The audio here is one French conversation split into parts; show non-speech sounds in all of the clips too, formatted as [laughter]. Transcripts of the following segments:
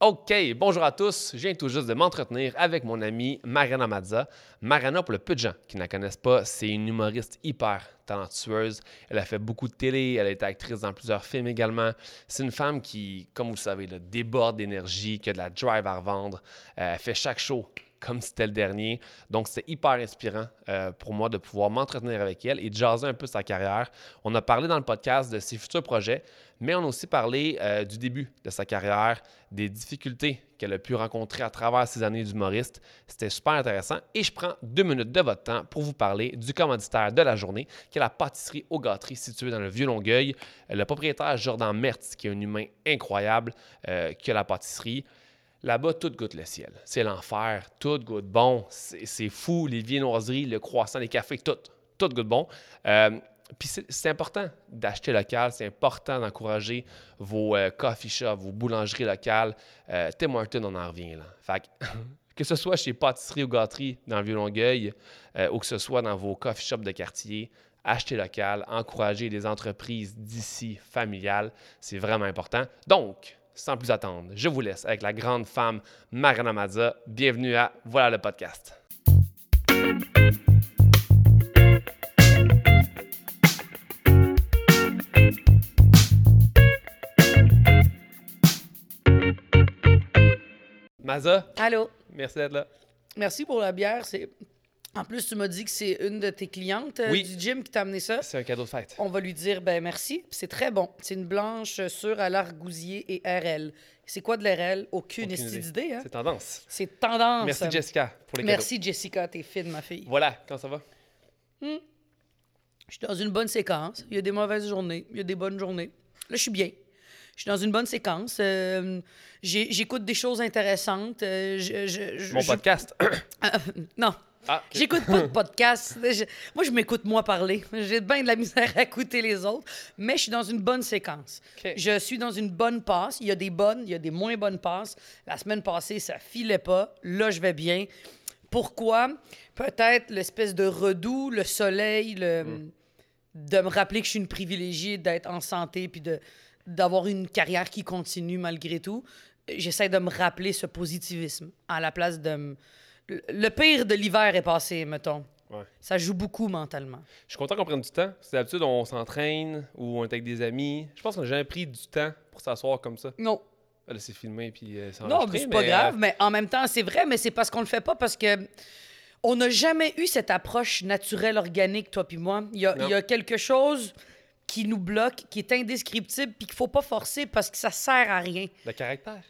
OK, bonjour à tous. Je viens tout juste de m'entretenir avec mon amie Mariana Mazza. Mariana, pour le peu de gens qui ne la connaissent pas, c'est une humoriste hyper talentueuse. Elle a fait beaucoup de télé, elle a été actrice dans plusieurs films également. C'est une femme qui, comme vous le savez, déborde d'énergie, qui a de la drive à revendre. Euh, elle fait chaque show comme c'était le dernier. Donc, c'est hyper inspirant euh, pour moi de pouvoir m'entretenir avec elle et de jaser un peu sa carrière. On a parlé dans le podcast de ses futurs projets, mais on a aussi parlé euh, du début de sa carrière, des difficultés qu'elle a pu rencontrer à travers ses années d'humoriste. C'était super intéressant et je prends deux minutes de votre temps pour vous parler du commanditaire de la journée, qui est la pâtisserie aux gâteries située dans le Vieux-Longueuil. Le propriétaire Jordan Mertz, qui est un humain incroyable, euh, qui a la pâtisserie. Là-bas, tout goûte le ciel. C'est l'enfer. Tout goûte bon. C'est fou. Les viennoiseries, le croissant, les cafés, tout. Tout goûte bon. Euh, puis c'est important d'acheter local. C'est important d'encourager vos euh, coffee shops, vos boulangeries locales. Euh, Tim Horton, on en revient là. Fait [laughs] que, ce soit chez Pâtisserie ou Gâterie dans le Vieux-Longueuil euh, ou que ce soit dans vos coffee shops de quartier, acheter local, encourager les entreprises d'ici familiales, c'est vraiment important. Donc, sans plus attendre, je vous laisse avec la grande femme Mariana Mazza. Bienvenue à Voilà le podcast. Maza, Allô? merci d'être là. Merci pour la bière. C'est... En plus, tu m'as dit que c'est une de tes clientes euh, Oui. du gym qui t'a amené ça. C'est un cadeau de fête. On va lui dire ben merci. C'est très bon. C'est une blanche sûre à l'argousier et RL. C'est quoi de l'RL? Aucune, Aucune idée. Hein? C'est tendance. C'est tendance. Merci Jessica pour les Merci Jessica, t'es fine, ma fille. cadeaux. Voilà, comment ça va? Je suis dans une bonne séquence. Il y a des mauvaises journées, il y a des bonnes journées. Là, je suis bien. Je suis dans une bonne séquence. Euh, j'ai- j'écoute des choses intéressantes. Euh, je- je- je- Mon je- podcast. [coughs] Non. Ah. J'écoute pas de podcast. [laughs] Je- moi, je m'écoute moi parler. J'ai bien de la misère à écouter les autres, mais je suis dans une bonne séquence. Je suis dans une bonne passe. Il y a des bonnes, il y a des moins bonnes passes. La semaine passée, ça filait pas. Là, je vais bien. Pourquoi? Peut-être l'espèce de redoux, le soleil, le... Hmm. de me rappeler que je suis une privilégiée d'être en santé puis de d'avoir une carrière qui continue malgré tout. J'essaie de me rappeler ce positivisme à la place de me... Le- pire de l'hiver est passé, mettons. Ouais. Ça joue beaucoup mentalement. Je suis content qu'on prenne du temps. C'est d'habitude, on s'entraîne ou on est avec des amis. Je pense qu'on n'a jamais pris du temps pour s'asseoir comme ça. Non. Ah, Là, c'est filmé puis euh, c'est Non, mais c'est pas grave, euh, mais en même temps, c'est vrai, mais c'est parce qu'on le fait pas parce que on n'a jamais eu cette approche naturelle, organique, toi puis moi. Il y a, il y a quelque chose qui nous bloque, qui est indescriptible, puis qu'il faut pas forcer parce que ça sert à rien. le caractère.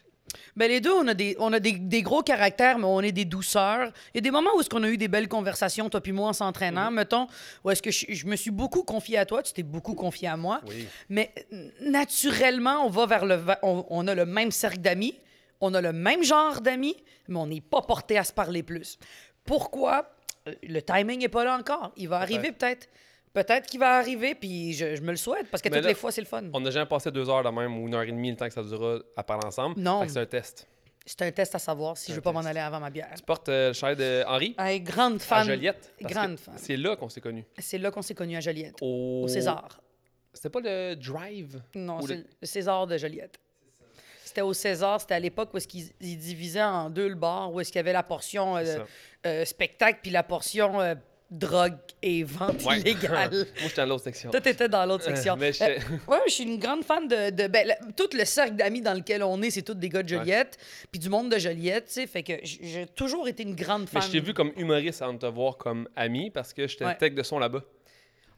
Ben les deux, on a des, on a des, des gros caractères, mais on est des douceurs. Il y a des moments où est-ce qu'on a eu des belles conversations, toi puis moi, en s'entraînant, mettons, où est-ce que je, je me suis beaucoup confié à toi, tu t'es beaucoup confié à moi. Oui. Mais naturellement, on va vers le... on a le même cercle d'amis, on a le même genre d'amis, mais on n'est pas porté à se parler plus. Pourquoi? Euh, Le timing n'est pas là encore. Il va arriver peut-être. Peut-être qu'il va arriver, puis je, je me le souhaite, parce que Mais toutes là, les fois, c'est le fun. On n'a jamais passé deux heures de même ou une heure et demie le temps que ça durera à parler ensemble. Non. C'est un test. C'est un test à savoir si je Un veux pas m'en aller avant ma bière. Tu portes euh, le chalet de Henri? Hey, grande à fan. Joliette. parce Grande fan. C'est là qu'on s'est connus. C'est là qu'on s'est connus à Joliette, Au... au César. C'était pas le Drive? Non, c'est le- le César de Joliette. C'était au César, c'était à l'époque où est-ce qu'ils ils divisaient en deux le bar, où est-ce qu'il y avait la portion euh, euh, spectacle puis la portion drogue et vente Ouais. illégale. [laughs] Moi, j'étais dans l'autre section. Toi, t'étais dans l'autre section. mais j'étais- Euh, ouais, je suis une grande fan de. de- ben, le- tout le cercle d'amis dans lequel on est, c'est tous des gars de Joliette, puis du monde de Joliette, tu sais. Fait que j'ai toujours été une grande Mais fan. je t'ai vu comme humoriste avant de te voir comme ami parce que j'étais tech de son là-bas.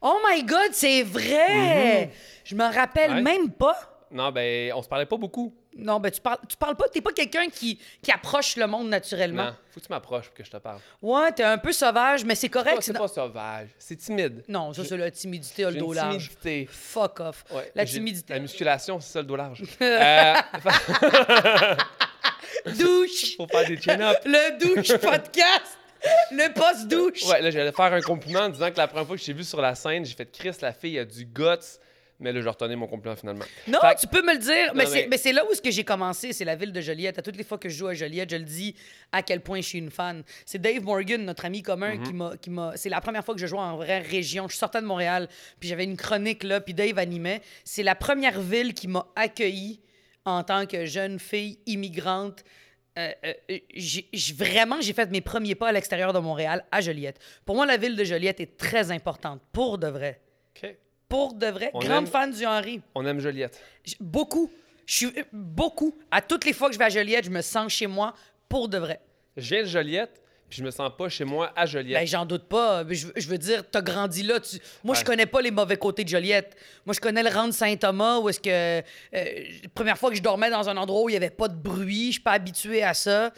Oh my God, c'est vrai! Je me rappelle même pas. Non, ben, on se parlait pas beaucoup. Non, ben tu parles, tu parles pas, t'es pas quelqu'un qui, qui approche le monde naturellement. Non, faut que tu m'approches pour que je te parle. Ouais, t'es un peu sauvage, mais c'est Pas- correct. C'est c'est pas sauvage, c'est timide. Non, ça, c'est la timidité, a le J'ai dos large. timidité. Fuck off. Ouais, La j'ai- timidité. La musculation, c'est ça le dos large. [laughs] euh, [laughs] Douche! faut faire des chin-ups. Le douche podcast! Le post-douche! Ouais, là, j'allais faire un compliment en disant que la première fois que je t'ai vu sur la scène, j'ai fait Chris, la fille a du guts. Mais là, je retenais mon compliment finalement. Non, Fait tu peux me le dire, mais c'est mais- mais c'est là où est-ce que j'ai commencé, c'est la ville de Joliette. À toutes les fois que je joue à Joliette, je le dis à quel point je suis une fan. C'est Dave Morgan, notre ami commun, qui m'a qui m'a c'est la première fois que je jouais en vraie région. Je sortais de Montréal, puis j'avais une chronique là, puis Dave animait. C'est la première ville qui m'a accueilli en tant que jeune fille immigrante. Euh, euh, j'ai- vraiment, j'ai fait mes premiers pas à l'extérieur de Montréal, à Joliette. Pour moi, la ville de Joliette est très importante, pour de vrai. OK. Pour de vrai. On Grande aime- fan du Henri. On aime Joliette. J- Beaucoup. Je suis euh, beaucoup. À toutes les fois que je vais à Joliette, je me sens chez moi, pour de vrai. Je viens de Joliette, puis je me sens pas chez moi à Joliette. Ben, j'en doute pas. Je, veux- je veux dire, t'as grandi là. tu- Moi, je Ouais. connais pas les mauvais côtés de Joliette. Moi, je connais le rang de Saint-Thomas où est-ce que. euh, la première fois que je dormais dans un endroit où il y avait pas de bruit, je suis pas habitué à ça.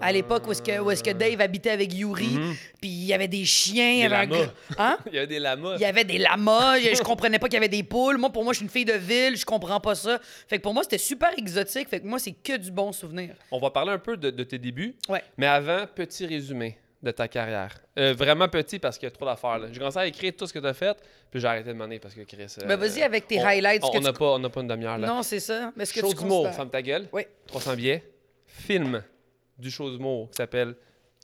À l'époque où est-ce que, où est-ce que Dave habitait avec Yuri, puis il y avait des chiens. Mhm. Des avait lamas. Hein? Il y a [laughs] des lamas. Il y avait des lamas, je comprenais pas qu'il y avait des poules. Moi, pour moi, je suis une fille de ville, je comprends pas ça. Fait que pour moi, c'était super exotique. Fait que moi, c'est que du bon souvenir. On va parler un peu de, de tes débuts. Ouais. Mais avant, petit résumé de ta carrière. Euh, vraiment petit parce qu'il y a trop d'affaires. J'ai commencé à écrire tout ce que tu as fait, puis j'ai arrêté de demander parce que Chris. euh, Ben, vas-y avec tes on- highlights, On ce n'a tu- pas, on n'a pas une demi-heure là. Non, c'est ça. Mais est-ce que Show tu d'humour, Femme ta gueule. Oui. 300 billets. Film du show d'humour qui s'appelle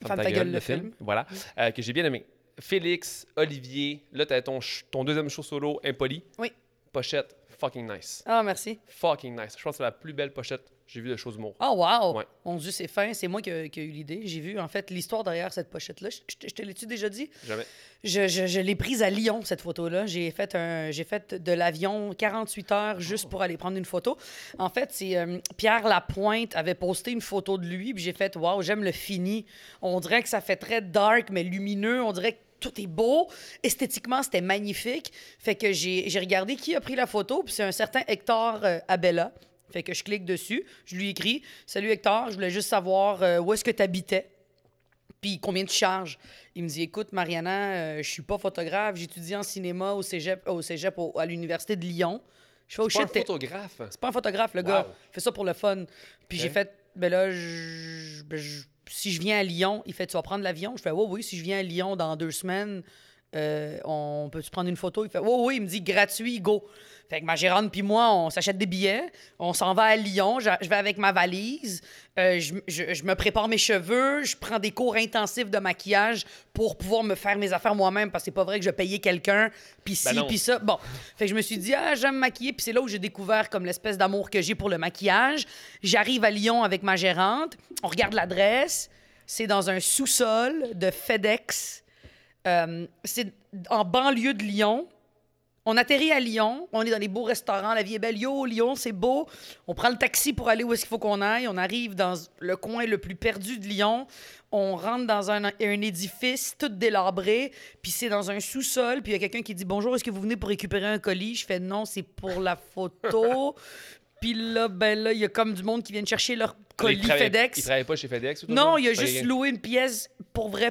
Femme, ta, gueule, le film. Voilà. Euh, que j'ai bien aimé. Félix, Olivier, là, t'as ton, ch- ton deuxième show solo, Impoli. Oui. Pochette, fucking nice. Ah, merci. Fucking nice. Je pense que c'est la plus belle pochette que j'ai vue de d'humour. Oh, wow! Ouais. Mon Dieu, c'est fin. C'est moi qui ai, eu l'idée. J'ai vu, en fait, l'histoire derrière cette pochette-là. Je, je te- je te l'ai-tu déjà dit? Jamais. Je, l'ai prise à Lyon, cette photo-là. J'ai fait, un, j'ai fait de l'avion 48 heures juste pour aller prendre une photo. En fait, c'est euh, Pierre Lapointe avait posté une photo de lui, puis j'ai fait « Wow, j'aime le fini. » On dirait que ça fait très dark, mais lumineux. On dirait que tout est beau. Esthétiquement, c'était magnifique. Fait que j'ai j'ai regardé qui a pris la photo, puis c'est un certain Hector euh, Abella. Fait que je clique dessus, je lui écris « Salut Hector, je voulais juste savoir euh, où est-ce que tu habitais. » Puis combien tu charges? Il me dit écoute, Mariana, euh, je suis pas photographe, j'étudie en cinéma au cégep, au cégep au- à l'université de Lyon. Je fais oh C'est pas un photographe. c'est pas un photographe, le gars. Il fait ça pour le fun. Puis j'ai fait, ben là, je- ben je- si je viens à Lyon, il fait, tu vas prendre l'avion? Je fais, oui, oui, si je viens à Lyon dans deux semaines, euh, on peut-tu prendre une photo? Il fait, oui, oui, il me dit, gratuit, go. Fait que ma gérante puis moi, on s'achète des billets, on s'en va à Lyon, je, je vais avec ma valise, euh, je, je- je me prépare mes cheveux, je prends des cours intensifs de maquillage pour pouvoir me faire mes affaires moi-même, parce que c'est pas vrai que je payais quelqu'un, puis ci, Ben puis ça. Bon, fait que je me suis dit, ah, j'aime me maquiller, puis c'est là où j'ai découvert comme l'espèce d'amour que j'ai pour le maquillage. J'arrive à Lyon avec ma gérante, on regarde l'adresse, c'est dans un sous-sol de FedEx, Euh, c'est en banlieue de Lyon. On atterrit à Lyon, on est dans des beaux restaurants, la vie est belle. Yo, Lyon, c'est beau. On prend le taxi pour aller où est-ce qu'il faut qu'on aille. On arrive dans le coin le plus perdu de Lyon. On rentre dans un, un édifice tout délabré, puis c'est dans un sous-sol, puis il y a quelqu'un qui dit Bonjour, est-ce que vous venez pour récupérer un colis? Je fais Non, c'est pour la photo. [laughs] puis là, ben là, il y a comme du monde qui vient chercher leur colis FedEx. Il travaille pas chez FedEx ou tout Non, il a juste loué une pièce pour vrai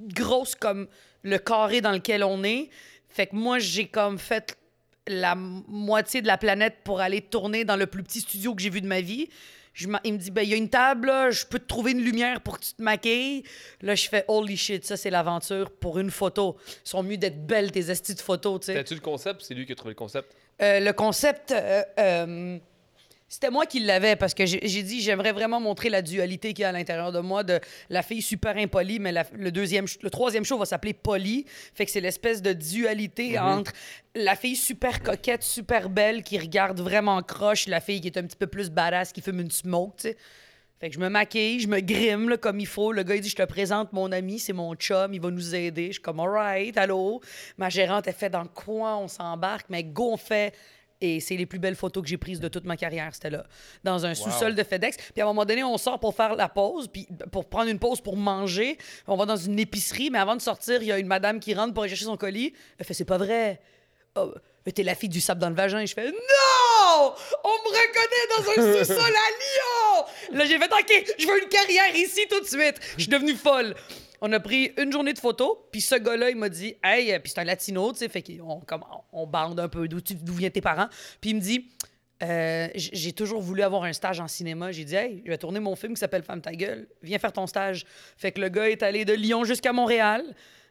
grosse comme le carré dans lequel on est. Fait que moi, j'ai comme fait la moitié de la planète pour aller tourner dans le plus petit studio que j'ai vu de ma vie. Je il me dit, ben, il y a une table, là, je peux te trouver une lumière pour que tu te maquilles. Là, je fais, holy shit, ça, c'est l'aventure pour une photo. Ils sont mieux d'être belles, tes estis de photos, tu sais. T'as-tu le concept? C'est lui qui a trouvé le concept? Euh, le concept, euh, euh, c'était moi qui l'avais parce que j'ai dit j'aimerais vraiment montrer la dualité qu'il y a à l'intérieur de moi de la fille super impolie, mais la- le deuxième, ch- le troisième show va s'appeler Poly. Fait que c'est l'espèce de dualité entre la fille super coquette, super belle qui regarde vraiment croche, la fille qui est un petit peu plus badass qui fume une smoke, tu sais. Fait que je me maquille, je me grime là, comme il faut. Le gars, il dit Je te présente mon ami, c'est mon chum, il va nous aider. Je suis comme Alright, allô? Ma gérante, elle fait Dans quoi on s'embarque Mais go, on fait. Et c'est les plus belles photos que j'ai prises de toute ma carrière, c'était là. Dans un sous-sol de FedEx. Puis à un moment donné, on sort pour faire la pause, puis pour prendre une pause pour manger. On va dans une épicerie, mais avant de sortir, il y a une madame qui rentre pour aller chercher son colis. Elle fait C'est pas vrai. Oh, mais t'es la fille du sable dans le vagin. Je fais Non! On me reconnaît dans un [laughs] sous-sol à Lyon! Là, j'ai fait OK, je veux une carrière ici tout de suite. Je suis devenue folle. On a pris une journée de photos, puis ce gars-là, il m'a dit Hey, puis c'est un latino, tu sais, fait qu'on on bande un peu d'où d'où viennent tes parents. Puis il me dit Euh, J'ai toujours voulu avoir un stage en cinéma. J'ai dit Hey, je vais tourner mon film qui s'appelle Femme ta gueule. Viens faire ton stage. Fait que le gars est allé de Lyon jusqu'à Montréal.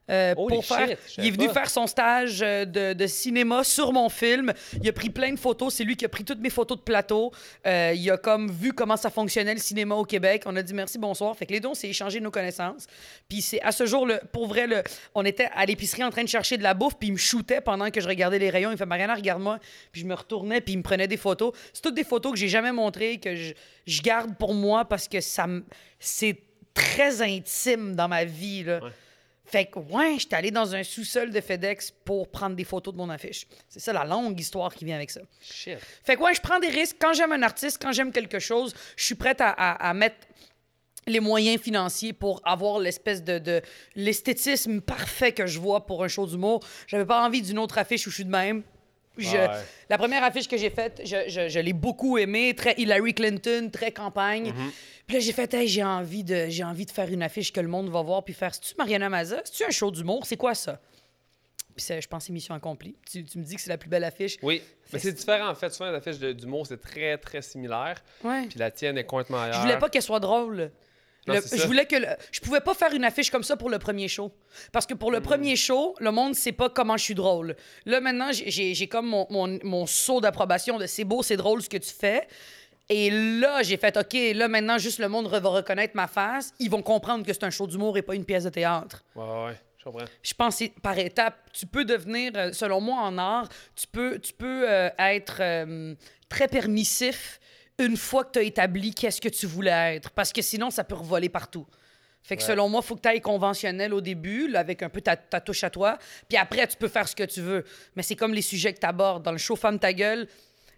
Euh, pour shit, il est venu pas. faire son stage euh, de, de cinéma sur mon film. Il a pris plein de photos. C'est lui qui a pris toutes mes photos de plateau. Euh, il a comme vu comment ça fonctionnait le cinéma au Québec. On a dit merci, bonsoir. Fait que les deux, on s'est échangé nos connaissances. Puis c'est à ce jour, le, pour vrai, le, on était à l'épicerie en train de chercher de la bouffe. Puis il me shootait pendant que je regardais les rayons. Il fait Mariana, regarde-moi. Puis je me retournais. Puis il me prenait des photos. C'est toutes des photos que j'ai jamais montrées, que je, je garde pour moi parce que ça me- c'est très intime dans ma vie. Là. Ouais. Fait que, ouais, j'étais allé dans un sous-sol de FedEx pour prendre des photos de mon affiche. C'est ça la longue histoire qui vient avec ça. Shit. Fait que, ouais, je prends des risques. Quand j'aime un artiste, quand j'aime quelque chose, je suis prête à, à- à mettre les moyens financiers pour avoir l'espèce de, de l'esthétisme parfait que je vois pour un show d'humour. J'avais pas envie d'une autre affiche où je suis de même. Je- Ouais. La première affiche que j'ai faite, je, je- je l'ai beaucoup aimée, très Hillary Clinton, très campagne. Mm-hmm. Puis là, j'ai fait, Hey, j'ai envie de, j'ai envie de faire une affiche que le monde va voir, puis faire, c'est-tu Mariana Maza? C'est-tu un show d'humour? C'est quoi ça? Puis c'est- je pense que c'est mission accomplie. Tu, tu me dis que c'est la plus belle affiche. Oui, mais c'est différent en fait. Souvent, de- d'humour, c'est très, très similaire. Ouais. Puis la tienne est complètement ailleurs. Je voulais pas qu'elle soit drôle. Non, Le- c'est je voulais que le- je pouvais pas faire une affiche comme ça pour le premier show. Parce que pour le premier show le monde sait pas comment je suis drôle. Là maintenant j'ai- comme mon, mon, mon saut d'approbation de c'est beau c'est drôle ce que tu fais. Et là j'ai fait ok là maintenant juste le monde va reconnaître ma face. Ils vont comprendre que c'est un show d'humour et pas une pièce de théâtre. Ouais, ouais, je comprends. je pense que par étapes. Tu peux devenir, euh, selon moi, en art, tu peux, tu peux euh, être euh, très permissif une fois que tu as établi qu'est-ce que tu voulais être. Parce que sinon, ça peut revoler partout. Fait que Ouais. selon moi, il faut que tu ailles conventionnel au début, là, avec un peu ta, ta touche à toi. Puis après, tu peux faire ce que tu veux. Mais c'est comme les sujets que tu abordes. Dans le show Femme ta gueule,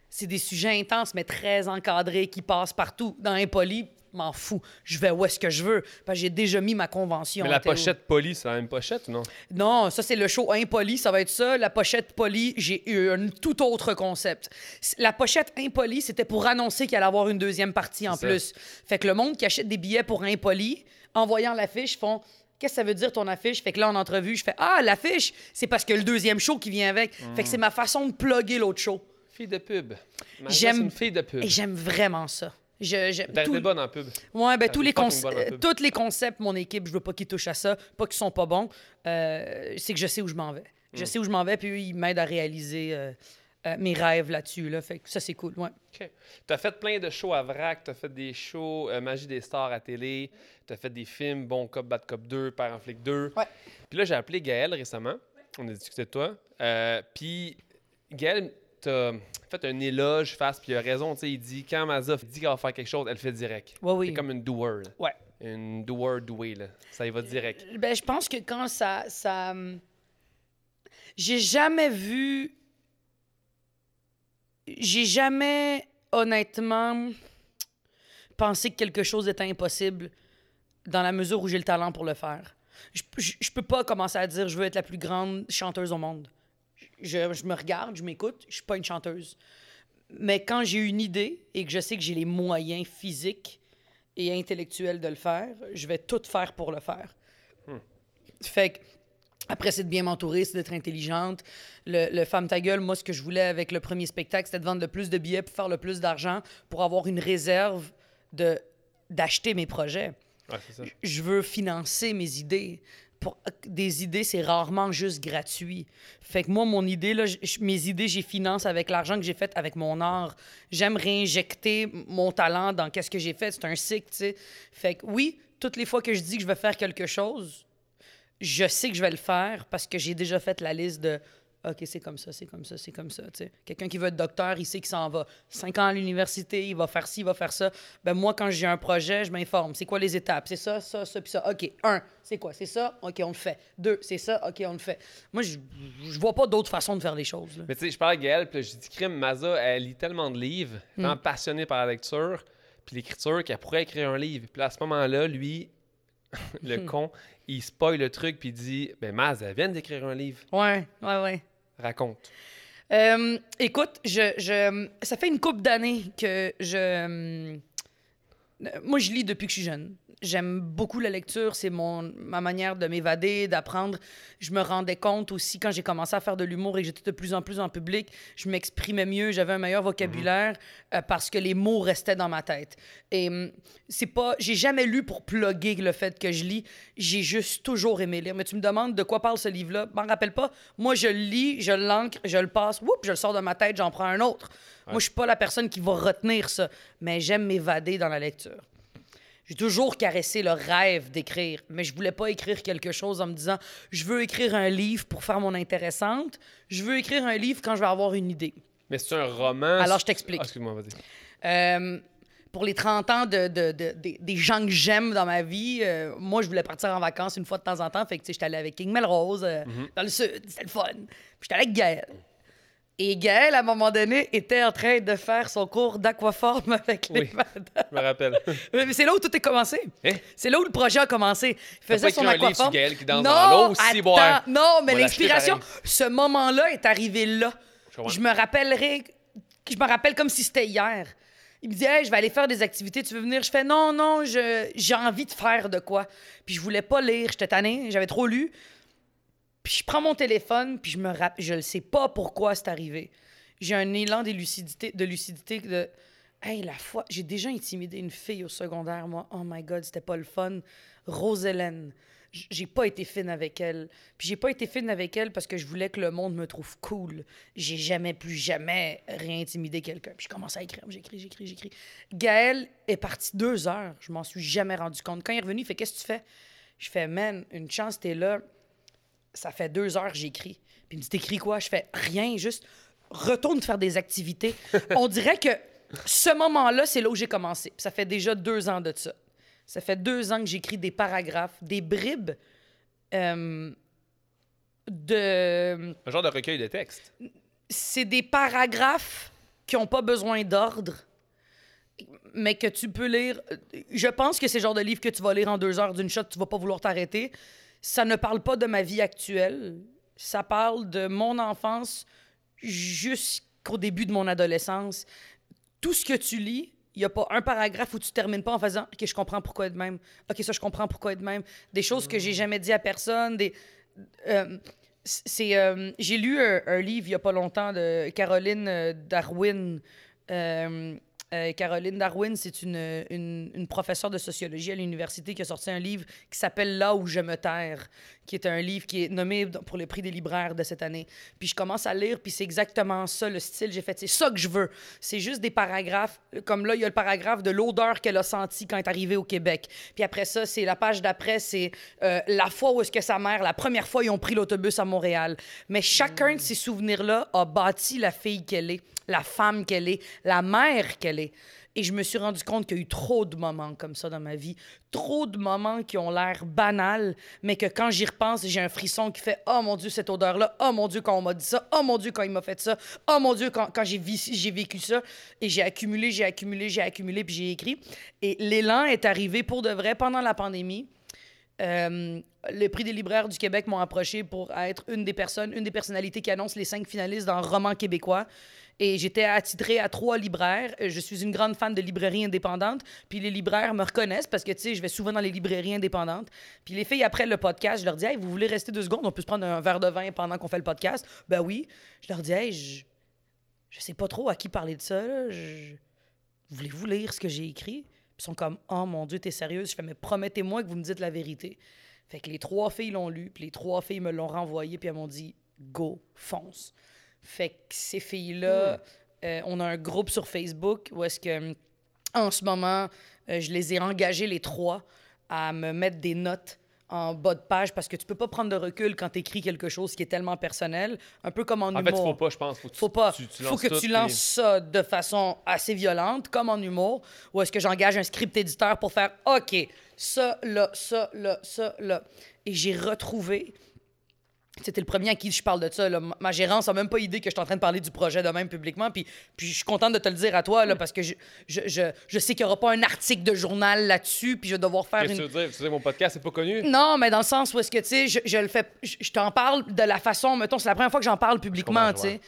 c'est des sujets intenses, mais très encadrés, qui passent partout. Dans Impoli, m'en fous. Je vais où est-ce que je veux. Parce que j'ai déjà mis ma convention. Mais la pochette polie, c'est la même pochette ou non? Non, ça, c'est le show impoli. Ça va être ça. La pochette polie, j'ai eu un tout autre concept. La pochette impoli, c'était pour annoncer qu'il allait avoir une deuxième partie en plus. Fait que le monde qui achète des billets pour impoli, en voyant l'affiche, font Qu'est-ce que ça veut dire ton affiche? Fait que là, en entrevue, je fais Ah, l'affiche, c'est parce que le deuxième show qui vient avec. Fait que c'est ma façon de plugger l'autre show. Fille de pub. J'aime- C'est une fille de pub. Et j'aime vraiment ça. Je, T'as tout- été bonne en pub. Ouais, ben tous les, conce- tous les concepts, mon équipe, je veux pas qu'ils touchent à ça, pas qu'ils sont pas bons. Euh, c'est que je sais où je m'en vais. Hmm. Je sais où je m'en vais, puis eux, ils m'aident à réaliser euh, euh, mes rêves là-dessus. Là. Fait que ça, c'est cool. Ouais. OK. T'as fait plein de shows à vrac, t'as fait des shows Magie des stars à télé, t'as fait des films Bon Cop, Bad Cop 2, Père en flic 2. Ouais. Puis là, j'ai appelé Gaël récemment. On a discuté de toi. Puis Gaël t'a fait un éloge face, puis il a raison. tu sais, Il dit quand Mazza dit qu'elle va faire quelque chose, elle le fait direct. Ouais, oui. C'est comme une doer. là. Ouais. Une doer douée. Là. Ça y va direct. Ben, je pense que quand ça. ça j'ai jamais vu. J'ai jamais, honnêtement, pensé que quelque chose était impossible dans la mesure où j'ai le talent pour le faire. Je, je, je peux pas commencer à dire je veux être la plus grande chanteuse au monde. Je, je me regarde, je m'écoute, je suis pas une chanteuse. Mais quand j'ai une idée et que je sais que j'ai les moyens physiques et intellectuels de le faire, je vais tout faire pour le faire. Fait que, après, c'est de bien m'entourer, c'est d'être intelligente. Le, le Femme ta gueule, moi, ce que je voulais avec le premier spectacle, c'était de vendre le plus de billets pour faire le plus d'argent, pour avoir une réserve de d'acheter mes projets. Ça. Je veux financer mes idées. Pour, des idées, c'est rarement juste gratuit. Fait que moi, mon idée, là, mes idées, j'y finance avec l'argent que j'ai fait avec mon art. J'aime réinjecter mon talent dans qu'est-ce que j'ai fait. C'est un cycle, tu. Fait que oui, toutes les fois que je dis que je vais faire quelque chose, je sais que je vais le faire parce que j'ai déjà fait la liste de OK, c'est comme ça, c'est comme ça, c'est comme ça. Quelqu'un qui veut être docteur, il sait qu'il s'en va. Cinq ans à l'université, il va faire ci, il va faire ça. Ben moi, quand j'ai un projet, je m'informe. C'est quoi les étapes? C'est ça, ça, ça, puis ça. OK, un, c'est quoi? C'est ça? OK, on le fait. Deux, c'est ça? OK, on le fait. Moi, je, je vois pas d'autre façon de faire les choses. là. Mais tu sais, je parle à Gaël, puis j'ai dit, crime, Maza, elle lit tellement de livres, Hmm. tellement passionnée par la lecture, puis l'écriture, qu'elle pourrait écrire un livre. Puis à ce moment-là, lui, [laughs] le Hmm. con, il spoil le truc, puis il dit, ben Maz, elle vient d'écrire un livre. Ouais, ouais, ouais. Raconte. Euh, écoute, je, je, ça fait une couple d'années que je, Euh, Moi, je lis depuis que je suis jeune. J'aime beaucoup la lecture. C'est mon ma manière de m'évader, d'apprendre. Je me rendais compte aussi quand j'ai commencé à faire de l'humour et que j'étais de plus en plus en public, je m'exprimais mieux, j'avais un meilleur vocabulaire euh, parce que les mots restaient dans ma tête. Et hum, c'est pas, j'ai jamais lu pour plugger le fait que je lis. J'ai juste toujours aimé lire. Mais tu me demandes de quoi parle ce livre-là, m'en rappelle pas. Moi, je le lis, je l'ancre, je le passe, whoop, je le sors de ma tête, j'en prends un autre. Moi, je suis pas la personne qui va retenir ça, mais j'aime m'évader dans la lecture. J'ai toujours caressé le rêve d'écrire, mais je voulais pas écrire quelque chose en me disant je veux écrire un livre pour faire mon intéressante, je veux écrire un livre quand je vais avoir une idée. Mais c'est un roman. Alors, je t'explique. Ah, excuse-moi, vas-y. Euh, pour les 30 ans de, de- de- des- des gens que j'aime dans ma vie, euh, moi, je voulais partir en vacances une fois de temps en temps. Fait que, tu sais, j'étais allée avec King Melrose euh, dans le sud. C'était le fun. Puis j'étais allée avec Gaël. Et Gaël, à un moment donné, était en train de faire son cours d'aquaforme [laughs] avec les Oui. madames. Je me rappelle. [laughs] Mais c'est là où tout est commencé. Hein? C'est là où le projet a commencé. Il faisait son aquaforme. Gaël qui danse non, dans l'eau aussi. Non, mais l'inspiration, ce moment-là est arrivé là. Je me rappellerai, je me rappelle comme si c'était hier. Il me dit, hey, je vais aller faire des activités, tu veux venir? Je fais, non, non, j'ai envie de faire de quoi. Puis je voulais pas lire, j'étais tannée, j'avais trop lu. Puis je prends mon téléphone, puis je me rappelle, je ne sais pas pourquoi c'est arrivé. J'ai un élan de lucidité, de lucidité. Hey, la fois, j'ai déjà intimidé une fille au secondaire, moi. Oh my God, c'était pas le fun. Rose-Hélène. J- J'ai pas été fine avec elle. Puis j'ai pas été fine avec elle parce que je voulais que le monde me trouve cool. J'ai jamais, plus jamais réintimidé quelqu'un. Puis je commence à écrire. J'écris, j'écris, j'écris. Gaël est parti deux heures. Je m'en suis jamais rendu compte. Quand il est revenu, il fait Qu'est-ce que tu fais? Je fais Man, une chance, t'es là ça fait deux heures que j'écris. Puis il me dit, t'écris quoi? Je fais rien, juste retourne faire des activités. [laughs] On dirait que ce moment-là, c'est là où j'ai commencé. Puis ça fait déjà deux ans de ça. Ça fait deux ans que j'écris des paragraphes, des bribes euh, de... Un genre de recueil de textes. C'est des paragraphes qui n'ont pas besoin d'ordre, mais que tu peux lire. Je pense que c'est le genre de livre que tu vas lire en deux heures d'une shot, tu vas pas vouloir t'arrêter. Ça ne parle pas de ma vie actuelle. Ça parle de mon enfance jusqu'au début de mon adolescence. Tout ce que tu lis, il n'y a pas un paragraphe où tu termines pas en faisant OK, je comprends pourquoi être même. OK, ça, je comprends pourquoi être même. Des choses que j'ai jamais dit à personne. Des. euh, c'est euh, j'ai lu un, un livre il y a pas longtemps de Caroline euh, Darwin Euh, euh, Caroline Darwin, c'est une, une, une professeure de sociologie à l'université qui a sorti un livre qui s'appelle Là où je me terre, qui est un livre qui est nommé pour le prix des libraires de cette année. Puis je commence à lire, puis c'est exactement ça le style. J'ai fait, c'est ça que je veux. C'est juste des paragraphes. Comme là, il y a le paragraphe de l'odeur qu'elle a sentie quand elle est arrivée au Québec. Puis après ça, c'est la page d'après, c'est euh, la fois où est-ce que sa mère, la première fois, ils ont pris l'autobus à Montréal. Mais chacun de ces souvenirs-là a bâti la fille qu'elle est, la femme qu'elle est, la mère qu'elle est. Et je me suis rendu compte qu'il y a eu trop de moments comme ça dans ma vie. Trop de moments qui ont l'air banals, mais que quand j'y repense, j'ai un frisson qui fait Oh mon Dieu, cette odeur-là. Oh mon Dieu, quand on m'a dit ça. Oh mon Dieu, quand il m'a fait ça. Oh mon Dieu, quand, j'ai vécu ça. Et j'ai accumulé, j'ai accumulé, j'ai accumulé, puis j'ai écrit. Et l'élan est arrivé pour de vrai pendant la pandémie. Euh, le prix des libraires du Québec m'ont approché pour être une des personnes, une des personnalités qui annonce les cinq finalistes dans Roman québécois. Et j'étais attitrée à trois libraires. Euh, Je suis une grande fan de librairies indépendantes. Puis les libraires me reconnaissent parce que, tu sais, je vais souvent dans les librairies indépendantes. Puis les filles, après le podcast, je leur dis, hey, vous voulez rester deux secondes? On peut se prendre un verre de vin pendant qu'on fait le podcast? Ben oui. Je leur dis, hey, je, je sais pas trop à qui parler de ça. Voulez-vous lire ce que j'ai écrit? Puis ils sont comme, oh mon Dieu, t'es sérieuse? Je fais, mais promettez-moi que vous me dites la vérité. Fait que les trois filles l'ont lu, puis les trois filles me l'ont renvoyé, puis elles m'ont dit, go, fonce. Fait que ces filles-là, euh, on a un groupe sur Facebook où est-ce que, en ce moment, euh, je les ai engagés les trois à me mettre des notes en bas de page parce que tu peux pas prendre de recul quand tu écris quelque chose qui est tellement personnel, un peu comme en, En humour. fait, il faut pas, je pense. Faut, que tu- Faut pas. tu- tu faut que tu lances ça de façon assez violente, comme en humour, ou est-ce que j'engage un script éditeur pour faire OK, ça, là, ça, là, ça, là. Et j'ai retrouvé. C'était le premier à qui je parle de ça. là. Ma- gérance n'a même pas idée que je suis en train de parler du projet de même publiquement. Puis, puis je suis contente de te le dire à toi, là, parce que je, je, je, je sais qu'il n'y aura pas un article de journal là-dessus, puis je vais devoir faire Qu'est-ce une. que tu veux dire? Tu dire, mon podcast, c'est pas connu? Non, mais dans le sens où est-ce que, tu sais, je, le fais, je, t'en parle de la façon, mettons, c'est la première fois que j'en parle publiquement, tu sais.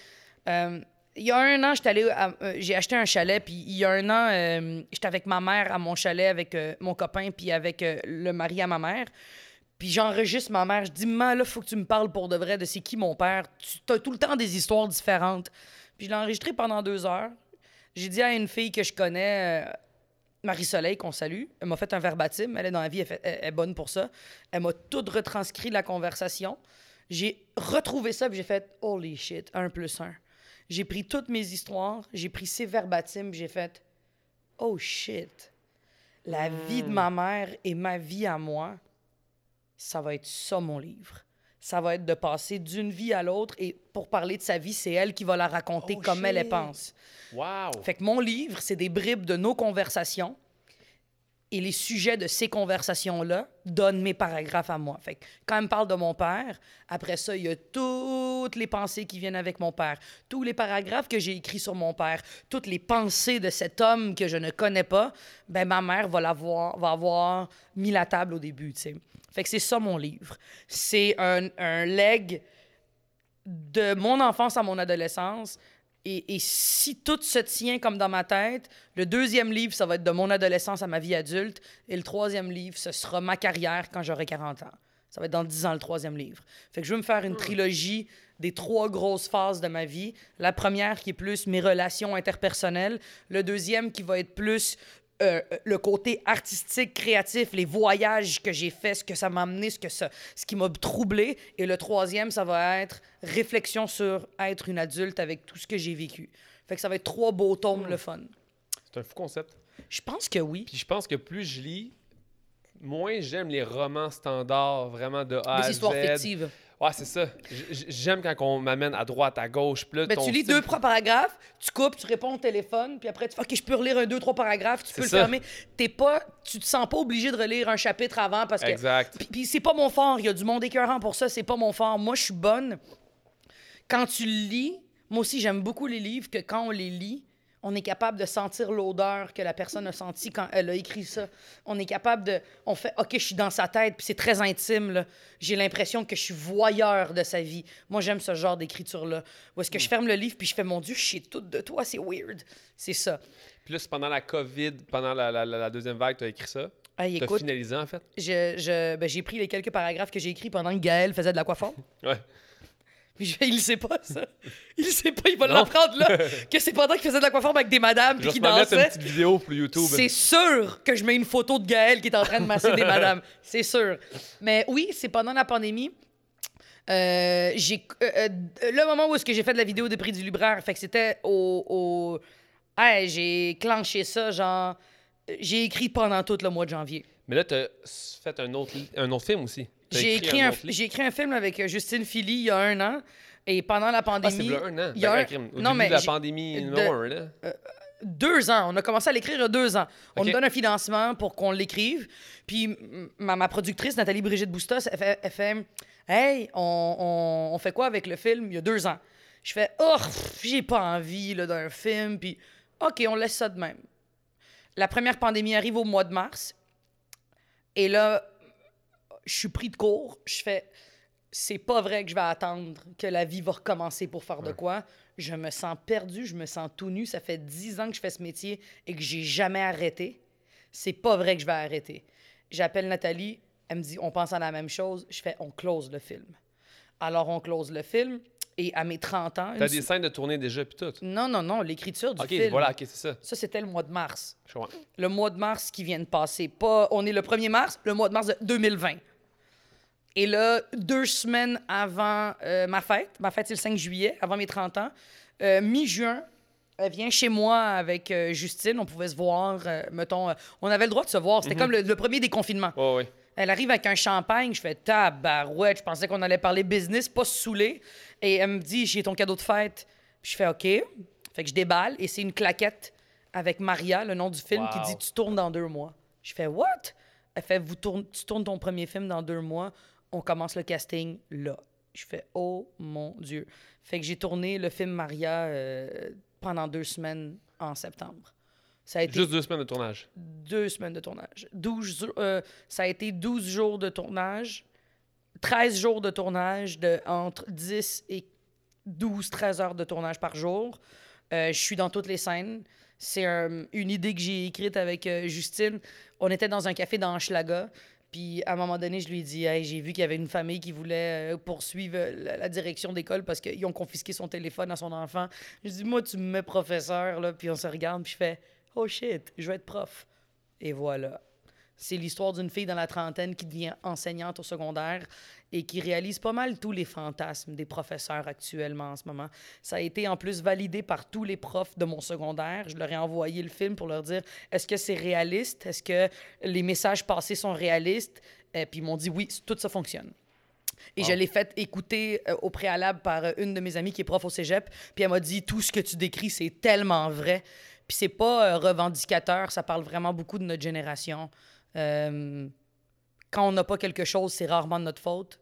Euh, il y a un an, j'étais à- euh, j'ai acheté un chalet, puis il y a un an, euh, j'étais avec ma mère à mon chalet, avec mon copain, puis avec le mari à ma mère. Puis j'enregistre ma mère. Je dis, maman, là, faut que tu me parles pour de vrai de c'est qui mon père. Tu as tout le temps des histoires différentes. Puis je l'ai enregistré pendant deux heures. J'ai dit à une fille que je connais, euh, Marie-Soleil, qu'on salue. Elle m'a fait un verbatim. Elle est dans la vie, elle, fait- elle- elle est bonne pour ça. Elle m'a tout retranscrit la conversation. J'ai retrouvé ça, puis j'ai fait Holy shit, un plus un. J'ai pris toutes mes histoires, j'ai pris ses verbatims, puis j'ai fait Oh shit. La vie de ma mère et ma vie à moi, ça va être ça mon livre. Ça va être de passer d'une vie à l'autre et pour parler de sa vie, c'est elle qui va la raconter Oh, comme elle, elle pense. Wow! Fait que mon livre, c'est des bribes de nos conversations. Et les sujets de ces conversations-là donnent mes paragraphes à moi. Fait que quand elle me parle de mon père, après ça, il y a toutes les pensées qui viennent avec mon père, tous les paragraphes que j'ai écrits sur mon père, toutes les pensées de cet homme que je ne connais pas, ben ma mère va, l'avoir, va avoir mis la table au début, tu sais. Fait que c'est ça mon livre. C'est un, un leg de mon enfance à mon adolescence. Et, et si tout se tient comme dans ma tête, le deuxième livre, ça va être de mon adolescence à ma vie adulte. Et le troisième livre, ce sera ma carrière quand j'aurai 40 ans. Ça va être dans 10 ans le troisième livre. Fait que je veux me faire une trilogie des trois grosses phases de ma vie. La première qui est plus mes relations interpersonnelles. Le deuxième qui va être plus euh, le côté artistique, créatif, les voyages que j'ai faits, ce que ça m'a amené, ce, que ça, ce qui m'a troublé. Et le troisième, ça va être réflexion sur être une adulte avec tout ce que j'ai vécu. Fait que ça va être trois beaux tomes, le fun. C'est un fou concept. Je pense que oui. Puis je pense que plus je lis, moins j'aime les romans standards, vraiment de A à Des histoires Z. fictives. Ouais, c'est ça. J'aime quand on m'amène à droite, à gauche. Puis là, Ben, ton tu lis style- deux, trois paragraphes, tu coupes, tu réponds au téléphone, puis après tu fais OK, je peux relire un, deux, trois paragraphes, tu peux le fermer. T'es pas, tu te sens pas obligé de relire un chapitre avant parce que. Exact. Puis, puis c'est pas mon fort. Il y a du monde écœurant pour ça. C'est pas mon fort. Moi, je suis bonne. Quand tu le lis, moi aussi, j'aime beaucoup les livres que quand on les lit, on est capable de sentir l'odeur que la personne a sentie quand elle a écrit ça. On est capable de. On fait OK, je suis dans sa tête, puis c'est très intime. là. J'ai l'impression que je suis voyeur de sa vie. Moi, j'aime ce genre d'écriture-là. Où est-ce que je ferme le livre, puis je fais Mon Dieu, je sais tout de toi, c'est weird. C'est ça. Puis là, c'est pendant la COVID, pendant la, la- la- la deuxième vague, tu as écrit ça? As écoute, finalisé, en fait? je- je- ben, j'ai pris les quelques paragraphes que j'ai écrits pendant que Gaël faisait de l'aquafort. [laughs] Ouais. Puis je fais, il le sait pas, ça. Il le sait pas, il va l'apprendre là. [laughs] que c'est pendant qu'il faisait de l'aquaforme avec des madames puis qu'il mettre une dansait. petite vidéo pour YouTube. C'est sûr que je mets une photo de Gaël qui est en train de masser des madames. [laughs] C'est sûr. Mais oui, c'est pendant la pandémie. Euh, j'ai euh, euh, le moment où est-ce que j'ai fait de la vidéo des prix du libraire, fait que c'était au, au... Hey, j'ai clenché ça genre j'ai écrit pendant tout le mois de janvier. Mais là, tu as fait un autre, un autre film aussi. J'ai écrit, un, j'ai écrit un film avec euh, Justine Philly il y a un an et pendant la Ah, pandémie c'est là un an. il y a Ben, un- crime. Au non, début mais de la pandémie de- un, là. deux ans. On a commencé à l'écrire il y a deux ans. On Ok. nous donne un financement pour qu'on l'écrive. Puis ma, ma productrice, Nathalie Brigitte Boustas, elle fait, elle fait Hey, on, on- on fait quoi avec le film il y a deux ans? Je fais Oh, j'ai pas envie là, d'un film. Puis OK, on laisse ça de même. La première pandémie arrive au mois de mars. Et là, je suis pris de court. Je fais c'est pas vrai que je vais attendre que la vie va recommencer pour faire de quoi. Je me sens perdu, je me sens tout nu. Ça fait dix ans que je fais ce métier et que j'ai jamais arrêté. C'est pas vrai que je vais arrêter. J'appelle Nathalie, elle me dit on pense à la même chose. Je fais on close le film. Alors on close le film et à mes 30 ans. T'as une des scènes de tournée déjà, puis tout? Non, non, non, l'écriture du Ok, film. voilà, ok, c'est ça. Ça, c'était le mois de mars Je le mois de mars qui vient de passer. Pas, on est le 1er mars, le mois de mars de 2020. Et là, deux semaines avant euh, ma fête, ma fête c'est le 5 juillet, avant mes 30 ans, euh, mi-juin, elle vient chez moi avec euh, Justine, on pouvait se voir, mettons, on avait le droit de se voir, c'était comme le, le premier déconfinement. Ouais. Elle arrive avec un champagne, je fais tabarouette, je pensais qu'on allait parler business, pas se saouler. Et elle me dit, j'ai ton cadeau de fête. Puis je fais OK. Fait que je déballe et c'est une claquette avec Maria, le nom du film, qui dit Tu tournes dans deux mois. Je fais What? Elle fait Vous tourne, Tu tournes ton premier film dans deux mois, on commence le casting là. Je fais Oh mon Dieu. Fait que j'ai tourné le film Maria euh, pendant deux semaines en septembre. Ça a été Juste deux semaines de tournage. deux semaines de tournage. 12, euh, ça a été 12 jours de tournage, 13 jours de tournage de entre 10 et 12-13 heures de tournage par jour. Euh, je suis dans toutes les scènes. C'est un- une idée que j'ai écrite avec euh, Justine. On était dans un café dans Schlaga. Puis à un moment donné, je lui ai dit Hey, j'ai vu qu'il y avait une famille qui voulait euh, poursuivre euh, la, direction d'école parce qu'ils ont confisqué son téléphone à son enfant. Je dis Moi, tu me mets professeur, là. Puis on se regarde, puis je fais Oh shit, je vais être prof. Et voilà. C'est l'histoire d'une fille dans la trentaine qui devient enseignante au secondaire et qui réalise pas mal tous les fantasmes des professeurs actuellement en ce moment. Ça a été en plus validé par tous les profs de mon secondaire. Je leur ai envoyé le film pour leur dire est-ce que c'est réaliste? Est-ce que les messages passés sont réalistes Et Puis ils m'ont dit oui, tout ça fonctionne. Et je l'ai fait écouter euh, au préalable par euh, une de mes amies qui est prof au cégep. Puis elle m'a dit tout ce que tu décris, c'est tellement vrai. Puis c'est pas euh, revendicateur, ça parle vraiment beaucoup de notre génération. Euh, quand on n'a pas quelque chose, c'est rarement de notre faute.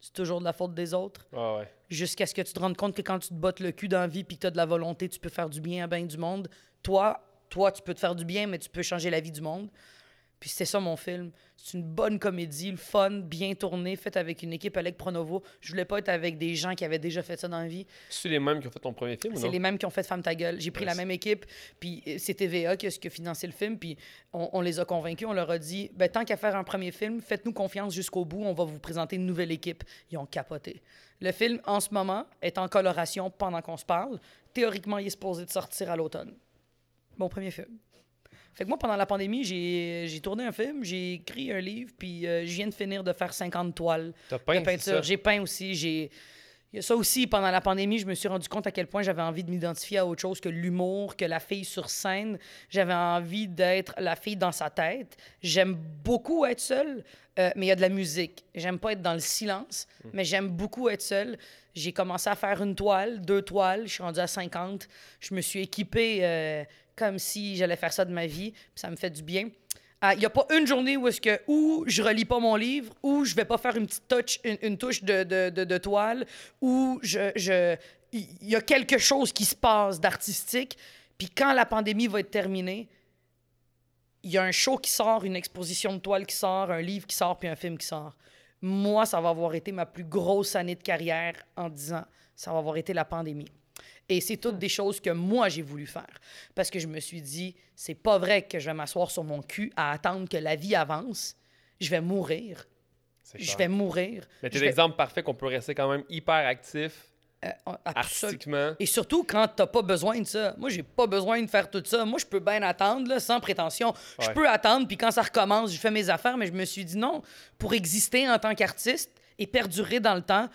C'est toujours de la faute des autres. Ah ouais. Jusqu'à ce que tu te rendes compte que quand tu te bottes le cul dans la vie puis que tu as de la volonté, tu peux faire du bien à bien du monde. Toi, toi, tu peux te faire du bien, mais tu peux changer la vie du monde. Puis c'est ça mon film. C'est une bonne comédie, le fun, bien tourné, faite avec une équipe Alec Pronovo. Je voulais pas être avec des gens qui avaient déjà fait ça dans la vie. C'est les mêmes qui ont fait ton premier film ou C'est non? les mêmes qui ont fait Femme ta gueule. J'ai pris la même équipe, puis euh, c'est TVA qui a, qui a financé le film, puis on, on les a convaincus. On leur a dit ben, tant qu'à faire un premier film, faites-nous confiance jusqu'au bout, on va vous présenter une nouvelle équipe. Ils ont capoté. Le film, en ce moment, est en coloration pendant qu'on se parle. Théoriquement, il est supposé de sortir à l'automne. Mon premier film. Fait que moi, pendant la pandémie, j'ai tourné un film, j'ai écrit un livre, puis euh, je viens de finir de faire 50 toiles de peint, c'est peinture. J'ai peint aussi. J'ai. Il y a ça aussi, pendant la pandémie, je me suis rendu compte à quel point j'avais envie de m'identifier à autre chose que l'humour, que la fille sur scène. J'avais envie d'être la fille dans sa tête. J'aime beaucoup être seule, euh, mais il y a de la musique. J'aime pas être dans le silence, mais j'aime beaucoup être seule. J'ai commencé à faire une toile, deux toiles, je suis rendue à 50. Je me suis équipée euh, comme si j'allais faire ça de ma vie, puis ça me fait du bien. Ah, Il n'y a pas une journée où est-ce que je relis pas mon livre, où je vais pas faire une petite une, touche de, de, de- toile, où je je il y a quelque chose qui se passe d'artistique. Puis quand la pandémie va être terminée, il y a un show qui sort, une exposition de toile qui sort, un livre qui sort, puis un film qui sort. Moi, ça va avoir été ma plus grosse année de carrière en 10 ans. Ça va avoir été la pandémie. Et c'est toutes des choses que moi, j'ai voulu faire. Parce que je me suis dit, c'est pas vrai que je vais m'asseoir sur mon cul à attendre que la vie avance. Je vais mourir. Je vais mourir. Mais t'es vais- l'exemple parfait qu'on peut rester quand même hyper actif, euh, artistiquement. Et surtout quand t'as pas besoin de ça. Moi, j'ai pas besoin de faire tout ça. Moi, je peux bien attendre, là, sans prétention. Je peux attendre, puis quand ça recommence, je fais mes affaires, mais je me suis dit non, pour exister en tant qu'artiste et perdurer dans le temps,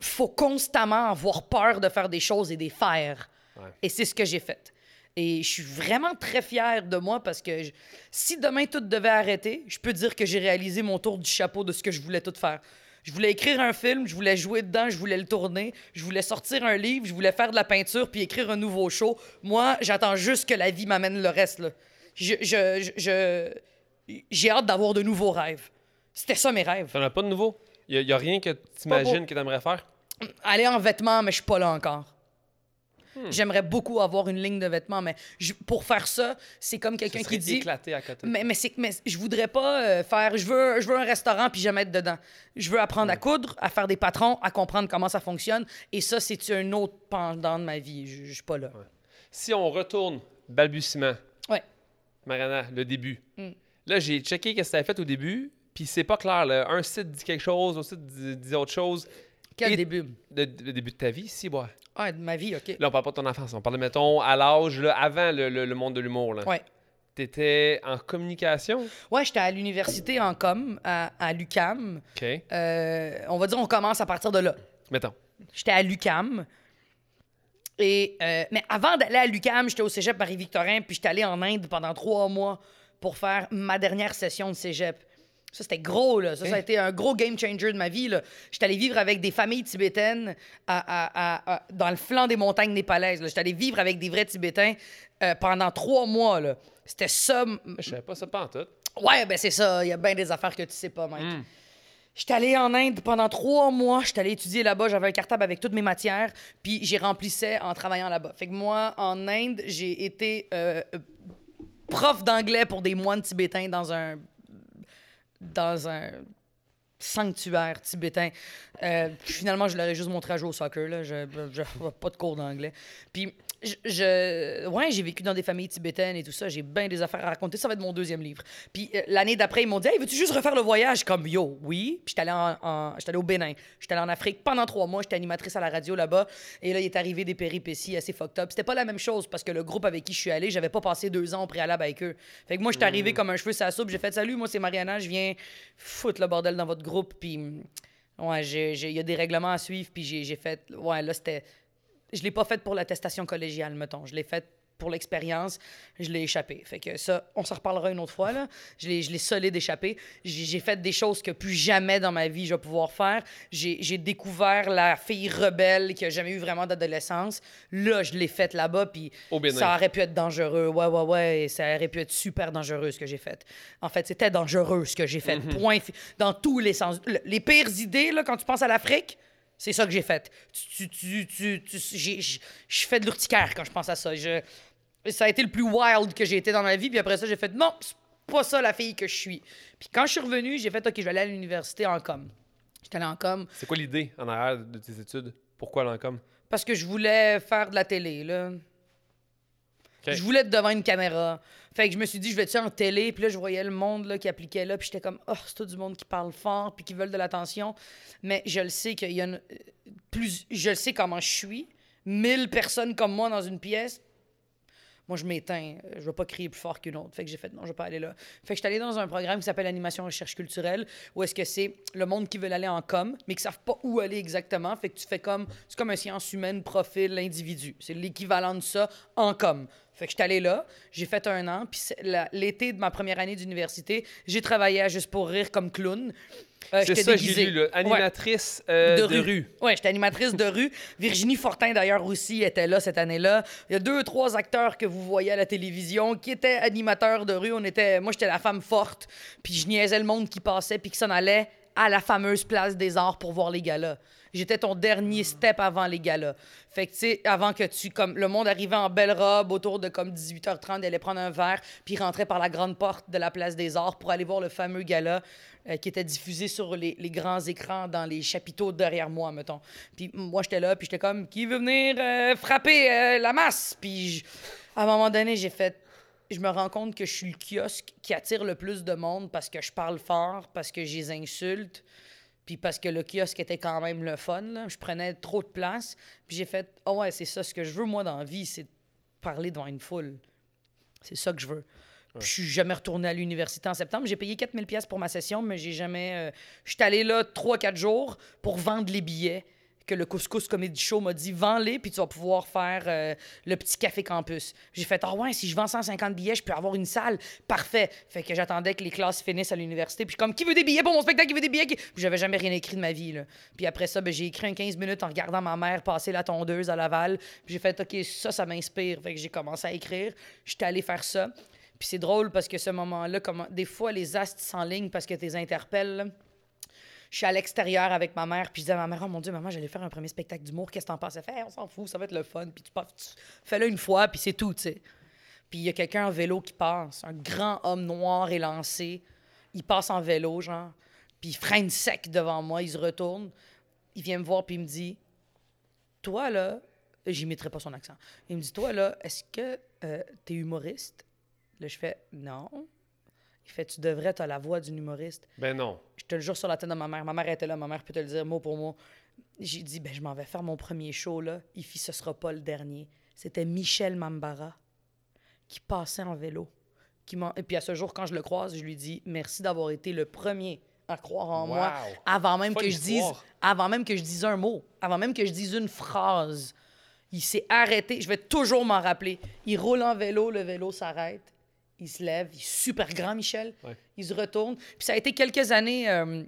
faut constamment avoir peur de faire des choses et des faire. Ouais. Et c'est ce que j'ai fait. Et je suis vraiment très fier de moi parce que je- si demain tout devait arrêter, je peux dire que j'ai réalisé mon tour du chapeau de ce que je voulais tout faire. Je voulais écrire un film, je voulais jouer dedans, je voulais le tourner, je voulais sortir un livre, je voulais faire de la peinture puis écrire un nouveau show. Moi, j'attends juste que la vie m'amène le reste. là. Je, je- je- j'ai hâte d'avoir de nouveaux rêves. C'était ça mes rêves. T'en as pas de nouveau? Il y, a rien que t'imagines que t'aimerais faire? Aller en vêtements, mais je suis pas là encore. Hmm. J'aimerais beaucoup avoir une ligne de vêtements, mais je- pour faire ça, c'est comme quelqu'un qui dit. éclaté à côté. Mais, mais, c'est, mais je voudrais pas euh, faire. Je veux, je veux un restaurant puis jamais être dedans. Je veux apprendre à coudre, à faire des patrons, à comprendre comment ça fonctionne. Et ça, c'est un autre pendant de ma vie? Je, je suis pas là. Si on retourne, balbutiement, Ouais. Mariana, le début. Mm. Là, j'ai checké ce que t'avais fait au début, puis c'est pas clair. là. Un site dit quelque chose, un site dit, dit autre chose. Quel Et- début? Le, le début de ta vie, si, ouais. Ouais, de ma vie, OK. Là, on parle pas de ton enfance, on parle, mettons, à l'âge, là, avant le, le- le monde de l'humour. là. Ouais. T'étais en communication? Ouais, j'étais à l'université en com, à, à l'UCAM. OK. Euh, on va dire on commence à partir de là. Mettons. J'étais à l'UCAM. Et, euh, mais avant d'aller à l'UCAM, j'étais au cégep Marie-Victorin, puis j'étais allé en Inde pendant trois mois pour faire ma dernière session de cégep. Ça, c'était gros, là. Ça, ça a été un gros game changer de ma vie, là. J'étais allé vivre avec des familles tibétaines à- à- à- à- dans le flanc des montagnes népalaises. là. J'étais allé vivre avec des vrais Tibétains euh, pendant trois mois, là. C'était ça. Je savais pas ça pas en tout. Ouais, ben c'est ça. Il y a bien des affaires que tu sais pas, mec. Mm. J'étais allé en Inde pendant trois mois. J'étais allé étudier là-bas. J'avais un cartable avec toutes mes matières. Puis j'y remplissais en travaillant là-bas. Fait que moi, en Inde, j'ai été euh, euh, prof d'anglais pour des moines tibétains dans un. Dans un. sanctuaire tibétain. Euh, finalement, je leur ai juste montré à jouer au soccer. Là. Je, je, je- pas de cours d'anglais. Puis, je, je- ouais, j'ai vécu dans des familles tibétaines et tout ça. J'ai bien des affaires à raconter. Ça va être mon deuxième livre. Puis euh, l'année d'après, ils m'ont dit Hey, veux-tu juste refaire le voyage Comme yo, oui. Puis j'étais allé, en, en- j'étais allé au Bénin. J'étais allé en Afrique pendant trois mois. J'étais animatrice à la radio là-bas. Et là, il est arrivé des péripéties assez fucked up. C'était pas la même chose parce que le groupe avec qui je suis allé, j'avais pas passé deux ans au préalable avec eux. Fait que moi, j'étais arrivé comme un cheveu sur la soupe. J'ai fait Salut, moi, c'est Mariana. Je viens foutre le bordel dans votre groupe. Puis. Ouais, j'ai- j'ai- il y a des règlements à suivre, puis j'ai j'ai fait. Ouais, là, c'était. Je l'ai pas fait pour l'attestation collégiale, mettons. Je l'ai fait pour l'expérience. Je l'ai échappé. Fait que ça, on s'en reparlera une autre fois, là. Je l'ai je l'ai solide échappé. J'ai fait des choses que plus jamais dans ma vie je vais pouvoir faire. J'ai découvert la fille rebelle qui a jamais eu vraiment d'adolescence. Là, je l'ai faite là-bas, puis ça aurait pu être dangereux. Ouais, ouais, ouais. et Ça aurait pu être super dangereux ce que j'ai fait. En fait, c'était dangereux ce que j'ai fait. Point. fi- Dans tous les sens. Le- Les pires idées, là, quand tu penses à l'Afrique, c'est ça que j'ai fait. Tu, tu, tu, tu- je je fais de l'urticaire quand je pense à ça. Je, ça a été le plus wild que j'ai été dans ma vie. Puis après ça, j'ai fait non, c'est pas ça la fille que je suis. Puis quand je suis revenu, j'ai fait OK, je vais aller à l'université en com. J'étais allé en com C'est quoi l'idée en arrière de tes études? Pourquoi l'encom? parce que je voulais faire de la télé, là. Je voulais être devant une caméra. Fait que je me suis dit, je vais être en télé? Puis là, je voyais le monde là, qui appliquait là. Puis j'étais comme, oh, c'est tout du monde qui parle fort puis qui veulent de l'attention. Mais je le sais qu'il y a euh, plus. Je le sais comment je suis. Mille personnes comme moi dans une pièce. Moi, je m'éteins. Je vais pas crier plus fort qu'une autre. Fait que j'ai fait, non, je vais pas aller là. Fait que je suis allé dans un programme qui s'appelle Animation Recherche Culturelle, où est-ce que c'est le monde qui veut aller en com, mais qui savent pas où aller exactement. Fait que tu fais comme, c'est comme un science humaine, profil, individu. C'est l'équivalent de ça en com. Fait que je suis allé là, j'ai fait un an, puis l'été de ma première année d'université, j'ai travaillé à Juste pour rire comme clown. Euh, C'est j'étais ça, j'ai lu, là. Ouais Animatrice euh, de, rue. Ouais, j'étais animatrice de rue. [laughs] Virginie Fortin, d'ailleurs, aussi était là cette année-là. Il y a deux, trois acteurs que vous voyez à la télévision qui étaient animateurs de rue. On était, moi, j'étais la femme forte. Puis je niaisais le monde qui passait puis qui s'en allait à la fameuse place des arts pour voir les galas. J'étais ton dernier step avant les galas. Fait que, tu sais, avant que tu, comme, le monde arrivait en belle robe autour de comme 18h30, il allait prendre un verre, puis rentrait par la grande porte de la place des arts pour aller voir le fameux gala euh, qui était diffusé sur les, grands écrans dans les chapiteaux derrière moi, mettons. Puis moi, j'étais là, puis j'étais comme, qui veut venir euh, frapper euh, la masse? Puis à un moment donné, j'ai fait, je me rends compte que je suis le kiosque qui attire le plus de monde parce que je parle fort, parce que je insulte, puis parce que le kiosque était quand même le fun. là. Je prenais trop de place. Puis j'ai fait, ah ouais, c'est ça, ce que je veux, moi, dans la vie, c'est parler devant une foule. C'est ça que je veux. Puis Je suis jamais retourné à l'université en septembre. J'ai payé 4000 pièces pour ma session, mais j'ai jamais... euh, Je suis allé là 3-4 jours pour vendre les billets que le Couscous Comedy Show m'a dit, vends-les, puis tu vas pouvoir faire euh, le petit café campus. J'ai fait, ah ouais, si je vends 150 billets, je peux avoir une salle. Parfait. Fait que j'attendais que les classes finissent à l'université. Puis comme, qui veut des billets pour mon spectacle? Qui veut des billets? J'avais jamais rien écrit de ma vie. Puis après ça, ben, j'ai écrit un 15 minutes en regardant ma mère passer la tondeuse à Laval. J'ai fait, OK, ça, ça m'inspire. Fait que j'ai commencé à écrire. J'étais allé faire ça. Puis c'est drôle parce que ce moment-là, comment... des fois, les astres s'enlignent parce que tu les. Je suis à l'extérieur avec ma mère, puis je disais à ma mère, oh mon Dieu, maman, j'allais faire un premier spectacle d'humour, qu'est-ce que t'en penses? Elle fait, on s'en fout, ça va être le fun, puis tu, tu fais-le une fois, puis c'est tout, tu sais. Puis il y a quelqu'un en vélo qui passe, un grand homme noir élancé. Il passe en vélo, genre, puis il freine sec devant moi, il se retourne, il vient me voir, puis il me dit, toi, là, j'imiterai pas son accent. Il me dit, toi, là, est-ce que euh, t'es humoriste? Là, je fais, non. Il fait, tu devrais, t'as la voix d'un humoriste. Ben non. Je te le jure sur la tête de ma mère. Ma mère était là, ma mère peut te le dire mot pour mot. J'ai dit, ben, je m'en vais faire mon premier show, là. Il fit, ce sera pas le dernier. C'était Michel Mambara qui passait en vélo. Qui m'en- Et puis à ce jour, quand je le croise, je lui dis merci d'avoir été le premier à croire en moi avant même que je dise avant même que je dise un mot, avant même que je dise une phrase. Il s'est arrêté, je vais toujours m'en rappeler. Il roule en vélo, le vélo s'arrête. Il se lève, il est super grand, Michel. Ouais. Il se retourne. Puis ça a été quelques années. euh,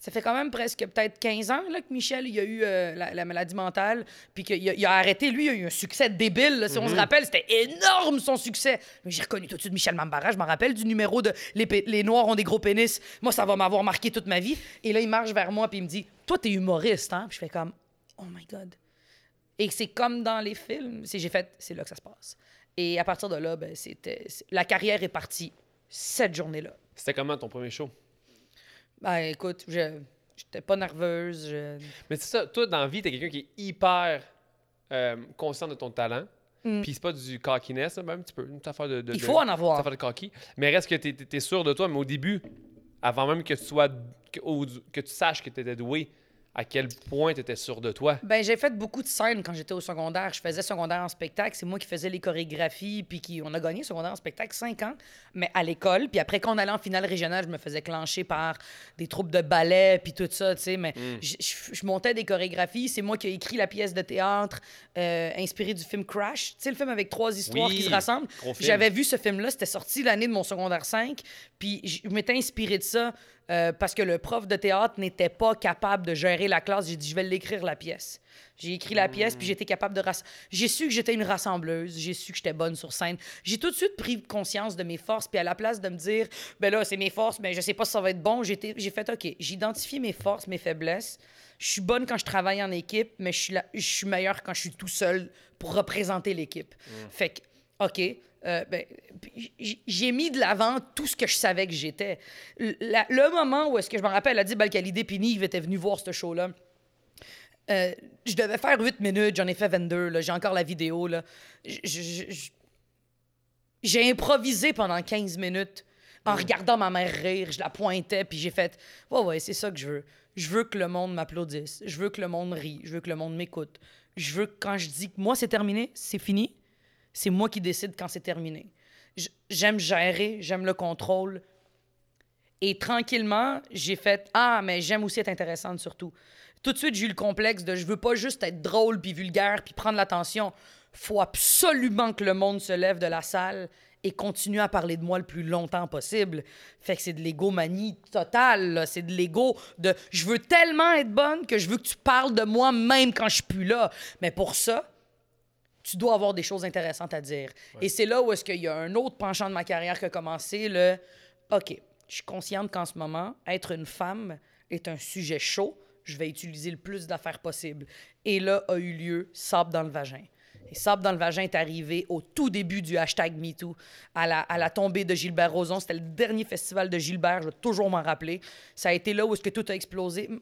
ça fait quand même presque peut-être 15 ans là, que Michel il a eu euh, la, la maladie mentale. Puis qu'il a, il a arrêté. Lui, il a eu un succès débile. là. Si on se rappelle, c'était énorme son succès. Mais j'ai reconnu tout de suite Michel Mambara. Je me rappelle du numéro de les, les Noirs ont des gros pénis. Moi, ça va m'avoir marqué toute ma vie. Et là, il marche vers moi puis il me dit Toi, t'es humoriste, hein Puis je fais comme Oh my God. Et c'est comme dans les films. J'ai fait, c'est là que ça se passe. Et à partir de là, ben, c'était, la carrière est partie cette journée-là. C'était comment ton premier show? Ben, écoute, je j'étais pas nerveuse. je- Mais c'est ça, toi, dans la vie, t'es quelqu'un qui est hyper euh, conscient de ton talent. Mm. Puis c'est pas du cockiness, là, même un petit peu, une affaire de. de- Il de- faut en une avoir. affaire de cocky. Mais reste que t'es, t'es- t'es sûr de toi, mais au début, avant même que tu sois. que, que tu saches que t'étais doué, à quel point t'étais sûr de toi? Ben, j'ai fait beaucoup de scènes quand j'étais au secondaire. Je faisais secondaire en spectacle. C'est moi qui faisais les chorégraphies. Puis qui, on a gagné secondaire en spectacle cinq ans, mais à l'école. Puis après, quand on allait en finale régionale, je me faisais clencher par des troupes de ballet. Puis tout ça, tu sais. Mais je, je- montais des chorégraphies. C'est moi qui ai écrit la pièce de théâtre euh, inspirée du film Crash. Tu sais, le film avec trois histoires Oui, qui se rassemblent. J'avais vu ce film-là. C'était sorti l'année de mon secondaire 5. Puis je m'étais inspiré de ça. Euh, parce que le prof de théâtre n'était pas capable de gérer la classe. J'ai dit, je vais l'écrire la pièce. J'ai écrit la pièce, puis j'étais capable de... J'ai su que j'étais une rassembleuse, j'ai su que j'étais bonne sur scène. J'ai tout de suite pris conscience de mes forces, puis à la place de me dire, ben là, c'est mes forces, mais je sais pas si ça va être bon, j'ai fait, OK, j'ai identifié mes forces, mes faiblesses. Je suis bonne quand je travaille en équipe, mais je suis meilleure quand je suis tout seul pour représenter l'équipe. Fait que, OK, euh, ben, j'ai mis de l'avant tout ce que je savais que j'étais. Le, moment où est-ce que je me rappelle, a dit Balkalidé puis Nive était venu voir ce show-là. Euh, je devais faire 8 minutes, j'en ai fait 22, là, j'ai encore la vidéo. Là. J'ai improvisé pendant 15 minutes en regardant ma mère rire, je la pointais, puis j'ai fait Ouais, ouais, c'est ça que je veux. Je veux que le monde m'applaudisse, je veux que le monde rie, je veux que le monde m'écoute. Je veux que quand je dis que moi c'est terminé, c'est fini, c'est moi qui décide quand c'est terminé. J'aime gérer, j'aime le contrôle. Et tranquillement, j'ai fait Ah, mais j'aime aussi être intéressante surtout. Tout de suite, j'ai eu le complexe de je veux pas juste être drôle puis vulgaire puis prendre l'attention. Faut absolument que le monde se lève de la salle et continue à parler de moi le plus longtemps possible. Fait que c'est de l'égomanie totale. C'est de l'ego de je veux tellement être bonne que je veux que tu parles de moi même quand je suis plus là. Mais pour ça, tu dois avoir des choses intéressantes à dire. Et c'est là où est-ce qu'il y a un autre penchant de ma carrière qui a commencé, le OK, je suis consciente qu'en ce moment, être une femme est un sujet chaud. Je vais utiliser le plus d'affaires possible. Et là a eu lieu Sable dans le vagin. Et Sable dans le vagin est arrivé au tout début du hashtag MeToo, à la, à la tombée de Gilbert Rozon. C'était le dernier festival de Gilbert, je vais toujours m'en rappeler. Ça a été là où est-ce que tout a explosé. Tu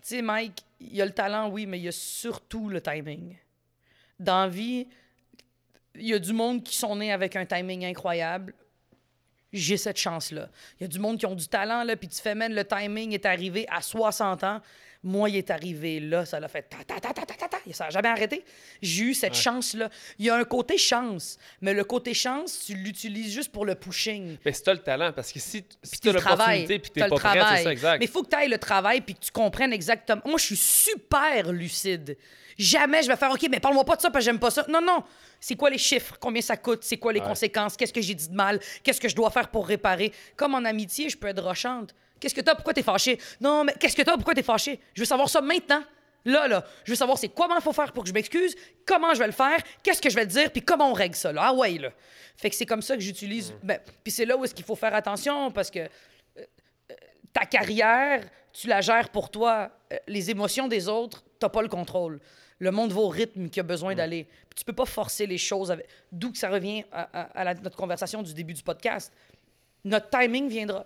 sais, Mike, il y a le talent, oui, mais il y a surtout le timing dans la vie, il y a du monde qui sont nés avec un timing incroyable. J'ai cette chance-là. Il y a du monde qui ont du talent, là, puis tu fais, man, le timing est arrivé à 60 ans. Moi, il est arrivé là, ça l'a fait ta ta ta ta ta ta ta, ça n'a jamais arrêté. J'ai eu cette chance-là. Il y a un côté chance, mais le côté chance, tu l'utilises juste pour le pushing. Mais c'est t'as le talent, parce que si, si tu travailles. l'opportunité puis le pas prêt, c'est travail. ça, exact. Mais il faut que tu ailles le travail puis que tu comprennes exactement. Moi, je suis super lucide. Jamais je vais faire OK, mais parle-moi pas de ça parce que j'aime pas ça. Non, non. C'est quoi les chiffres? Combien ça coûte? C'est quoi les conséquences? Qu'est-ce que j'ai dit de mal? Qu'est-ce que je dois faire pour réparer? Comme en amitié, je peux être rochante. Qu'est-ce que t'as? Pourquoi t'es fâché? Non, mais qu'est-ce que t'as? Pourquoi t'es fâché? Je veux savoir ça maintenant. Là, là. Je veux savoir c'est comment il faut faire pour que je m'excuse, comment je vais le faire, qu'est-ce que je vais te dire, puis comment on règle ça, là? Ah ouais, là. Fait que c'est comme ça que j'utilise. Ben, puis c'est là où est-ce qu'il faut faire attention parce que ta carrière, tu la gères pour toi. Euh, Les émotions des autres, t'as pas le contrôle. Le monde va au rythme qu'il a besoin d'aller. Puis tu peux pas forcer les choses. avec- D'où que ça revient à, à- à la- notre conversation du début du podcast. Notre timing viendra.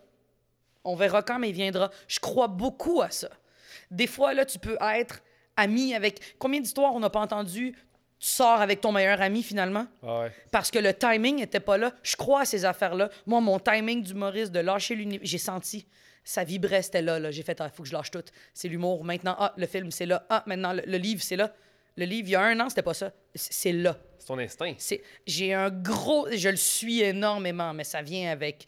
On verra quand, mais il viendra. Je crois beaucoup à ça. Des fois, là, tu peux être ami avec... Combien d'histoires on n'a pas entendu? Tu sors avec ton meilleur ami, finalement? Ah ouais. Parce que le timing n'était pas là. Je crois à ces affaires-là. Moi, mon timing d'humoriste, de lâcher l'univers, j'ai senti. Ça vibrait, c'était là. là. J'ai fait, il faut que je lâche tout. C'est l'humour. Maintenant, ah, le film, c'est là. Ah, maintenant, le, le livre, c'est là. Le livre, il y a un an, c'était pas ça. C'est là. C'est ton instinct. C'est, j'ai un gros. Je le suis énormément, mais ça vient avec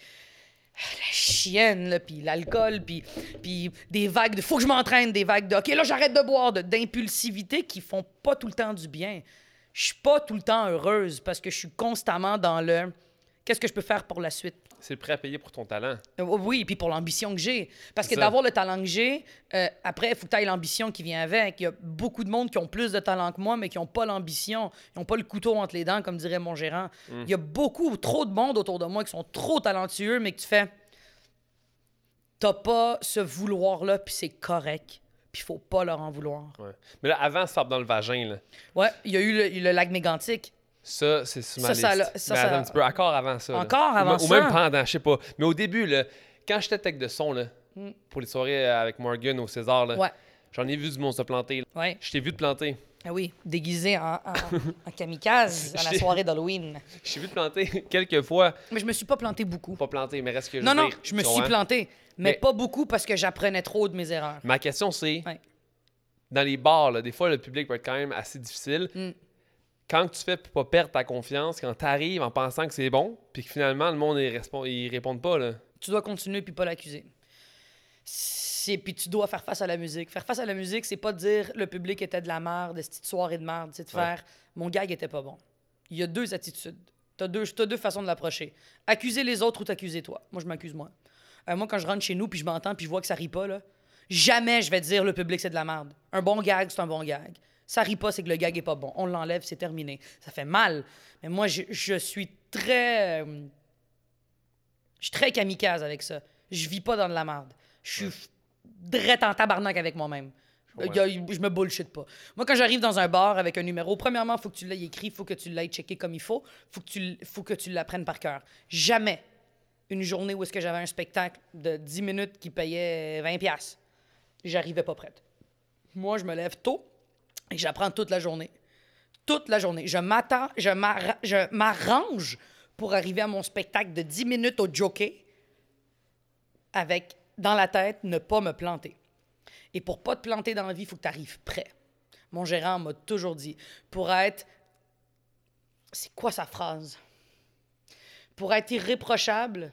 la chienne, puis l'alcool, puis, puis des vagues de. Faut que je m'entraîne, des vagues de. OK, là, j'arrête de boire, d'impulsivité qui font pas tout le temps du bien. Je suis pas tout le temps heureuse parce que je suis constamment dans le. Qu'est-ce que je peux faire pour la suite? C'est prêt à payer pour ton talent. Euh, Oui, puis pour l'ambition que j'ai. Parce que d'avoir le talent que j'ai, euh, après, il faut que tu aies l'ambition qui vient avec. Il y a beaucoup de monde qui ont plus de talent que moi, mais qui n'ont pas l'ambition. Ils n'ont pas le couteau entre les dents, comme dirait mon gérant. Mm. Il y a beaucoup, trop de monde autour de moi qui sont trop talentueux, mais que tu fais. T'as pas ce vouloir-là, puis c'est correct. Puis il faut pas leur en vouloir. Ouais. Mais là, avant, ça dans le vagin, là. Ouais, il y a eu le, le lac mégantique. Ça, c'est sur ma Ça, liste. ça l'a- ça, Mais attends ça- un petit peu, encore avant ça. Encore Ou avant Ou ça? même pendant, je sais pas. Mais au début, là, quand j'étais tech de son, là, pour les soirées euh, avec Morgan au César. Là. Ouais. J'en ai vu du monde se planter. Ouais. Je t'ai vu te planter. Ah oui, déguisé en, en, en [laughs] kamikaze à la soirée d'Halloween. [laughs] Je t'ai vu te planter quelques fois. Mais je me suis pas planté beaucoup. Pas planté, mais reste que je Non, non, dire, je me suis planté. Mais, Mais- pas beaucoup parce que j'apprenais trop de mes erreurs. Ma question, c'est Ouais. dans les bars, là, des fois, le public peut être quand même assez difficile. Mm. Quand tu fais pour pas perdre ta confiance, quand tu arrives en pensant que c'est bon, puis que finalement, le monde, ils répond, pas. Là. Tu dois continuer puis pas l'accuser. C'est puis tu dois faire face à la musique. Faire face à la musique, c'est pas de dire le public était de la merde, cette soirée de merde, c'est de Ouais. faire mon gag était pas bon. Il y a deux attitudes. T'as deux, t'as deux façons de l'approcher. Accuser les autres ou t'accuser toi. Moi, je m'accuse moi. Euh, moi, quand je rentre chez nous puis je m'entends puis je vois que ça rit pas là, jamais je vais dire le public c'est de la merde. Un bon gag, c'est un bon gag. Ça rit pas, c'est que le gag est pas bon. On l'enlève, c'est terminé. Ça fait mal. Mais moi, je, je suis très euh, je suis très kamikaze avec ça. Je vis pas dans de la merde. Je suis drette en tabarnak avec moi-même. Ouais. Je me bullshit pas. Moi, quand j'arrive dans un bar avec un numéro, premièrement, il faut que tu l'aies écrit, il faut que tu l'aies checké comme il faut, faut que tu faut que tu l'apprennes par cœur. Jamais une journée où est-ce que j'avais un spectacle de 10 minutes qui payait 20 pièces. J'arrivais pas prête. Moi, je me lève tôt et j'apprends toute la journée. Toute la journée. Je m'attends, je m'arra- je m'arrange pour arriver à mon spectacle de 10 minutes au jockey avec, dans la tête, ne pas me planter. Et pour pas te planter dans la vie, il faut que tu arrives prêt. Mon gérant m'a toujours dit, pour être... C'est quoi sa phrase? Pour être irréprochable,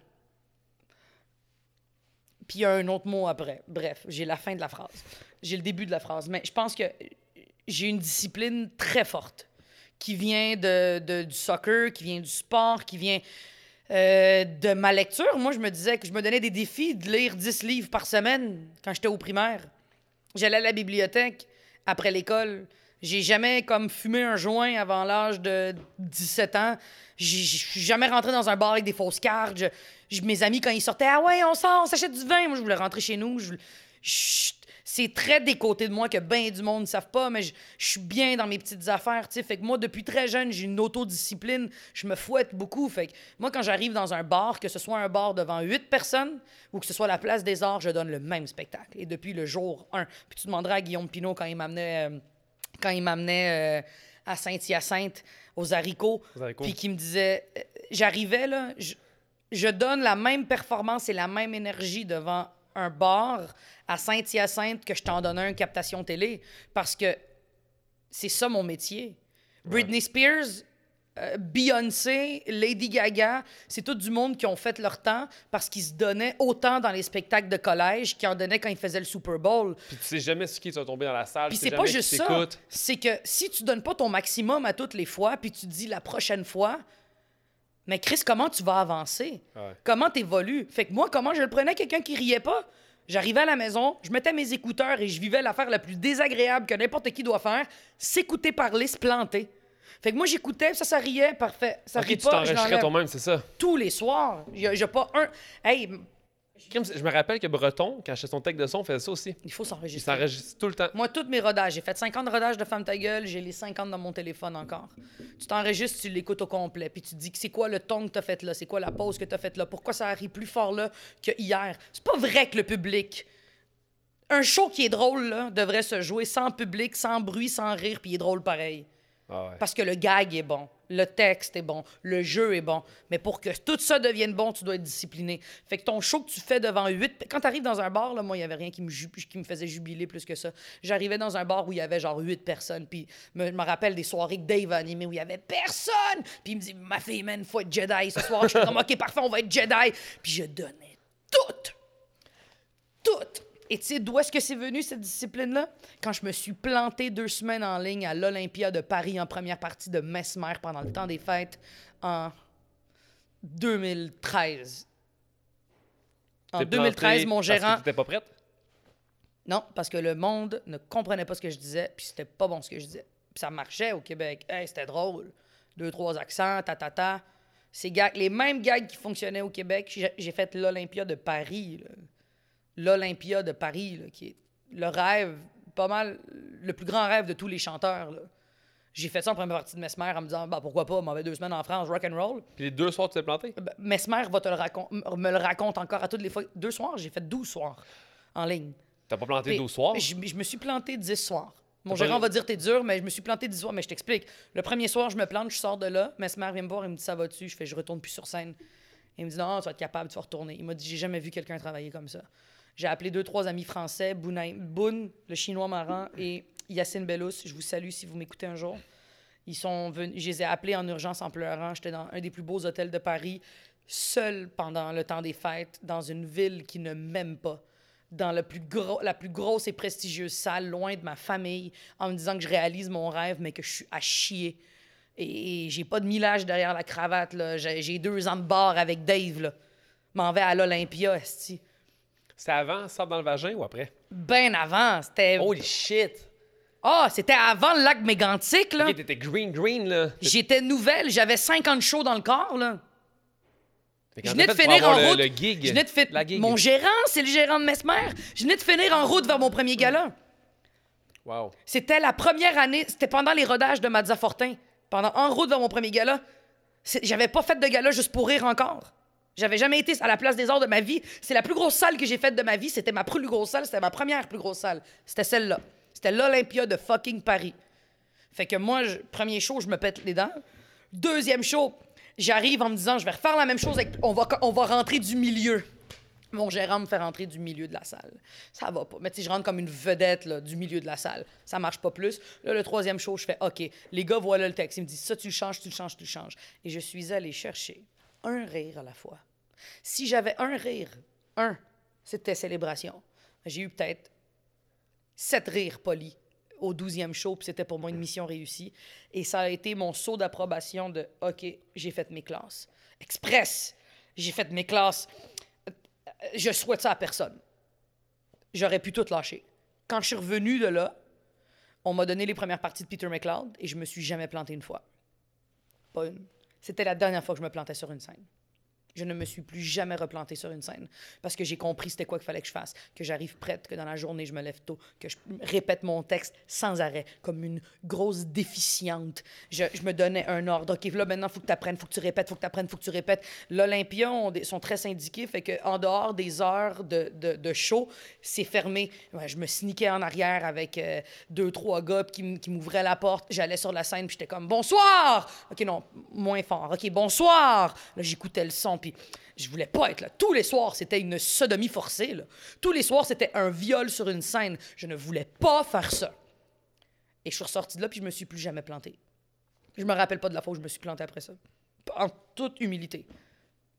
puis il y a un autre mot après. Bref, j'ai la fin de la phrase. J'ai le début de la phrase. Mais je pense que j'ai une discipline très forte qui vient du soccer, qui vient du sport, qui vient euh, de ma lecture. Moi, je me disais que je me donnais des défis de lire 10 livres par semaine quand j'étais au primaire. J'allais à la bibliothèque après l'école. J'ai jamais comme fumé un joint avant l'âge de 17 ans. Je suis jamais rentré dans un bar avec des fausses cartes. Mes amis, quand ils sortaient, ah ouais, on sort, on s'achète du vin. Moi, je voulais rentrer chez nous. C'est très des côtés de moi que bien du monde ne savent pas, mais je, suis bien dans mes petites affaires. tu sais. Fait que moi, depuis très jeune, j'ai une autodiscipline. Je me fouette beaucoup. Fait que moi, quand j'arrive dans un bar, que ce soit un bar devant huit personnes ou que ce soit la place des arts, je donne le même spectacle. Et depuis le jour 1. Puis tu demanderas à Guillaume Pinot quand il m'amenait. euh, quand il m'amenait euh, à Saint-Hyacinthe, aux haricots, Aux haricots. puis qui me disait, euh, j'arrivais là, je, je donne la même performance et la même énergie devant un bar à Saint-Hyacinthe que je t'en donnais une captation télé, parce que c'est ça mon métier. Britney Spears, euh, Beyoncé, Lady Gaga, c'est tout du monde qui ont fait leur temps parce qu'ils se donnaient autant dans les spectacles de collège qu'ils en donnaient quand ils faisaient le Super Bowl. Puis tu sais jamais sur qui vas tomber dans la salle. Puis c'est pas juste ça. C'est que si tu donnes pas ton maximum à toutes les fois, puis tu dis la prochaine fois, mais Chris, comment tu vas avancer? Ouais. Comment t'évolues? Fait que moi, comment je le prenais quelqu'un qui riait pas? J'arrivais à la maison, je mettais mes écouteurs et je vivais l'affaire la plus désagréable que n'importe qui doit faire, s'écouter parler, se planter. Fait que moi, j'écoutais, ça, ça riait, parfait. Ça Ok, rit tu pas, je toi-même, c'est ça? Tous les soirs. J'ai pas un... Hey, Je me rappelle que Breton, quand j'étais son tech de son, faisait ça aussi. il faut Il s'enregistrer. s'enregistre tout le temps. Moi, tous mes rodages, j'ai fait 50 rodages de Femme ta gueule, j'ai les 50 dans mon téléphone encore. Tu t'enregistres, tu l'écoutes au complet, puis tu dis que c'est quoi le ton que t'as fait là, c'est quoi la pause que t'as faite là, pourquoi ça arrive plus fort là que hier. C'est pas vrai que le public. Un show qui est drôle là devrait se jouer sans public, sans bruit, sans rire, puis il est drôle pareil. Ah ouais. Parce que le gag est bon, le texte est bon, le jeu est bon. Mais pour que tout ça devienne bon, tu dois être discipliné. Fait que ton show que tu fais devant huit... Quand tu arrives dans un bar, là, moi, il n'y avait rien qui me, faisait jubiler plus que ça. J'arrivais dans un bar où il y avait genre huit personnes. Puis je me rappelle des soirées que Dave a animées où il y avait personne. Puis il me dit, ma fille, man, faut être Jedi ce soir. Je suis comme, [laughs] OK, parfait, on va être Jedi. Puis je donnais tout tout. Et tu sais d'où est-ce que c'est venu cette discipline-là? Quand je me suis planté deux semaines en ligne à l'Olympia de Paris en première partie de Mesmer pendant le temps des fêtes en 2013. En T'es 2013, planté mon parce gérant. que t'étais pas prête? Non, parce que le monde ne comprenait pas ce que je disais, puis c'était pas bon ce que je disais. Puis ça marchait au Québec. Hey, c'était drôle. Deux, trois accents, ta, ta, ta. Ces gags, les mêmes gags qui fonctionnaient au Québec, j'ai j'ai fait l'Olympia de Paris. là. L'Olympia de Paris, là, qui est le rêve, pas mal, le plus grand rêve de tous les chanteurs. là. J'ai fait ça en première partie de Mesmer en me disant, bah pourquoi pas, m'avait deux semaines en France, rock and roll. Puis les deux soirs, tu t'es planté? Ben, Mesmer va te le racon- me le raconte encore à toutes les fois. Deux soirs, j'ai fait 12 soirs en ligne. T'as pas planté Puis, 12 soirs? Je, je me suis planté 10 soirs. Mon T'as gérant va dire t'es dur, mais je me suis planté 10 soirs. Mais je t'explique. Le premier soir, je me plante, je sors de là. Mesmer vient me voir, il me dit ça va-tu? Je fais je retourne plus sur scène. Il me dit non, tu vas être capable, tu vas retourner. Il m'a dit j'ai jamais vu quelqu'un travailler comme ça. J'ai appelé deux, trois amis français, Boun, le chinois marrant, et Yacine Bellous. Je vous salue si vous m'écoutez un jour. Ils sont venus, je les ai appelés en urgence en pleurant. J'étais dans un des plus beaux hôtels de Paris, seul pendant le temps des fêtes, dans une ville qui ne m'aime pas, dans plus gros, la plus grosse et prestigieuse salle, loin de ma famille, en me disant que je réalise mon rêve, mais que je suis à chier. Et, et j'ai pas de millage derrière la cravate. J'ai deux ans de bar avec Dave. M'en vais à l'Olympia, esti. C'était avant, sort dans le vagin ou après? Ben avant, c'était... Holy shit! Ah, c'était avant le lac mégantique, là. Ok, t'étais green, green, là. J'étais nouvelle, j'avais 50 shows dans le corps, là. Je venais de finir en route. Le, le gig. Je venais de fi- La gig. Mon gérant, c'est le gérant de Mesmer. Je venais de finir en route vers mon premier gala. Wow. C'était la première année, c'était pendant les rodages de Mazza Fortin. Pendant en route vers mon premier gala. J'avais pas fait de gala juste pour rire encore. J'avais jamais été à la place des arts de ma vie. C'est la plus grosse salle que j'ai faite de ma vie. C'était ma plus grosse salle. C'était ma première plus grosse salle. C'était celle-là. C'était l'Olympia de fucking Paris. Fait que moi, premier show, je me pète les dents. Deuxième show, j'arrive en me disant, je vais refaire la même chose. Avec, on, va, on va rentrer du milieu. Mon gérant me fait rentrer du milieu de la salle. Ça va pas. Mais tu je rentre comme une vedette là, du milieu de la salle. Ça marche pas plus. Là, le troisième show, je fais OK. Les gars, voilà le texte. Ils me disent ça, tu le changes, tu le changes, tu le changes. Et je suis allé chercher un rire à la fois. Si j'avais un rire, un, c'était célébration. J'ai eu peut-être sept rires polis au douzième show, puis c'était pour moi une mission réussie. Et ça a été mon saut d'approbation de OK, j'ai fait mes classes. Express, j'ai fait mes classes. Je souhaite ça à personne. J'aurais pu tout lâcher. Quand je suis revenu de là, on m'a donné les premières parties de Peter McLeod et je me suis jamais planté une fois. Pas une. C'était la dernière fois que je me plantais sur une scène. Je ne me suis plus jamais replanté sur une scène parce que j'ai compris c'était quoi qu'il fallait que je fasse, que j'arrive prête, que dans la journée je me lève tôt, que je répète mon texte sans arrêt comme une grosse déficiente. Je, me donnais un ordre. OK, là maintenant, il faut que tu apprennes, il faut que tu répètes, faut que tu apprennes, faut que tu répètes. L'Olympia sont très syndiqués, fait que en dehors des heures de, show, c'est fermé. Je me sneakais en arrière avec euh, deux, trois gars qui, qui m'ouvraient la porte. J'allais sur la scène puis j'étais comme bonsoir. OK, non, moins fort. OK, bonsoir. Là, j'écoutais le son puis je voulais pas être là. Tous les soirs, c'était une sodomie forcée. là. Tous les soirs, c'était un viol sur une scène. Je ne voulais pas faire ça. Et je suis ressorti de là puis je me suis plus jamais planté. Je me rappelle pas de la fois où je me suis planté après ça. En toute humilité.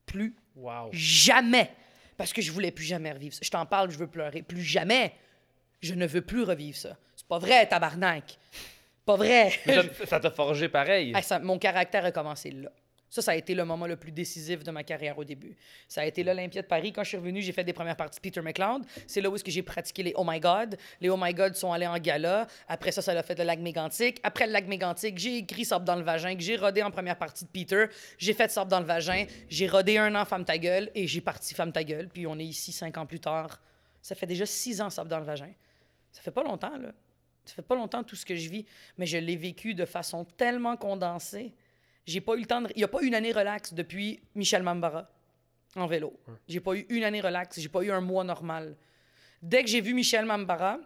Plus Wow. jamais. Parce que je voulais plus jamais revivre ça. Je t'en parle, je veux pleurer. Plus jamais. Je ne veux plus revivre ça. C'est pas vrai, tabarnak. Pas vrai. Mais ça- [laughs] t'a forgé pareil. Ah, ça- mon caractère a commencé là. Ça, ça a été le moment le plus décisif de ma carrière au début. Ça a été l'Olympia de Paris. Quand je suis revenu, j'ai fait des premières parties de Peter McLeod. C'est là où est-ce que j'ai pratiqué les Oh My God. Les Oh My God sont allés en gala. Après ça, ça a fait le lac mégantique. Après le lac mégantique, j'ai écrit Sorbe dans le vagin, que j'ai rodé en première partie de Peter. J'ai fait Sorbe dans le vagin. J'ai rodé un an Femme ta gueule et j'ai parti Femme ta gueule. Puis on est ici cinq ans plus tard. Ça fait déjà six ans Sorbe dans le vagin. Ça fait pas longtemps, là. Ça fait pas longtemps tout ce que je vis, mais je l'ai vécu de façon tellement condensée. J'ai pas eu le temps de. Il n'y a pas eu une année relax depuis Michel Mambara en vélo. J'ai pas eu une année relax. J'ai pas eu un mois normal. Dès que j'ai vu Michel Mambara,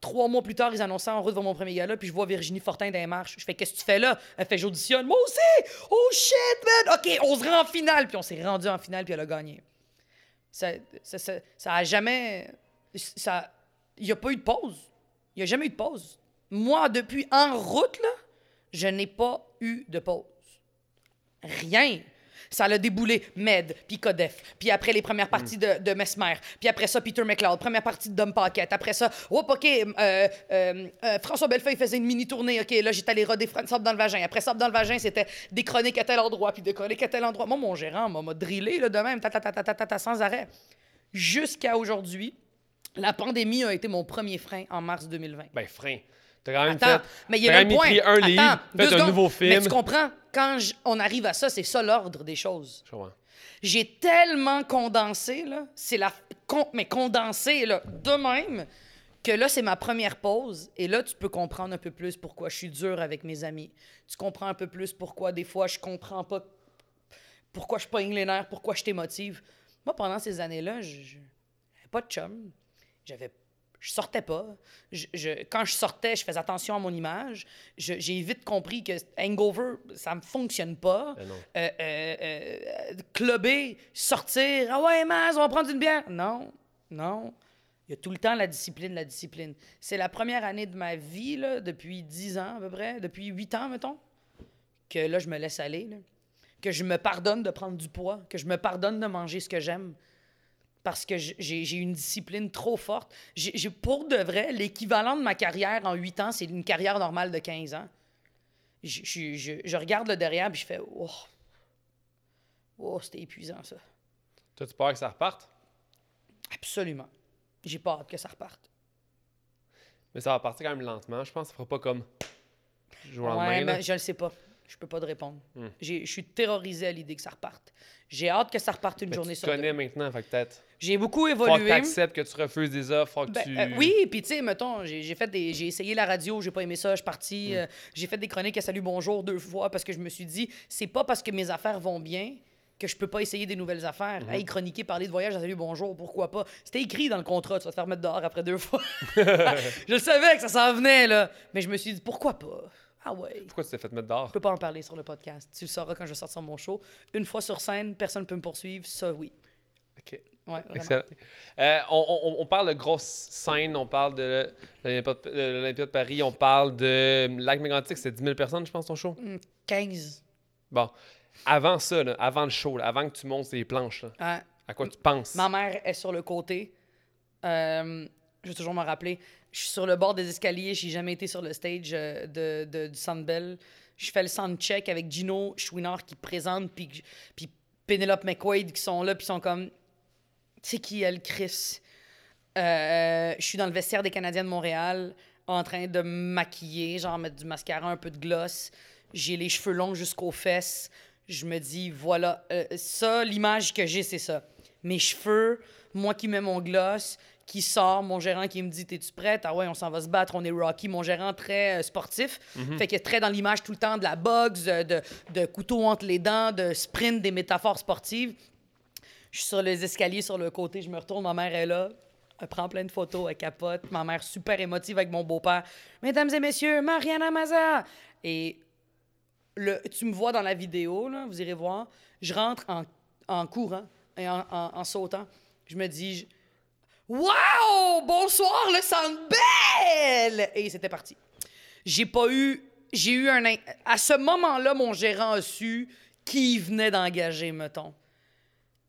trois mois plus tard, ils annonçaient en route vers mon premier gala, puis je vois Virginie Fortin dans les marches. Je fais Qu'est-ce que tu fais là? Elle fait J'auditionne. Moi aussi Oh shit, man Ok, on se rend en finale. Puis on s'est rendu en finale, puis elle a gagné. Ça, ça, ça, ça a jamais. Ça, il n'y a pas eu de pause. Il n'y a jamais eu de pause. Moi, depuis en route, là, je n'ai pas eu de pause. Rien. Ça l'a déboulé Med, puis Codef, puis après les premières parties de, de Mesmer, puis après ça Peter McLeod, première partie de Dom Paquette, après ça, hop, OK, euh, euh, euh, François Bellefeuille faisait une mini-tournée, OK, là j'étais allé roder Sable dans le vagin. Après Sable dans le vagin, c'était des chroniques à tel endroit, puis des chroniques à tel endroit. Moi, mon gérant m'a drillé là, de même, ta, ta, ta, ta, ta, ta, sans arrêt. Jusqu'à aujourd'hui, la pandémie a été mon premier frein en mars 2020. Ben, frein. T'as quand même Attends, fait. mais il y a même point. un Attends, livre, un nouveau Mais film. tu comprends, quand je- on arrive à ça, c'est ça l'ordre des choses. Je comprends. J'ai tellement condensé, là, c'est la. con- mais condensé, là, de même, que là, c'est ma première pause. Et là, tu peux comprendre un peu plus pourquoi je suis dur avec mes amis. Tu comprends un peu plus pourquoi, des fois, je comprends pas pourquoi je pogne les nerfs, pourquoi je t'émotive. Moi, pendant ces années-là, je j'avais pas de chum. J'avais je sortais pas. Je, je- quand je sortais, je faisais attention à mon image. J'ai vite compris que hangover, ça me fonctionne pas. Ben. Euh, euh, euh, clubber, sortir, ah ouais, Maz, on va prendre une bière. Non, non. Il y a tout le temps la discipline, la discipline. C'est la première année de ma vie, là, depuis 10 ans à peu près, depuis 8 ans, mettons, que là, je me laisse aller. là. Que je me pardonne de prendre du poids, que je me pardonne de manger ce que j'aime. Parce que j'ai une discipline trop forte. J'ai pour de vrai, l'équivalent de ma carrière en 8 ans, c'est une carrière normale de 15 ans. Je, je- je- je regarde le derrière puis je fais Oh, oh c'était épuisant ça. Toi, tu peur que ça reparte? Absolument. J'ai pas hâte que ça reparte. Mais ça va partir quand même lentement. Je pense que ça fera pas comme lendemain. Ouais, mais je le sais pas. Je peux pas te répondre. Hmm. J'ai- Je suis terrorisé à l'idée que ça reparte. J'ai hâte que ça reparte une Mais journée tu sur deux. connais maintenant, fait peut-être. J'ai beaucoup Faut que tu évolué. acceptes que tu refuses des offres, faut que Ben, tu. euh, oui, puis tu sais, mettons, j'ai fait des, j'ai essayé la radio, j'ai pas aimé ça, je suis parti, Mm. euh, j'ai fait des chroniques à Salut Bonjour deux fois parce que je me suis dit, c'est pas parce que mes affaires vont bien que je peux pas essayer des nouvelles affaires. Mm-hmm. Hey, chroniquer, parler de voyage à Salut Bonjour, pourquoi pas? C'était écrit dans le contrat, tu vas te faire mettre dehors après deux fois. [laughs] [laughs] je le savais que ça s'en venait, là. Mais je me suis dit, pourquoi pas? Ah ouais. Pourquoi tu t'es fait mettre dehors? Je peux pas en parler sur le podcast. Tu le sauras quand je sortirai mon show. Une fois sur scène, personne peut me poursuivre. Ça, oui. Ok. Ouais. Excellent. Euh, on, on- on parle de grosses scènes, on parle de l'Olympia de Paris, on parle de Lac Mégantic, c'est 10 000 personnes, je pense, ton show? Hum, 15. Bon, avant ça, là, avant le show, là, avant que tu montes les planches, là, à quoi tu penses? Ma mère est sur le côté. Euh, je vais toujours me rappeler. Je suis sur le bord des escaliers. J'ai jamais été sur le stage euh, de, du Sandbell. Je fais le soundcheck avec Gino Chouinard qui présente, puis, puis Penelope McQuaid qui sont là, puis sont comme... C'est qui elle, Chris? Euh, je suis dans le vestiaire des Canadiens de Montréal en train de me maquiller, genre mettre du mascara, un peu de gloss. J'ai les cheveux longs jusqu'aux fesses. Je me dis, voilà, euh, ça, l'image que j'ai, c'est ça. Mes cheveux, moi qui mets mon gloss, qui sort, mon gérant qui me dit, t'es-tu prête? Ah ouais, on s'en va se battre, on est Rocky. Mon gérant très euh, sportif, fait qu'il est très dans l'image tout le temps de la boxe, euh, de, de couteau entre les dents, de sprint, des métaphores sportives. Je suis sur les escaliers sur le côté, je me retourne, ma mère est là. Elle prend plein de photos, elle capote. Ma mère super émotive avec mon beau-père. Mesdames et messieurs, Mariana Maza! Et le, tu me vois dans la vidéo, là, vous irez voir. Je rentre en, en courant et en, en- en sautant. Je me dis, Wow! Bonsoir, le Centre Bell! Et c'était parti. J'ai pas eu. J'ai eu un. in- À ce moment-là, mon gérant a su qui venait d'engager, mettons.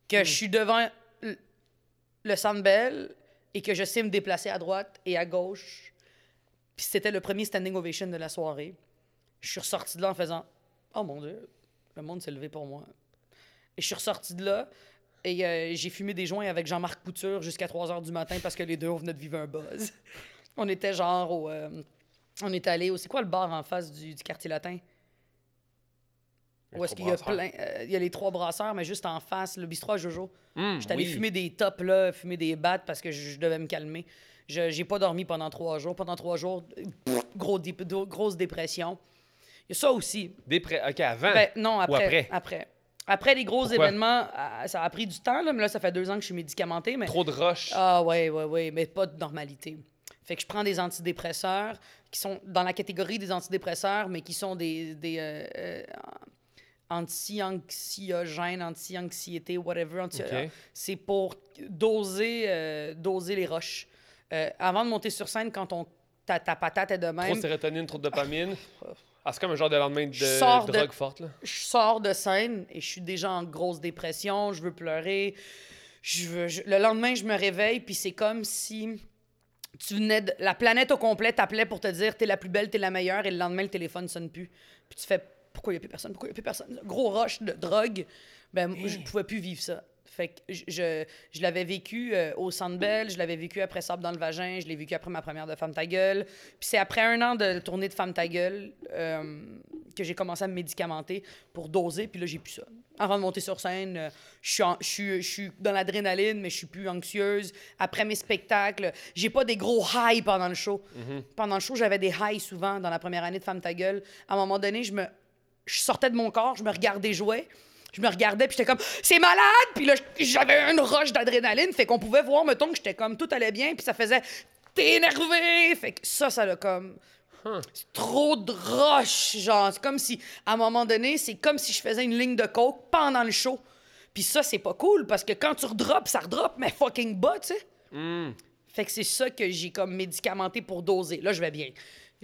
Que je suis devant le- le Centre Bell et que je sais me déplacer à droite et à gauche. Puis c'était le premier standing ovation de la soirée. Je suis ressorti de là en faisant Oh mon Dieu, le monde s'est levé pour moi. Et je suis ressorti de là et euh, j'ai fumé des joints avec Jean-Marc Couture jusqu'à 3 h du matin parce que les deux, on venait de vivre un buzz. [laughs] on était genre au. euh, on est allé au. C'est quoi le bar en face du, du quartier latin? Où est-ce qu'il y a plein. euh, Il y a les trois brasseurs, mais juste en face, le bistrot à Jojo. Hum, J'étais allé oui. fumer des tops, là, fumer des battes parce que je, je devais me calmer. Je j'ai pas dormi pendant trois jours. Pendant trois jours, pff, gros dé- do- grosse dépression. Il y a ça aussi. Des pré- Ok, avant. Ben, non, après. après? après. Après les gros Pourquoi? événements, euh, ça a pris du temps, là, mais là, ça fait deux ans que je suis médicamentée. Mais... Trop de roches. Ah, ouais, ouais, ouais, mais pas de normalité. Fait que je prends des antidépresseurs qui sont dans la catégorie des antidépresseurs, mais qui sont des, des euh, euh, anti-anxiogènes, anti-anxiété, whatever. anti-. C'est pour doser, euh, doser les roches. Avant de monter sur scène, quand on, ta, ta patate est de Trop même, de sérotonine, trop de dopamine. [laughs] Ah, c'est comme un genre de lendemain de Je sors de- drogue forte, là. je sors de scène et je suis déjà en grosse dépression, je veux pleurer. Je veux, je- Le lendemain, je me réveille, puis c'est comme si tu venais de... La planète au complet t'appelait pour te dire t'es la plus belle, t'es la meilleure, et le lendemain, le téléphone sonne plus. Puis tu fais pourquoi il n'y a plus personne, pourquoi il n'y a plus personne? Gros rush de drogue. Ben, moi, je pouvais plus vivre ça. Fait que je, l'avais vécu euh, au Centre Bell, je l'avais vécu après Sable dans le vagin, je l'ai vécu après ma première de Femme ta gueule. Puis c'est après un an de tournée de Femme ta gueule euh, que j'ai commencé à me médicamenter pour doser, puis là, j'ai plus ça. Avant de monter sur scène, euh, je suis, en- je suis, je suis dans l'adrénaline, mais je suis plus anxieuse. Après mes spectacles, j'ai pas des gros highs pendant le show. Pendant le show, j'avais des highs souvent dans la première année de Femme ta gueule. À un moment donné, je me je sortais de mon corps, je me regardais jouer. Je me regardais, puis j'étais comme, c'est malade! Puis là, j'avais une roche d'adrénaline, fait qu'on pouvait voir, mettons, que j'étais comme, tout allait bien, puis ça faisait, t'es énervé! Fait que ça, ça l'a comme. C'est trop de roche, genre. C'est comme si, à un moment donné, c'est comme si je faisais une ligne de coke pendant le show. Puis ça, c'est pas cool, parce que quand tu redrops, ça redrop, mais fucking bas, tu sais. Hmm. Fait que c'est ça que j'ai comme médicamenté pour doser. Là, je vais bien.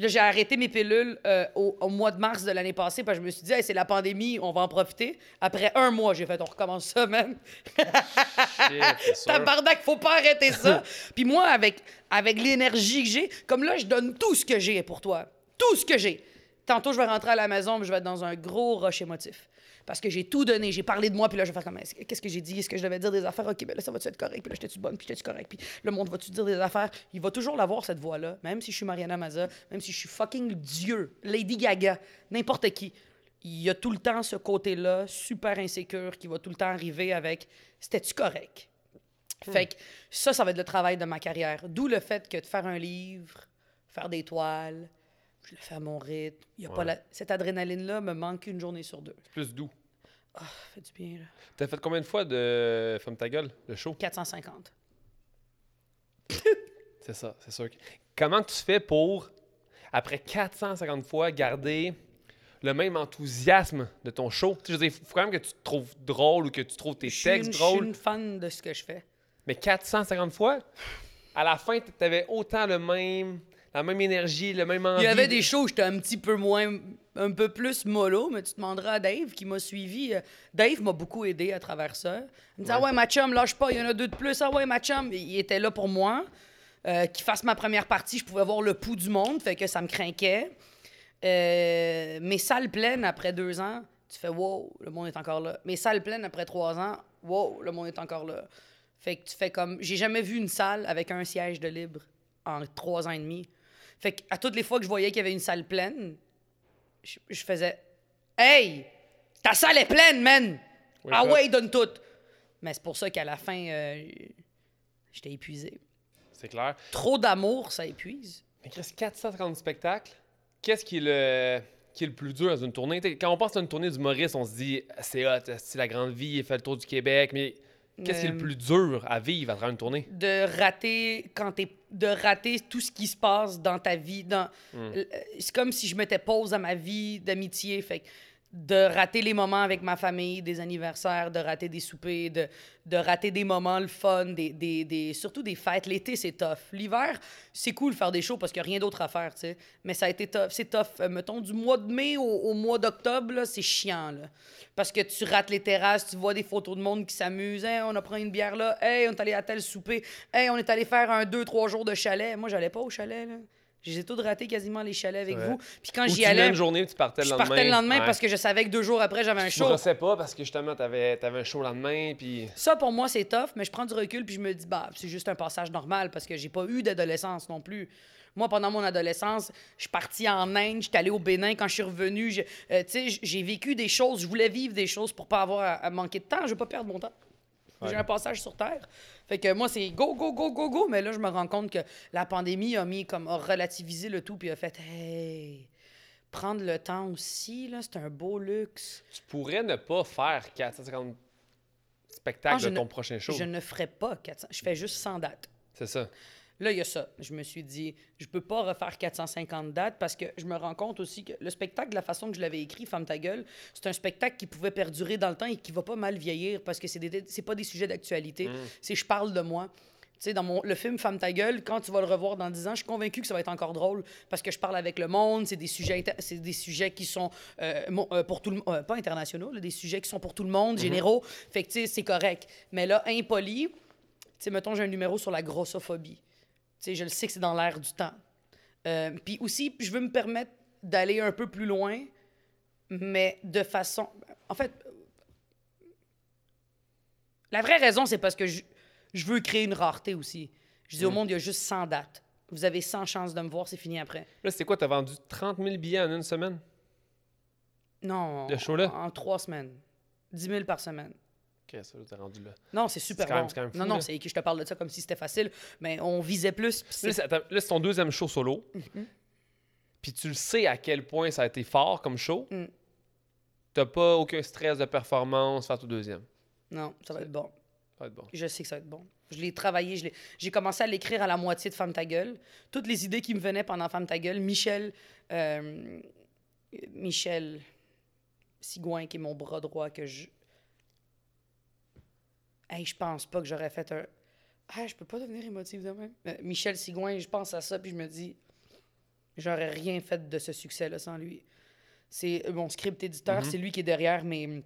Là, j'ai arrêté mes pilules euh, au, au mois de mars de l'année passée parce que je me suis dit, Hey, c'est la pandémie, on va en profiter. Après un mois, j'ai fait, on recommence ça, man. [laughs] Tabarnak, faut pas arrêter ça. [laughs] Puis moi, avec, avec l'énergie que j'ai, comme là, je donne tout ce que j'ai pour toi. Tout ce que j'ai. Tantôt, je vais rentrer à la maison, puis je vais être dans un gros rush émotif. Parce que j'ai tout donné, j'ai parlé de moi, puis là, je vais faire comme, Est-ce que- qu'est-ce que j'ai dit? Est-ce que je devais dire des affaires? OK, ben là, ça va-tu être correct? Puis là, j'étais-tu bonne? Puis j'étais-tu correct? Puis le monde va-tu dire des affaires? Il va toujours l'avoir, cette voix-là, même si je suis Mariana Maza, même si je suis fucking Dieu, Lady Gaga, n'importe qui. Il y a tout le temps ce côté-là, super insécure, qui va tout le temps arriver avec, c'était-tu correct? Fait que ça, ça va être le travail de ma carrière. D'où le fait que de faire un livre, faire des toiles, je le fais à mon rythme. Il y a pas la- Cette adrénaline-là me manque une journée sur deux. C'est plus doux. Ça fait du bien, là. T'as fait combien de fois de Femme ta gueule, le show? 450. [laughs] C'est ça, c'est sûr. que- Comment tu fais pour, après 450 fois, garder le même enthousiasme de ton show? Tu sais, je veux dire, il faut quand même que tu te trouves drôle ou que tu trouves tes une, textes je suis drôles. une fan de ce que je fais. Mais 450 fois, à la fin, tu avais autant le même, la même énergie, le même envie. Il y avait des shows où j'étais un petit peu moins, un peu plus mollo, mais tu demanderas à Dave qui m'a suivi. Euh, Dave m'a beaucoup aidé à travers ça. Il me dit Ouais. Ah ouais, ma chum, lâche pas, il y en a deux de plus. Ah ouais, ma chum, il était là pour moi. Euh, qu'il fasse ma première partie, je pouvais voir le pouls du monde, fait que ça me craquait. Euh, mes salles pleines après deux ans, tu fais wow, le monde est encore là. Mes salles pleines après trois ans, wow, le monde est encore là. Fait que tu fais comme. J'ai jamais vu une salle avec un siège de libre en trois ans et demi. Fait que à toutes les fois que je voyais qu'il y avait une salle pleine, je, je faisais Hey, ta salle est pleine, man! Oui, ah ouais, donne tout! Mais c'est pour ça qu'à la fin, euh, j'étais épuisé. C'est clair. Trop d'amour, ça épuise. Mais Chris, 450 spectacles, qu'est-ce qui est le qui est le plus dur dans une tournée? T'sais, quand on pense à une tournée d'humoriste, on se dit c'est hot, c'est la grande vie, il fait le tour du Québec, mais qu'est-ce qui est le Euh, plus dur à vivre à travers une tournée? de rater quand t'es de rater tout ce qui se passe dans ta vie dans euh, c'est comme si je mettais pause à ma vie d'amitié fait de rater les moments avec ma famille, des anniversaires, de rater des soupers, de, rater des moments le fun, des, surtout des fêtes. L'été, c'est tough. L'hiver, c'est cool faire des shows parce qu'il n'y a rien d'autre à faire, tu sais. Mais ça a été tough. C'est tough. Euh, mettons, du mois de mai au, mois d'octobre, c'est chiant. Parce que tu rates les terrasses, tu vois des photos de monde qui s'amusent. Hey, on a pris une bière là. Hey, on est allé à tel souper. Hey, on est allé faire un, deux, trois jours de chalet. Moi, j'allais pas au chalet. J'ai tout raté quasiment les chalets avec vous. Puis quand j'y tu allais, une journée, tu partais le je lendemain. partais le lendemain Ouais. parce que je savais que deux jours après, j'avais un Tu show. brossais pas parce que justement, t'avais avais un show le lendemain, puis... Ça, pour moi, c'est tough, mais je prends du recul puis je me dis, bah, c'est juste un passage normal parce que j'ai pas eu d'adolescence non plus. Moi, pendant mon adolescence, je suis partie en Inde, j'étais allée au Bénin. Quand je suis revenue, je- euh, tu j'ai vécu des choses. Je voulais vivre des choses pour pas avoir à, à manquer de temps. Je veux pas perdre mon temps. J'ai un passage sur Terre. Fait que moi, c'est go, go, go, go, go. Mais là, je me rends compte que la pandémie a mis comme a relativisé le tout puis a fait, hey, prendre le temps aussi, là, c'est un beau luxe. Tu pourrais ne pas faire 450 spectacles Ah, de ton ne- prochain show. Je ne ferai pas 400. Je fais juste 100 dates. C'est ça. Là, il y a ça. Je me suis dit, je peux pas refaire 450 dates parce que je me rends compte aussi que le spectacle, de la façon que je l'avais écrit, Femme ta gueule, c'est un spectacle qui pouvait perdurer dans le temps et qui va pas mal vieillir parce que c'est c'est pas des sujets d'actualité. C'est je parle de moi. Tu sais, dans mon, le film Femme ta gueule, quand tu vas le revoir dans 10 ans, je suis convaincu que ça va être encore drôle parce que je parle avec le monde, c'est des sujets, c'est des sujets qui sont euh, euh, pour tout le euh, pas internationaux, là, des sujets qui sont pour tout le monde, généraux. Fait que tu sais, c'est correct. Mais là, impoli, tu sais, mettons, j'ai un numéro sur la grossophobie. Sais, je le sais que c'est dans l'air du temps. Euh, Puis aussi, je veux me permettre d'aller un peu plus loin, mais de façon... En fait, la vraie raison, c'est parce que je, je veux créer une rareté aussi. Je dis au monde, il y a juste 100 dates. Vous avez 100 chances de me voir, c'est fini après. Là, c'est quoi? T'as vendu 30 000 billets en une semaine? Non, Le show-là? en trois semaines. 10 000 par semaine. Ok, ça, t'es rendu là. Non, c'est super même- bon. même fou, non, non, c'est que je te parle de ça comme si c'était facile, mais on visait plus. Là, c'est ton deuxième show solo. Mhm. Puis tu le sais à quel point ça a été fort comme show. Mm. T'as pas aucun stress de performance faire ton deuxième. Non, ça va être bon. Ça va être bon. Je sais que ça va être bon. Je l'ai travaillé, j'ai commencé à l'écrire à la moitié de Femme ta gueule. Toutes les idées qui me venaient pendant Femme ta gueule, Michel, euh, Michel Sigouin, qui est mon bras droit, que je. Hey, je pense pas que j'aurais fait un. Ah, je peux pas devenir émotive de même. Euh, Michel Sigouin, je pense à ça, puis je me dis, j'aurais rien fait de ce succès-là sans lui. C'est mon script éditeur, c'est lui qui est derrière mes.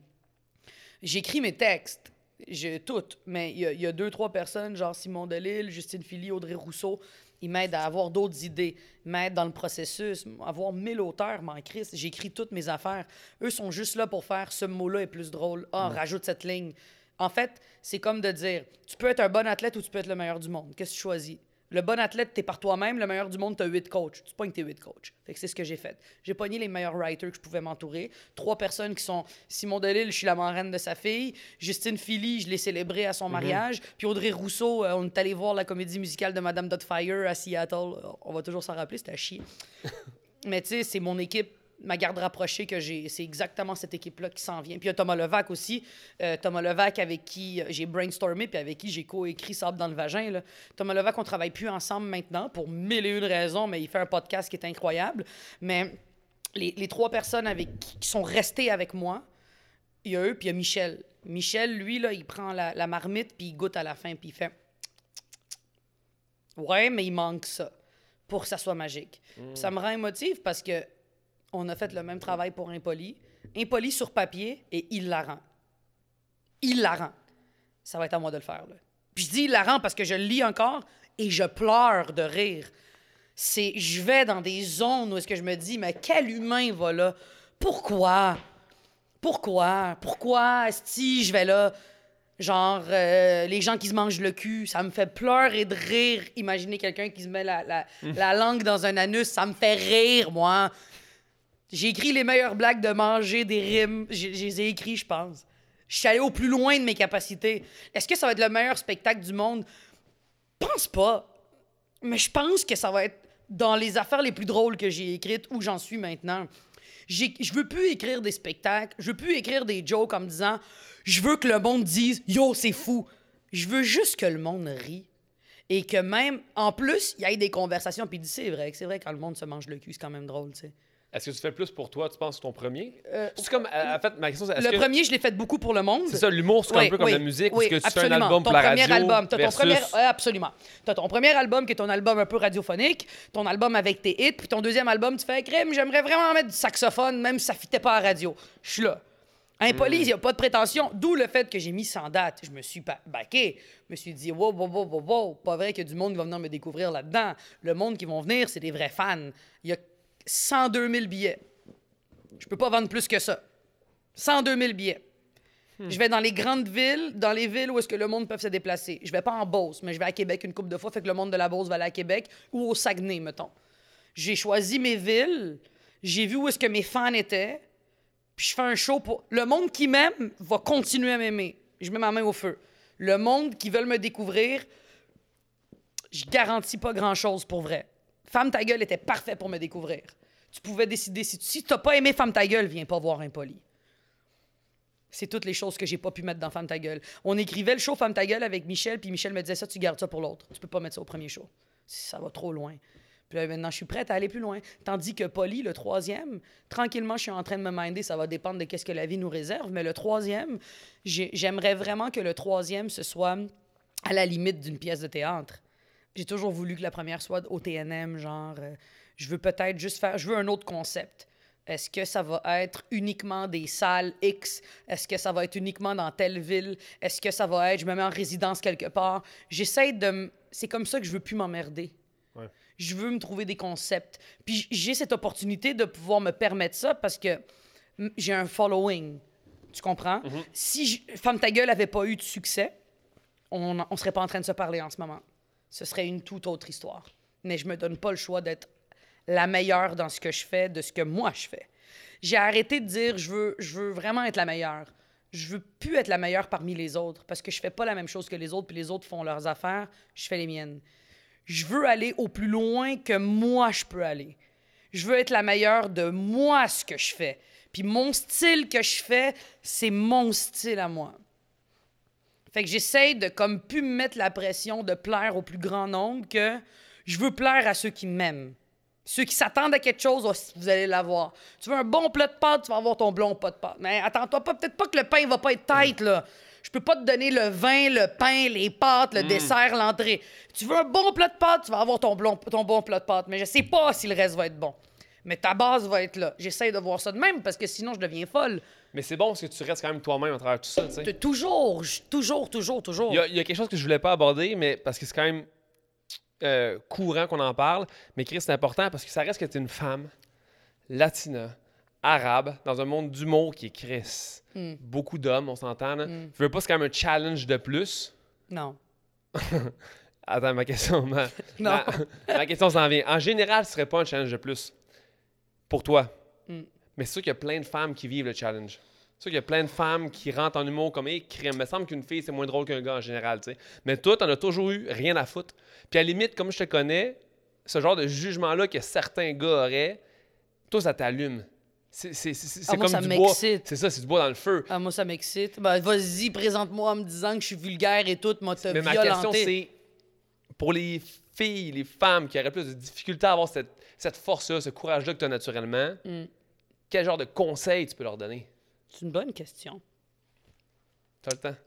J'écris mes textes, j'ai toutes, mais il y, a- il y a deux, trois personnes, genre Simon Delille, Justine Philly, Audrey Rousseau, ils m'aident à avoir d'autres idées, m'aident dans le processus, avoir mille auteurs, m'en crisse, j'écris toutes mes affaires. Eux sont juste là pour faire ce mot-là est plus drôle. Ah, rajoute cette ligne. En fait, c'est comme de dire, tu peux être un bon athlète ou tu peux être le meilleur du monde. Qu'est-ce que tu choisis? Le bon athlète, t'es par toi-même. Le meilleur du monde, t'as huit coachs. Tu pognes tes huit coachs. Fait que c'est ce que j'ai fait. J'ai pogné les meilleurs writers que je pouvais m'entourer. Trois personnes qui sont Simon Delille, je suis la marraine de sa fille. Justine Philly, je l'ai célébré à son mariage. Puis Audrey Rousseau, euh, on est allé voir la comédie musicale de Madame Dotfire à Seattle. On va toujours s'en rappeler, c'était à chier. [laughs] Mais tu sais, c'est mon équipe, ma garde rapprochée que j'ai. C'est exactement cette équipe-là qui s'en vient. Puis il y a Thomas Levac aussi. Euh, Thomas Levac avec qui euh, j'ai brainstormé, puis avec qui j'ai coécrit Sable dans le vagin. Thomas Levac, on travaille plus ensemble maintenant pour mille et une raisons, mais il fait un podcast qui est incroyable. Mais les, trois personnes avec qui, sont restées avec moi, il y a eux, puis il y a Michel. Michel, lui, là, il prend la, marmite, puis il goûte à la fin, puis il fait Ouais, mais il manque ça pour que ça soit magique. Ça me rend émotive parce que on a fait le même travail pour Impoli. Impoli sur papier et il la rend. Il la rend. Ça va être à moi de le faire. Là. Puis je dis il la rend parce que je le lis encore et je pleure de rire. C'est, je vais dans des zones où est-ce que je me dis, mais quel humain va là? Pourquoi? Pourquoi? Pourquoi, si je vais là? Genre, euh, les gens qui se mangent le cul, ça me fait pleurer de rire. Imaginez quelqu'un qui se met la, la- la langue dans un anus, ça me fait rire, moi. J'ai écrit les meilleures blagues de manger, des rimes. Je les ai écrits, je pense. Je suis allé au plus loin de mes capacités. Est-ce que ça va être le meilleur spectacle du monde? Pense pas. Mais je pense que ça va être dans les affaires les plus drôles que j'ai écrites où j'en suis maintenant. Je veux plus écrire des spectacles. Je veux plus écrire des jokes en me disant je veux que le monde dise yo, c'est fou. Je veux juste que le monde rit. Et que même, en plus, il y ait des conversations. Puis c'est vrai, c'est vrai quand le monde se mange le cul, c'est quand même drôle, tu sais. Est-ce que tu fais plus pour toi, tu penses, ton premier? Euh, c'est comme, euh, en fait, ma question, c'est Le que premier, je l'ai fait beaucoup pour le monde. c'est ça, l'humour, c'est Oui, un peu comme la musique, oui, est-ce que tu fais un album ton pour la premier radio album, ton premier, ouais, absolument. T'as ton premier album qui est ton album un peu radiophonique, ton album avec tes hits, puis ton deuxième album, tu fais crème, j'aimerais vraiment mettre du saxophone, même si ça fitait pas à la radio. Je suis là. Impoli, il n'y a pas de prétention, d'où le fait que j'ai mis sans date. Je me suis ba- baqué. Je me suis dit, wow, wow, wow, wow, wow, pas vrai qu'il y a du monde qui va venir me découvrir là-dedans. Le monde qui vont venir, c'est des vrais fans. Il y a 102 000 billets. Je peux pas vendre plus que ça. 102 000 billets. Je vais dans les grandes villes, dans les villes où est-ce que le monde peut se déplacer. Je vais pas en Beauce, mais je vais à Québec une couple de fois, fait que le monde de la Beauce va aller à Québec ou au Saguenay, mettons. J'ai choisi mes villes, j'ai vu où est-ce que mes fans étaient, puis je fais un show pour... Le monde qui m'aime va continuer à m'aimer. Je mets ma main au feu. Le monde qui veut me découvrir, je garantis pas grand-chose pour vrai. Femme ta gueule était parfait pour me découvrir. Tu pouvais décider, si, si t'as pas aimé Femme ta gueule, viens pas voir Impoli. C'est toutes les choses que j'ai pas pu mettre dans Femme ta gueule. On écrivait le show Femme ta gueule avec Michel, puis Michel me disait ça, tu gardes ça pour l'autre. Tu peux pas mettre ça au premier show. Ça va trop loin. Puis là, maintenant, je suis prête à aller plus loin. Tandis que Polly, le troisième, tranquillement, je suis en train de me minder. Ça va dépendre de qu'est-ce que la vie nous réserve. Mais le troisième, j'ai- j'aimerais vraiment que le troisième, ce soit à la limite d'une pièce de théâtre. J'ai toujours voulu que la première soit au TNM, genre, euh, je veux peut-être juste faire, je veux un autre concept. Est-ce que ça va être uniquement des salles X? Est-ce que ça va être uniquement dans telle ville? Est-ce que ça va être, je me mets en résidence quelque part? J'essaie de... m- C'est comme ça que je veux plus m'emmerder. Ouais. Je veux me trouver des concepts. Puis j'ai cette opportunité de pouvoir me permettre ça parce que j'ai un following. Tu comprends? Si j- Femme ta gueule avait pas eu de succès, on ne serait pas en train de se parler en ce moment. Ce serait une toute autre histoire. Mais je me donne pas le choix d'être la meilleure dans ce que je fais, de ce que moi je fais. J'ai arrêté de dire je veux, je veux vraiment être la meilleure. je veux plus être la meilleure parmi les autres parce que je fais pas la même chose que les autres, puis les autres font leurs affaires, je fais les miennes. Je veux aller au plus loin que moi je peux aller. Je veux être la meilleure de moi ce que je fais. Puis mon style que je fais, c'est mon style à moi. Fait que j'essaie de comme plus me mettre la pression de plaire au plus grand nombre que je veux plaire à ceux qui m'aiment. Ceux qui s'attendent à quelque chose, oh, vous allez l'avoir. Tu veux un bon plat de pâtes, tu vas avoir ton bon plat de pâtes. Mais attends-toi pas, peut-être pas que le pain va pas être tight, là. Je peux pas te donner le vin, le pain, les pâtes, le dessert, l'entrée. Tu veux un bon plat de pâtes, tu vas avoir ton, bon, ton bon plat de pâtes. Mais je sais pas si le reste va être bon. Mais ta base va être là. J'essaie de voir ça de même parce que sinon je deviens folle. Mais c'est bon parce que tu restes quand même toi-même à travers tout ça, tu sais. De- Toujours, je- toujours, toujours, toujours. Il y, a, il y a quelque chose que je voulais pas aborder, mais parce que c'est quand même euh, courant qu'on en parle. Mais Chris, c'est important parce que ça reste que tu es une femme latina, arabe, dans un monde d'humour qui est Chris. Mm. Beaucoup d'hommes, on s'entend. Mm. Tu veux pas, c'est quand même un challenge de plus. Non. [laughs] Attends, ma question. Ma, [laughs] Non. ma- ma question s'en vient. En général, ce serait pas un challenge de plus pour toi. Mm. Mais c'est sûr qu'il y a plein de femmes qui vivent le challenge. C'est sûr qu'il y a plein de femmes qui rentrent en humour comme, hey, crème. Il me semble qu'une fille, c'est moins drôle qu'un gars en général, tu sais. Mais toi, t'en as toujours eu rien à foutre. Puis à la limite, comme je te connais, ce genre de jugement-là que certains gars auraient, toi, ça t'allume. C'est Ah, comme ça du bois. m'excite. C'est ça, c'est du bois dans le feu. Ah, moi, ça m'excite. Ben, vas-y, présente-moi en me disant que je suis vulgaire et tout, moi, te Mais ma question, c'est pour les filles, les femmes qui auraient plus de difficultés à avoir cette, cette force-là, ce courage-là que tu as naturellement, Mm. Quel genre de conseils tu peux leur donner? C'est une bonne question. Tu as le temps?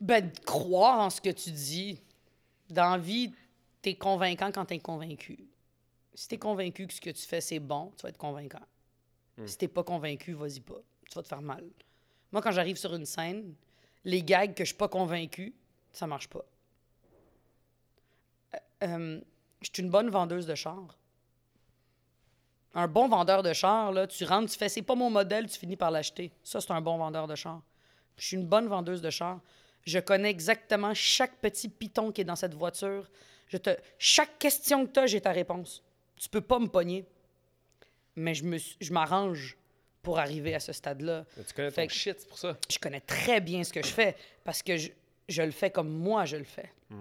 Ben, de croire en ce que tu dis. Dans la vie, t'es convaincant quand t'es convaincu. Si t'es convaincu que ce que tu fais, c'est bon, tu vas être convaincant. Si t'es pas convaincu, vas-y pas. Tu vas te faire mal. Moi, quand j'arrive sur une scène, les gags que je suis pas convaincu, ça marche pas. Euh, euh, je suis une bonne vendeuse de chars. Un bon vendeur de chars, là, tu rentres, tu fais c'est pas mon modèle, tu finis par l'acheter. Ça, c'est un bon vendeur de chars. Je suis une bonne vendeuse de chars. Je connais exactement chaque petit piton qui est dans cette voiture. Je te... Chaque question que tu as, j'ai ta réponse. Tu peux pas me pogner. Mais je m'arrange pour arriver à ce stade-là. Tu connais Fait ton que- shit, c'est pour ça. Je connais très bien ce que je fais parce que je, je le fais comme moi je le fais. Tu-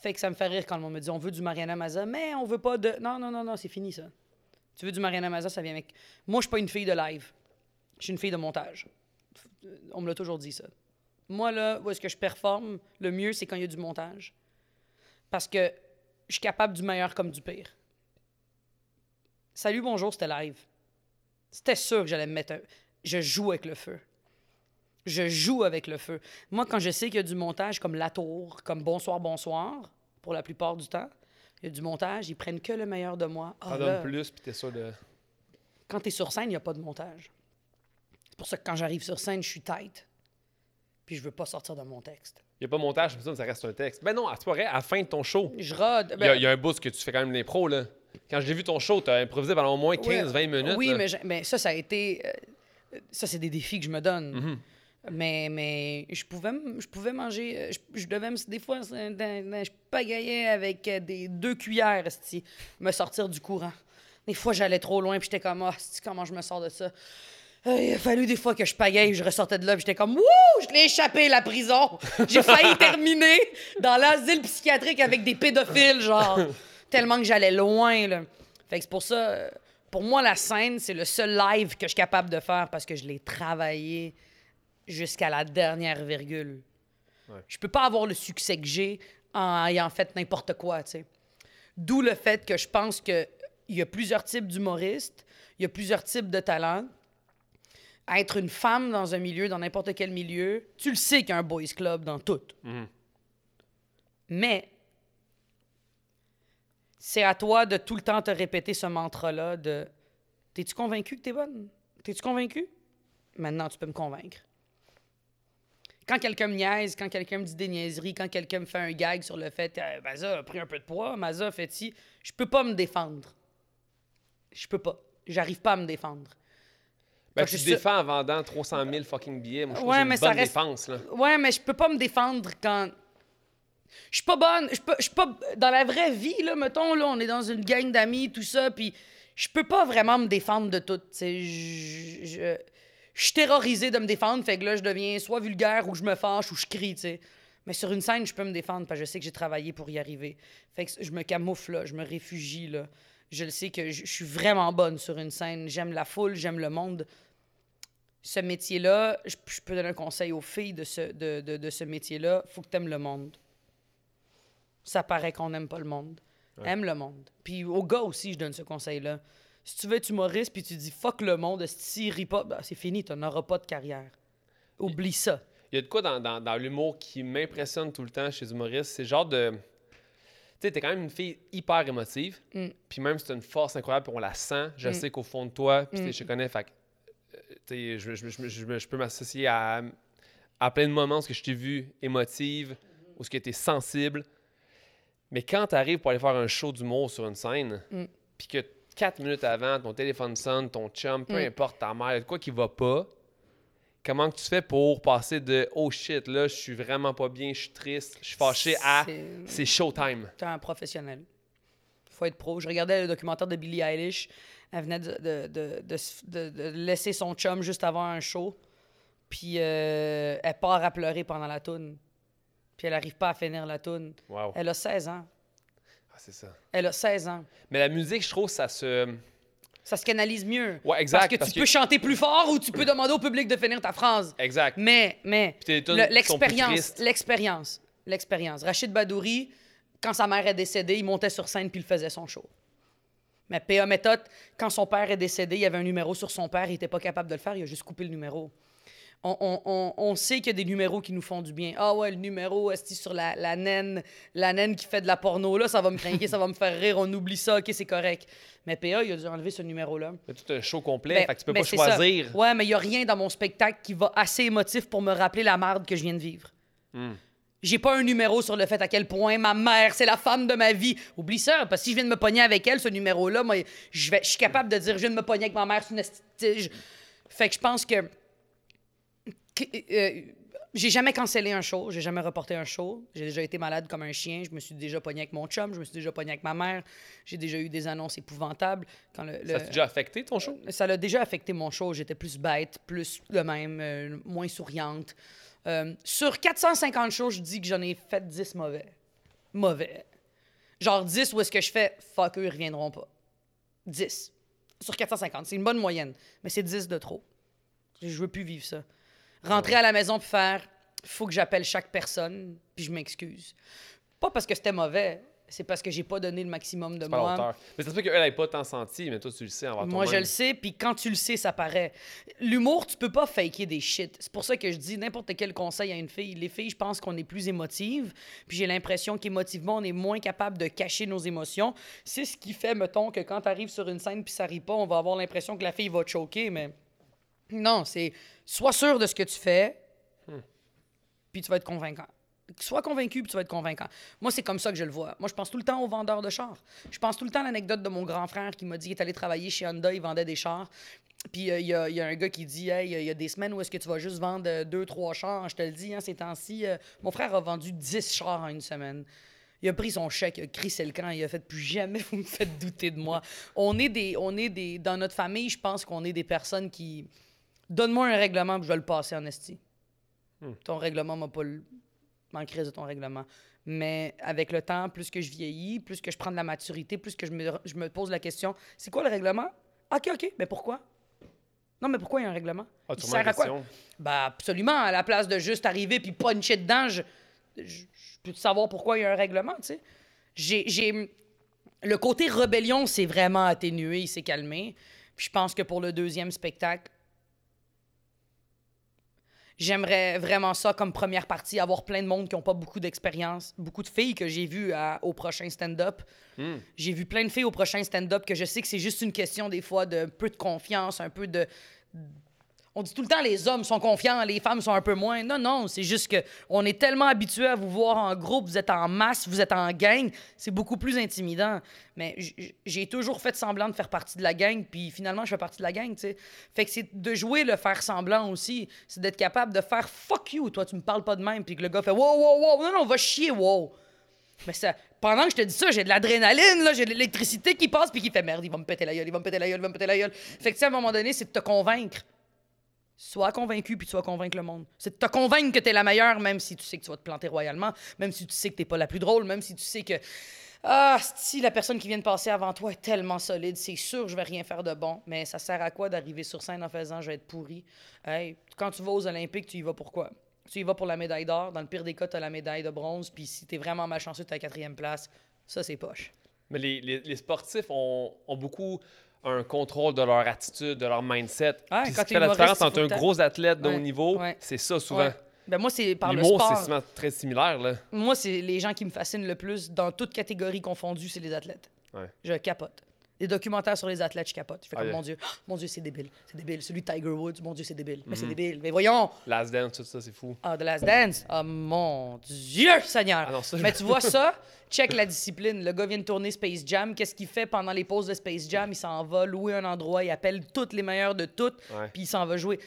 Fait que ça me fait rire quand le monde me dit on veut du Mariana Maza, mais on veut pas de. Non, non, non, non, c'est fini ça. Tu veux du Mariana Maza, ça vient avec. Moi, je suis pas une fille de live. Je suis une fille de montage. F- On me l'a toujours dit ça. Moi, là, où est-ce que je performe le mieux, c'est quand il y a du montage. Parce que je suis capable du meilleur comme du pire. Salut, bonjour, c'était live. C'était sûr que j'allais me mettre un... Je joue avec le feu. Je joue avec le feu. Moi, quand je sais qu'il y a du montage comme La Tour, comme Bonsoir, Bonsoir, pour la plupart du temps, il y a du montage, ils prennent que le meilleur de moi. Ah, T'en donnes plus, puis t'es sûr de. quand tu es sur scène, il n'y a pas de montage. C'est pour ça que quand j'arrive sur scène, je suis tight. Puis je veux pas sortir de mon texte. Il n'y a pas de montage, mais ça, ça reste un texte. Ben non, c'est pas vrai, à la fin de ton show, Je rode. il y, a- il y a un bout que tu fais quand même l'impro, là. Quand j'ai vu ton show, t'as improvisé pendant au moins 15-20 minutes. Oui, mais, mais ça, ça a été. euh, ça, c'est des défis que je me donne. Mhm. Mais, mais je, pouvais, je pouvais manger. euh, Je, je devais me- Des fois, dans- dans- je pagayais avec euh, des deux cuillères, me sortir du courant. Des fois, j'allais trop loin, puis j'étais comme, ah, esti, comment je me sors de ça? Euh, il a fallu des fois que je pagaille, je ressortais de là, puis j'étais comme, wouh, je l'ai échappé, la prison. J'ai failli [laughs] terminer dans l'asile psychiatrique avec des pédophiles, genre, tellement que j'allais loin, là. Fait que c'est pour ça, euh, pour moi, la scène, c'est le seul live que je suis capable de faire parce que je l'ai travaillé jusqu'à la dernière virgule. Ouais. Je peux pas avoir le succès que j'ai en ayant fait n'importe quoi, tu sais. D'où le fait que je pense qu'il y a plusieurs types d'humoristes, il y a plusieurs types de talents. Être une femme dans un milieu, dans n'importe quel milieu, tu le sais qu'il y a un boys club dans tout. Mhm. Mais c'est à toi de tout le temps te répéter ce mantra-là de T'es-tu convaincu que t'es bonne? T'es-tu convaincu? Maintenant, tu peux me convaincre. Quand quelqu'un me niaise, quand quelqu'un me dit des niaiseries, quand quelqu'un me fait un gag sur le fait euh, Maza a pris un peu de poids, Maza a fait ci, je peux pas me défendre. Je peux pas. J'arrive pas à me défendre. Ben, tu te défends en vendant 300 000 fucking billets. Moi, je Ouais, mais une ça bonne reste- défense, là. Ouais, mais je peux pas me défendre quand. Je suis pas bonne. Je peux- suis pas. Dans la vraie vie, là, mettons, là, on est dans une gang d'amis, tout ça, puis je peux pas vraiment me défendre de tout. tu sais. Je je- suis terrorisée de me défendre, fait que là, je deviens soit vulgaire ou je me fâche ou je crie, tu sais. Mais sur une scène, je peux me défendre parce que je sais que j'ai travaillé pour y arriver. Fait que je me camoufle, là, je me réfugie, là. Je le sais que je suis vraiment bonne sur une scène. J'aime la foule, j'aime le monde. Ce métier-là, je, peux donner un conseil aux filles de ce, de, de- de ce métier-là. faut que tu aimes le monde. Ça paraît qu'on n'aime pas le monde. Aime le monde. Puis aux gars aussi, je donne ce conseil-là. Si tu veux être humoriste puis tu dis fuck le monde, si rit pas, ben, c'est fini, tu n'auras pas de carrière. Oublie ça. Il y a de quoi dans, dans- dans l'humour qui m'impressionne tout le temps chez les humoristes. C'est genre de. Tu sais, t'es quand même une fille hyper émotive. Mm. Puis même, c'est une force incroyable, puis on la sent. Je sais qu'au fond de toi, puis tu sais, je te connais, fait euh, je, je- je- je- je- je peux m'associer à, à plein de moments où ce que je t'ai vu émotive, où ce que t'es sensible. Mais quand t'arrives pour aller faire un show d'humour sur une scène, Mm. puis que quatre minutes avant, ton téléphone sonne, ton chum, peu Mm. importe ta mère, quoi qui va pas, comment que tu fais pour passer de oh shit, là, je suis vraiment pas bien, je suis triste, je suis fâché à C'est- showtime. T'es un professionnel. Faut être pro. Je regardais le documentaire de Billie Eilish. Elle venait de, laisser son chum juste avant un show. Puis euh, elle part à pleurer pendant la toune. Puis elle arrive pas à finir la toune. Wow. Elle a 16 ans. Ah, c'est ça. Elle a 16 ans. Mais la musique, je trouve, ça se. Ça se canalise mieux. Ouais, exact. Parce que parce tu peux chanter plus fort ou tu peux demander au public de finir ta phrase. Exact. Mais, mais, l'expérience, l'expérience, l'expérience. Rachid Badouri, quand sa mère est décédée, il montait sur scène puis il faisait son show. Mais P.A. Méthode, quand son père est décédé, il y avait un numéro sur son père, il n'était pas capable de le faire, il a juste coupé le numéro. On, on- on- on sait qu'il y a des numéros qui nous font du bien. Ah ouais, le numéro est sur la, la naine, la naine qui fait de la porno, là, ça va me craquer, ça va me faire rire, on oublie ça, ok, c'est correct. Mais P.A., il a dû enlever ce numéro-là. Y a tout un show complet, Ben, fait que tu peux ben, pas c'est ça. choisir. Ouais, mais il n'y a rien dans mon spectacle qui va assez émotif pour me rappeler la merde que je viens de vivre. Hmm. J'ai pas un numéro sur le fait à quel point ma mère, c'est la femme de ma vie. Oublie ça, parce que si je viens de me pogner avec elle, ce numéro-là, moi, je, vais, je suis capable de dire je viens de me pogner avec ma mère, c'est une esti- je- Fait que je pense que. Euh, j'ai jamais cancellé un show, j'ai jamais reporté un show. J'ai déjà été malade comme un chien, je me suis déjà pogné avec mon chum, je me suis déjà pogné avec ma mère. J'ai déjà eu des annonces épouvantables. Quand le, Ça t'a déjà affecté ton show? ça l'a déjà affecté mon show. J'étais plus bête, plus de même, euh, moins souriante. Euh, sur 450 shows, je dis que j'en ai fait 10 mauvais. Mauvais. Genre 10 où est-ce que je fais fuck eux, ils reviendront pas. 10. Sur 450. C'est une bonne moyenne. Mais c'est 10 de trop. Je veux plus vivre ça. Rentrer à la maison puis faire faut que j'appelle chaque personne puis je m'excuse. Pas parce que c'était mauvais, c'est parce que j'ai pas donné le maximum de pas moi. hauteur. Mais ça se peut qu'elle n'ait pas tant senti, mais toi, tu le sais envers Moi, je le sais, puis quand tu le sais, ça paraît. L'humour, tu peux pas faker des shit. C'est pour ça que je dis n'importe quel conseil à une fille. Les filles, je pense qu'on est plus émotives, puis j'ai l'impression qu'émotivement, on est moins capable de cacher nos émotions. C'est ce qui fait, mettons, que quand tu arrives sur une scène puis ça rit pas, on va avoir l'impression que la fille va te choquer, mais non, c'est sois sûr de ce que tu fais, puis tu vas être convaincant. Sois convaincu, puis tu vas être convaincant. Moi, c'est comme ça que je le vois. Moi, je pense tout le temps aux vendeurs de chars. Je pense tout le temps à l'anecdote de mon grand frère qui m'a dit qu'il est allé travailler chez Honda, il vendait des chars. Puis euh, il y, a, il y a un gars qui dit Hey, il y a des semaines où est-ce que tu vas juste vendre euh, deux, trois chars. Je te le dis, hein, ces temps-ci. euh, mon frère a vendu 10 chars en une semaine. Il a pris son chèque, il a crissé le camp, il a fait plus jamais vous me faites douter de moi. On est des, on est des, dans notre famille, je pense qu'on est des personnes qui donne-moi un règlement, puis je vais le passer en esti. Ton règlement m'a pas le m'en crise de ton règlement. Mais avec le temps, plus que je vieillis, plus que je prends de la maturité, plus que je me, je me pose la question, c'est quoi le règlement? OK, OK, mais pourquoi? Non, mais pourquoi il y a un règlement? Ah, Il sert à quoi? Ben absolument, à la place de juste arriver puis puncher dedans, je, je, je peux savoir pourquoi il y a un règlement, tu sais. J'ai, j'ai- Le côté rébellion s'est vraiment atténué, il s'est calmé. Puis je pense que pour le deuxième spectacle, j'aimerais vraiment ça comme première partie, avoir plein de monde qui n'ont pas beaucoup d'expérience. Beaucoup de filles que j'ai vues à- au prochain stand-up. Hmm. J'ai vu plein de filles au prochain stand-up que je sais que c'est juste une question des fois de peu de confiance, un peu de. On dit tout le temps les hommes sont confiants, les femmes sont un peu moins. Non, non, c'est juste que on est tellement habitué à vous voir en groupe, vous êtes en masse, vous êtes en gang, c'est beaucoup plus intimidant. Mais j'ai toujours fait semblant de faire partie de la gang, puis finalement je fais partie de la gang, tu sais. Fait que c'est de jouer le faire semblant aussi, c'est d'être capable de faire fuck you, toi tu me parles pas de même, puis que le gars fait wow wow wow, non non va chier wow. Mais pendant que je te dis ça, j'ai de l'adrénaline, là, j'ai de l'électricité qui passe puis qui fait merde, il va me péter la gueule, il va me péter la gueule, il va me péter la gueule. Fait que, à un moment donné, c'est de te convaincre. Sois convaincu puis tu vas convaincre le monde. C'est de te convaincre que t'es la meilleure, même si tu sais que tu vas te planter royalement, même si tu sais que t'es pas la plus drôle, même si tu sais que. Ah, si la personne qui vient de passer avant toi est tellement solide, c'est sûr je vais rien faire de bon. Mais ça sert à quoi d'arriver sur scène en faisant je vais être pourri? Quand tu vas aux Olympiques, tu y vas pourquoi? Tu y vas pour la médaille d'or. Dans le pire des cas, tu as la médaille de bronze. Puis si tu es vraiment malchanceux, tu as la quatrième place. Ça, c'est poche. Mais les, les- les sportifs ont, ont beaucoup un contrôle de leur attitude, de leur mindset. Ouais, Puis quand ce qui fait la différence entre un gros athlète de haut niveau, ouais. c'est ça souvent. Ouais. Ben moi, c'est par le L'humour, c'est sport. souvent très similaire. Là. Moi, c'est les gens qui me fascinent le plus, dans toutes catégories confondues, c'est les athlètes. Je capote. Les documentaires sur les athlètes, je capote. Je fais Ah, comme, yeah. mon Dieu, mon Dieu, c'est débile. C'est débile. Celui de Tiger Woods, mon Dieu, c'est débile. Mais c'est Mhm. débile. Mais voyons, Last Dance, tout ça, c'est fou. ah, The Last Dance. Ah, mon Dieu, Seigneur. Ah non, ça, je- Mais tu vois ça, [laughs] check la discipline. Le gars vient de tourner Space Jam. Qu'est-ce qu'il fait pendant les pauses de Space Jam? Il s'en va louer un endroit, il appelle toutes les meilleurs de toutes, Ouais. puis il s'en va jouer.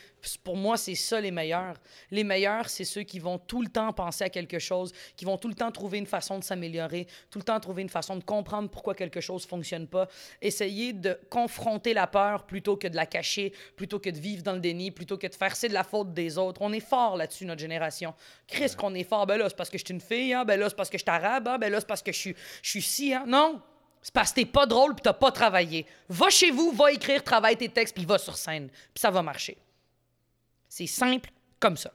Pour moi, c'est ça les meilleurs. Les meilleurs, c'est ceux qui vont tout le temps penser à quelque chose, qui vont tout le temps trouver une façon de s'améliorer, tout le temps trouver une façon de comprendre pourquoi quelque chose fonctionne pas. Essayer de confronter la peur plutôt que de la cacher, plutôt que de vivre dans le déni, plutôt que de faire c'est de la faute des autres. On est fort là-dessus, notre génération. Chris, qu'on est fort. Ben là, c'est parce que je suis une fille, hein? ben là, c'est parce que je suis arabe, hein? ben là, c'est parce que je suis, je suis ci. Hein? Non! C'est parce que t'es pas drôle puis t'as pas travaillé. Va chez vous, va écrire, travaille tes textes puis va sur scène. Puis ça va marcher. C'est simple comme ça.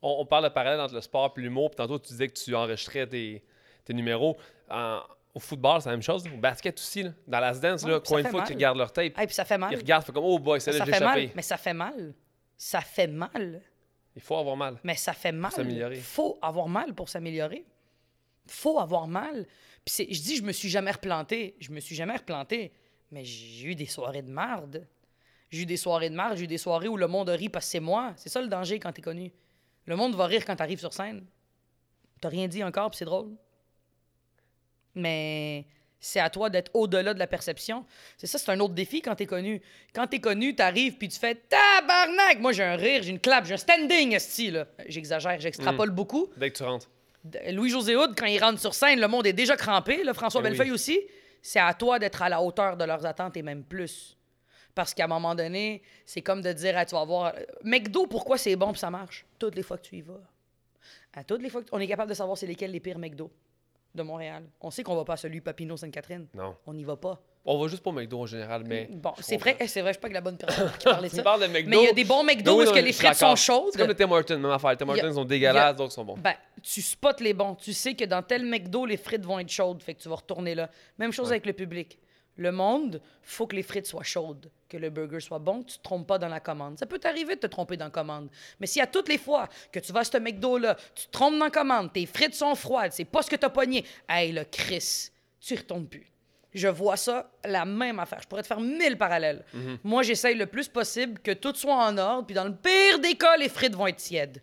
On, on parle de parallèle entre le sport et l'humour. Puis tantôt, tu disais que tu enregistrais tes, tes numéros. En- au football, c'est la même chose. Au basket aussi. Là. Dans la dance, Ouais, là, combien de fois qu'ils regardent leur tape, Et puis ça fait mal. ils regardent, fait comme Oh boy, celle-là, mal. échappé. Mais ça fait mal. Ça fait mal. Il faut avoir mal. Mais ça fait mal. s'améliorer. faut avoir mal pour s'améliorer. faut avoir mal. Puis je dis, je me suis jamais replanté. Je me suis jamais replanté. Mais j'ai eu des soirées de marde. J'ai eu des soirées de marde. J'ai eu des soirées où le monde rit parce que c'est moi. C'est ça le danger quand t'es connu. Le monde va rire quand t'arrives sur scène. T'as rien dit encore, puis c'est drôle. Mais c'est à toi d'être au-delà de la perception. C'est ça, c'est un autre défi quand t'es connu. Quand t'es connu, t'arrives puis tu fais tabarnak. Moi, j'ai un rire, j'ai une clap, j'ai un standing, style. là. J'exagère, j'extrapole beaucoup. Dès que tu rentres. Louis-José Hood, quand il rentre sur scène, le monde est déjà crampé. Là, François Eh oui. Bellefeuille aussi. C'est à toi d'être à la hauteur de leurs attentes et même plus. Parce qu'à un moment donné, c'est comme de dire, ah, tu vas voir. McDo, pourquoi c'est bon puis ça marche? Toutes les fois que tu y vas. À toutes les fois que on est capable de savoir c'est lesquels les pires McDo de Montréal. On sait qu'on va pas à celui Papineau Sainte-Catherine. Non. On n'y va pas. On va juste pour McDo en général, mais. Bon, je c'est vrai, c'est vrai, je suis pas que la bonne personne [laughs] qui parler de ça. parles de McDo. Mais il y a des bons McDo Ben où est-ce que les frites sont chaudes? C'est comme le Tim Hortons, même affaire. Tim Hortons sont il y dégueulasses, donc ils sont bons. Ben, tu spots les bons. Tu sais que dans tel McDo, les frites vont être chaudes, fait que tu vas retourner là. Même chose avec le public. Le monde, faut que les frites soient chaudes, que le burger soit bon, que tu te trompes pas dans la commande. Ça peut t'arriver de te tromper dans la commande. Mais si à toutes les fois que tu vas à ce McDo-là, tu te trompes dans la commande, tes frites sont froides, c'est pas ce que t'as pogné, hey, le Chris, tu y retournes plus. Je vois ça, la même affaire. Je pourrais te faire mille parallèles. Moi, j'essaye le plus possible que tout soit en ordre, puis dans le pire des cas, les frites vont être tièdes.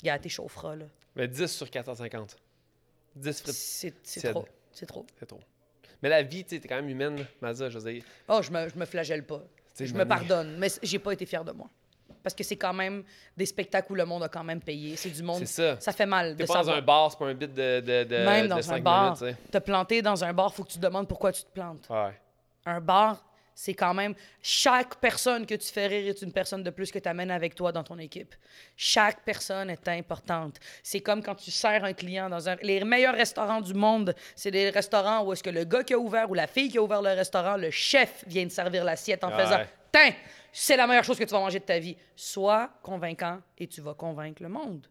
Regarde, t'échaufferas, là. Mais 10 sur 450. 10 frites, C'est trop. C'est trop. c'est trop. Mais la vie, tu sais, t'es quand même humaine, Mazda, je veux dire. Oh, je me, je me flagelle pas. Je me pardonne, mais j'ai pas été fier de moi. Parce que c'est quand même des spectacles où le monde a quand même payé. C'est du monde. C'est ça. fait mal T'es pas dans un bar, c'est pas un bit de, de, de, Même de dans un 5 bar. minutes, Te planter dans un bar, faut que tu te demandes pourquoi tu te plantes. Ouais. Un bar, c'est quand même. Chaque personne que tu fais rire est une personne de plus que tu amènes avec toi dans ton équipe. Chaque personne est importante. C'est comme quand tu sers un client dans un. Les meilleurs restaurants du monde, c'est des restaurants où est-ce que le gars qui a ouvert ou la fille qui a ouvert le restaurant, le chef vient de servir l'assiette en Ouais. faisant Tiens, c'est la meilleure chose que tu vas manger de ta vie. Sois convaincant et tu vas convaincre le monde.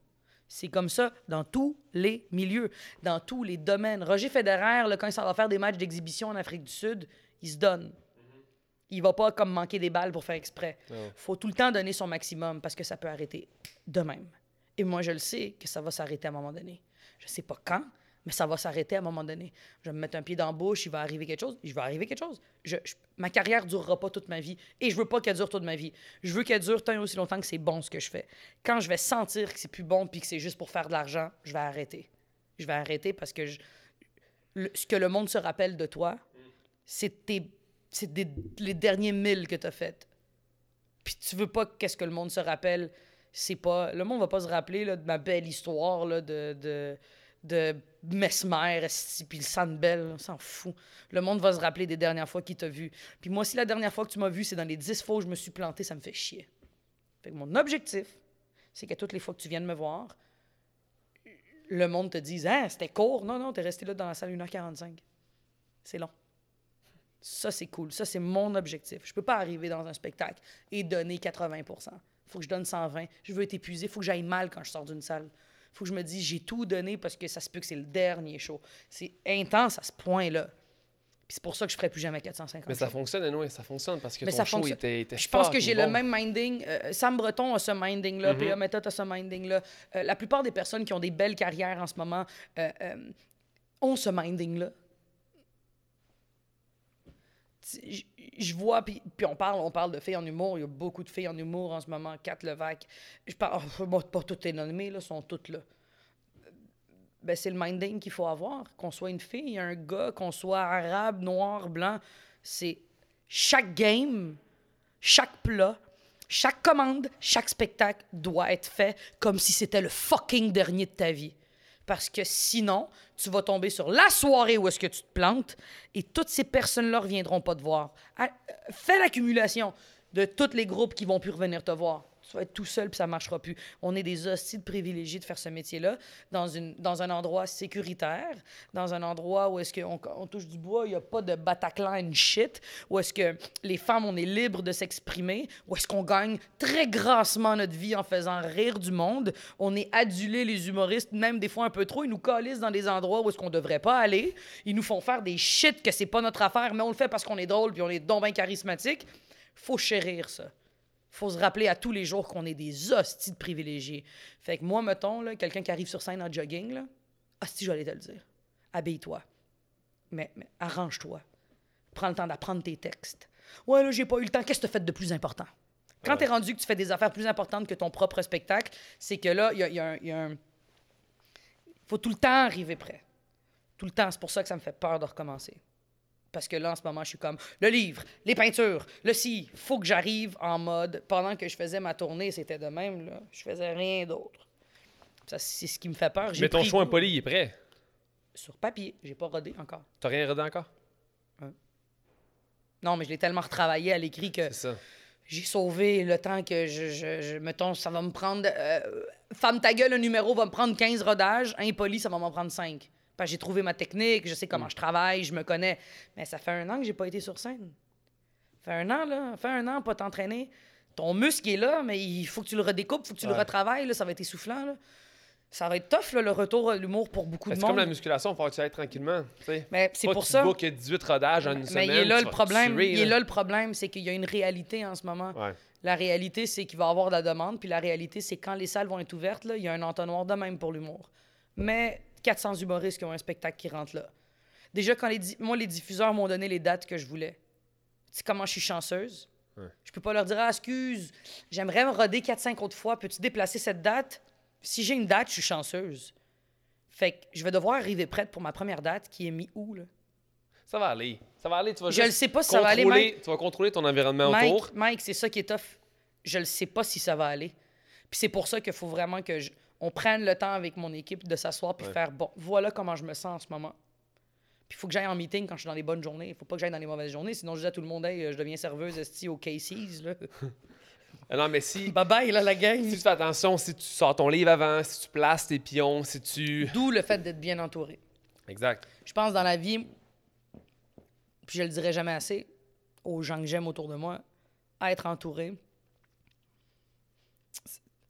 C'est comme ça dans tous les milieux, dans tous les domaines. Roger Federer, là, quand il s'en va faire des matchs d'exhibition en Afrique du Sud, il se donne. Il va pas comme manquer des balles pour faire exprès. Non. faut tout le temps donner son maximum parce que ça peut arrêter de même. Et moi, je le sais que ça va s'arrêter à un moment donné. Je sais pas quand, mais ça va s'arrêter à un moment donné. Je vais me mettre un pied dans la bouche, il va arriver quelque chose, il va arriver quelque chose. Je, je- ma carrière durera pas toute ma vie et je veux pas qu'elle dure toute ma vie. Je veux qu'elle dure tant et aussi longtemps que c'est bon ce que je fais. Quand je vais sentir que c'est plus bon puis que c'est juste pour faire de l'argent, je vais arrêter. Je vais arrêter parce que je- le- ce que le monde se rappelle de toi, c'est tes- c'est les derniers milles que tu as fait. Puis tu veux pas qu'est-ce que le monde se rappelle. C'est pas. Le monde va pas se rappeler de ma belle histoire là, de, de, de Mesmer, puis le Sandbell, on s'en fout. Le monde va se rappeler des dernières fois qu'il t'a vu. Puis moi, si la dernière fois que tu m'as vu, c'est dans les 10 fois où je me suis planté, ça me fait chier. Fait mon objectif, c'est que toutes les fois que tu viennes me voir, le monde te dise Ah, c'était court. Non, non, t'es resté là dans la salle 1h45. C'est long. Ça, c'est cool. Ça, c'est mon objectif. Je peux pas arriver dans un spectacle et donner 80% faut que je donne 120. Je veux être épuisé. faut que j'aille mal quand je sors d'une salle. faut que je me dise j'ai tout donné parce que ça se peut que c'est le dernier show. C'est intense à ce point-là. Puis c'est pour ça que je ferai plus jamais 450 Mais ça shows. fonctionne, anyway, ça fonctionne parce que Mais ton ça show était, était Je pense que j'ai le même minding. Euh, Sam Breton a ce minding-là. P.A. Method a ce minding-là. Euh, la plupart des personnes qui ont des belles carrières en ce moment euh, euh, ont ce minding-là. Je vois, puis on parle, on parle de filles en humour. Il y a beaucoup de filles en humour en ce moment. Kat Levac. Je parle, oh, pas toutes les là, sont toutes là. Ben, c'est le minding qu'il faut avoir. Qu'on soit une fille, un gars, qu'on soit arabe, noir, blanc. C'est chaque game, chaque plat, chaque commande, chaque spectacle doit être fait comme si c'était le fucking dernier de ta vie. Parce que sinon, tu vas tomber sur la soirée où est-ce que tu te plantes et toutes ces personnes-là reviendront pas te voir. Ah, euh, Fais l'accumulation de tous les groupes qui vont plus revenir te voir. Être tout seul puis ça marchera plus. On est des hosties de privilégiés de faire ce métier-là dans, dans un endroit sécuritaire, dans un endroit où est-ce qu'on on touche du bois, il n'y a pas de Bataclan and shit, où est-ce que les femmes, on est libres de s'exprimer, où est-ce qu'on gagne très grassement notre vie en faisant rire du monde. On est adulés, les humoristes, même des fois un peu trop. Ils nous calissent dans des endroits où est-ce qu'on devrait pas aller. Ils nous font faire des shit que c'est pas notre affaire, mais on le fait parce qu'on est drôle puis on est donc bien charismatique. Faut chérir ça faut se rappeler à tous les jours qu'on est des hosties de privilégiés. Fait que moi, mettons, quelqu'un qui arrive sur scène en jogging, là, hostie, vais aller te le dire. Habille-toi. Mais, mais arrange-toi. Prends le temps d'apprendre tes textes. Ouais, là, j'ai pas eu le temps. Qu'est-ce que tu as fait de plus important? Quand Ouais. t'es rendu que tu fais des affaires plus importantes que ton propre spectacle, c'est que là, il y a, il y a un- il y a un... faut tout le temps arriver prêt. Tout le temps. C'est pour ça que ça me fait peur de recommencer. Parce que là, en ce moment, je suis comme le livre, les peintures, le si. faut que j'arrive en mode. Pendant que je faisais ma tournée, c'était de même, là. Je faisais rien d'autre. Ça, c'est ce qui me fait peur. J'ai Mais ton pris goût- impoli, il est prêt. Sur papier. J'ai pas rodé encore. T'as rien redé encore? Non, mais je l'ai tellement retravaillé à l'écrit que C'est ça. j'ai sauvé le temps que je, je, je- mettons, ça va me prendre. euh, Femme ta gueule, un numéro va me prendre 15 rodages. Impoli, ça va m'en prendre 5. J'ai trouvé ma technique, je sais Mm. comment je travaille, je me connais. Mais ça fait un an que j'ai pas été sur scène. Ça fait un an, là. Ça fait un an, pas t'entraîner. Ton muscle est là, mais il faut que tu le redécoupes, il faut que tu le retravailles, là. Ça va être essoufflant, là. Ça va être tough, là, le retour à l'humour pour beaucoup Mais de C'est comme la monde. musculation, il faut que tu ailles tranquillement. tu. Mais c'est pour tu ça. bookes 18 rodages en une Mais semaine. il est là tu le problème. tuer, il est là le problème, c'est qu'il y a une réalité en ce moment. Ouais. La réalité, c'est qu'il va y avoir de la demande, puis la réalité, c'est quand les salles vont être ouvertes, là, il y a un entonnoir de même pour l'humour. Mais 400 humoristes qui ont un spectacle qui rentre là. Déjà, quand les moi, les diffuseurs m'ont donné les dates que je voulais. Tu sais comment je suis chanceuse? Ouais. Je peux pas leur dire, ah, excuse, j'aimerais me roder 4-5 autres fois, peux-tu déplacer cette date? Si j'ai une date, je suis chanceuse. Fait que je vais devoir arriver prête pour ma première date, qui est mi-août. là. Ça va aller. Ça va aller. Tu vas Je juste le sais pas si ça va aller, Mike. Tu vas contrôler ton environnement Mike, autour. Mike, c'est ça qui est tough. Je ne sais pas si ça va aller. Puis c'est pour ça qu'il faut vraiment que je- on prenne le temps avec mon équipe de s'asseoir puis Ouais. faire bon, voilà comment je me sens en ce moment. Puis il faut que j'aille en meeting quand je suis dans les bonnes journées. Il faut pas que j'aille dans les mauvaises journées, sinon je dis à tout le monde, hey, euh, je deviens serveuse esti au Casey's. Là. [laughs] Ah Non, mais si, bye bye, là, la gang. si tu fais attention, si tu sors ton livre avant, si tu places tes pions, si tu. D'où le fait d'être bien entouré. Exact. Je pense dans la vie, puis je le dirai jamais assez, aux gens que j'aime autour de moi, être entouré.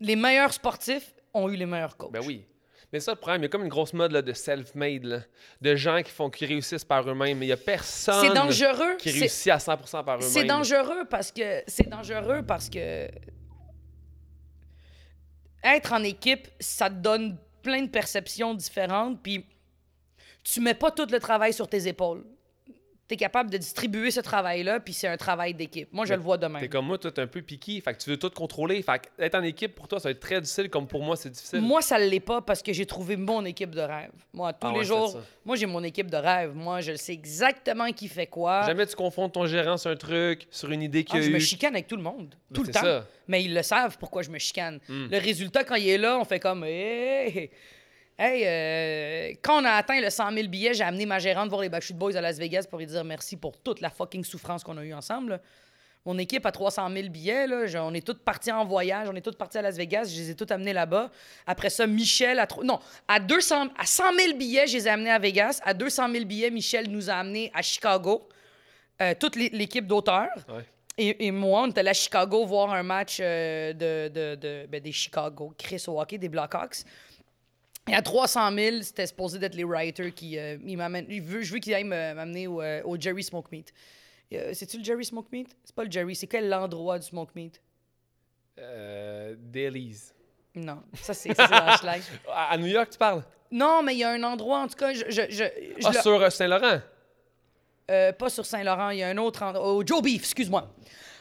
Les meilleurs sportifs ont eu les meilleurs coachs. Ben oui. Mais ça, le problème, il y a comme une grosse mode là, de self-made, de gens qui font qui réussissent par eux-mêmes, mais il y a personne dangereux. qui réussit à 100% par eux-mêmes. C'est dangereux parce que c'est dangereux parce que être en équipe, ça te donne plein de perceptions différentes puis tu mets pas tout le travail sur tes épaules. Tu es capable de distribuer ce travail-là puis c'est un travail d'équipe. Moi, je Mais le vois demain. T'es comme moi, toi, t'es un peu piqué, fait que tu veux tout contrôler. Fait que être en équipe, pour toi, ça va être très difficile, comme pour moi, c'est difficile. Moi, ça l'est pas parce que j'ai trouvé mon équipe de rêve. Moi, tous Ah les ouais, jours, moi, j'ai mon équipe de rêve. Moi, je sais exactement qui fait quoi. Jamais tu confonds ton gérant sur un truc, sur une idée qu'il Ah, je me chicane avec tout le monde. Tout le temps. ça. Mais ils le savent pourquoi je me chicane. Hmm. Le résultat, quand il est là, on fait comme. Hey! Hey, euh, quand on a atteint le 100 000 billets, j'ai amené ma gérante voir les Backstreet Boys à Las Vegas pour lui dire merci pour toute la fucking souffrance qu'on a eue ensemble. là. Mon équipe a 300 000 billets. Là, je- on est tous partis en voyage. On est tous partis à Las Vegas. Je les ai tous amenés là-bas. Après ça, Michel a... tro- Non, à, 200... à 100 000 billets, je les ai amenés à Vegas. À 200 000 billets, Michel nous a amenés à Chicago. Euh, toute l'é- l'équipe d'auteurs. Ouais. Et, et moi, on était allé à Chicago voir un match euh, de, de- de- ben, des Chicago, Chris au hockey, des Blackhawks. Et à 300 000, c'était supposé d'être les writers qui. euh, il m'amène- il veut, je veux qu'il aille me- m'amener au, euh, au Jerry Smoke Meat. Euh, C'est-tu le Jerry Smoke Meat? C'est pas le Jerry. C'est quel l'endroit du Smoke Meat? Euh, Dailies. Non, ça c'est Schlag. [laughs] À, à New York, tu parles? Non, mais il y a un endroit, en tout cas, je, je, je- je Ah, le- sur euh, Saint-Laurent? euh, pas sur Saint-Laurent, il y a un autre endroit. Au Joe Beef, excuse-moi.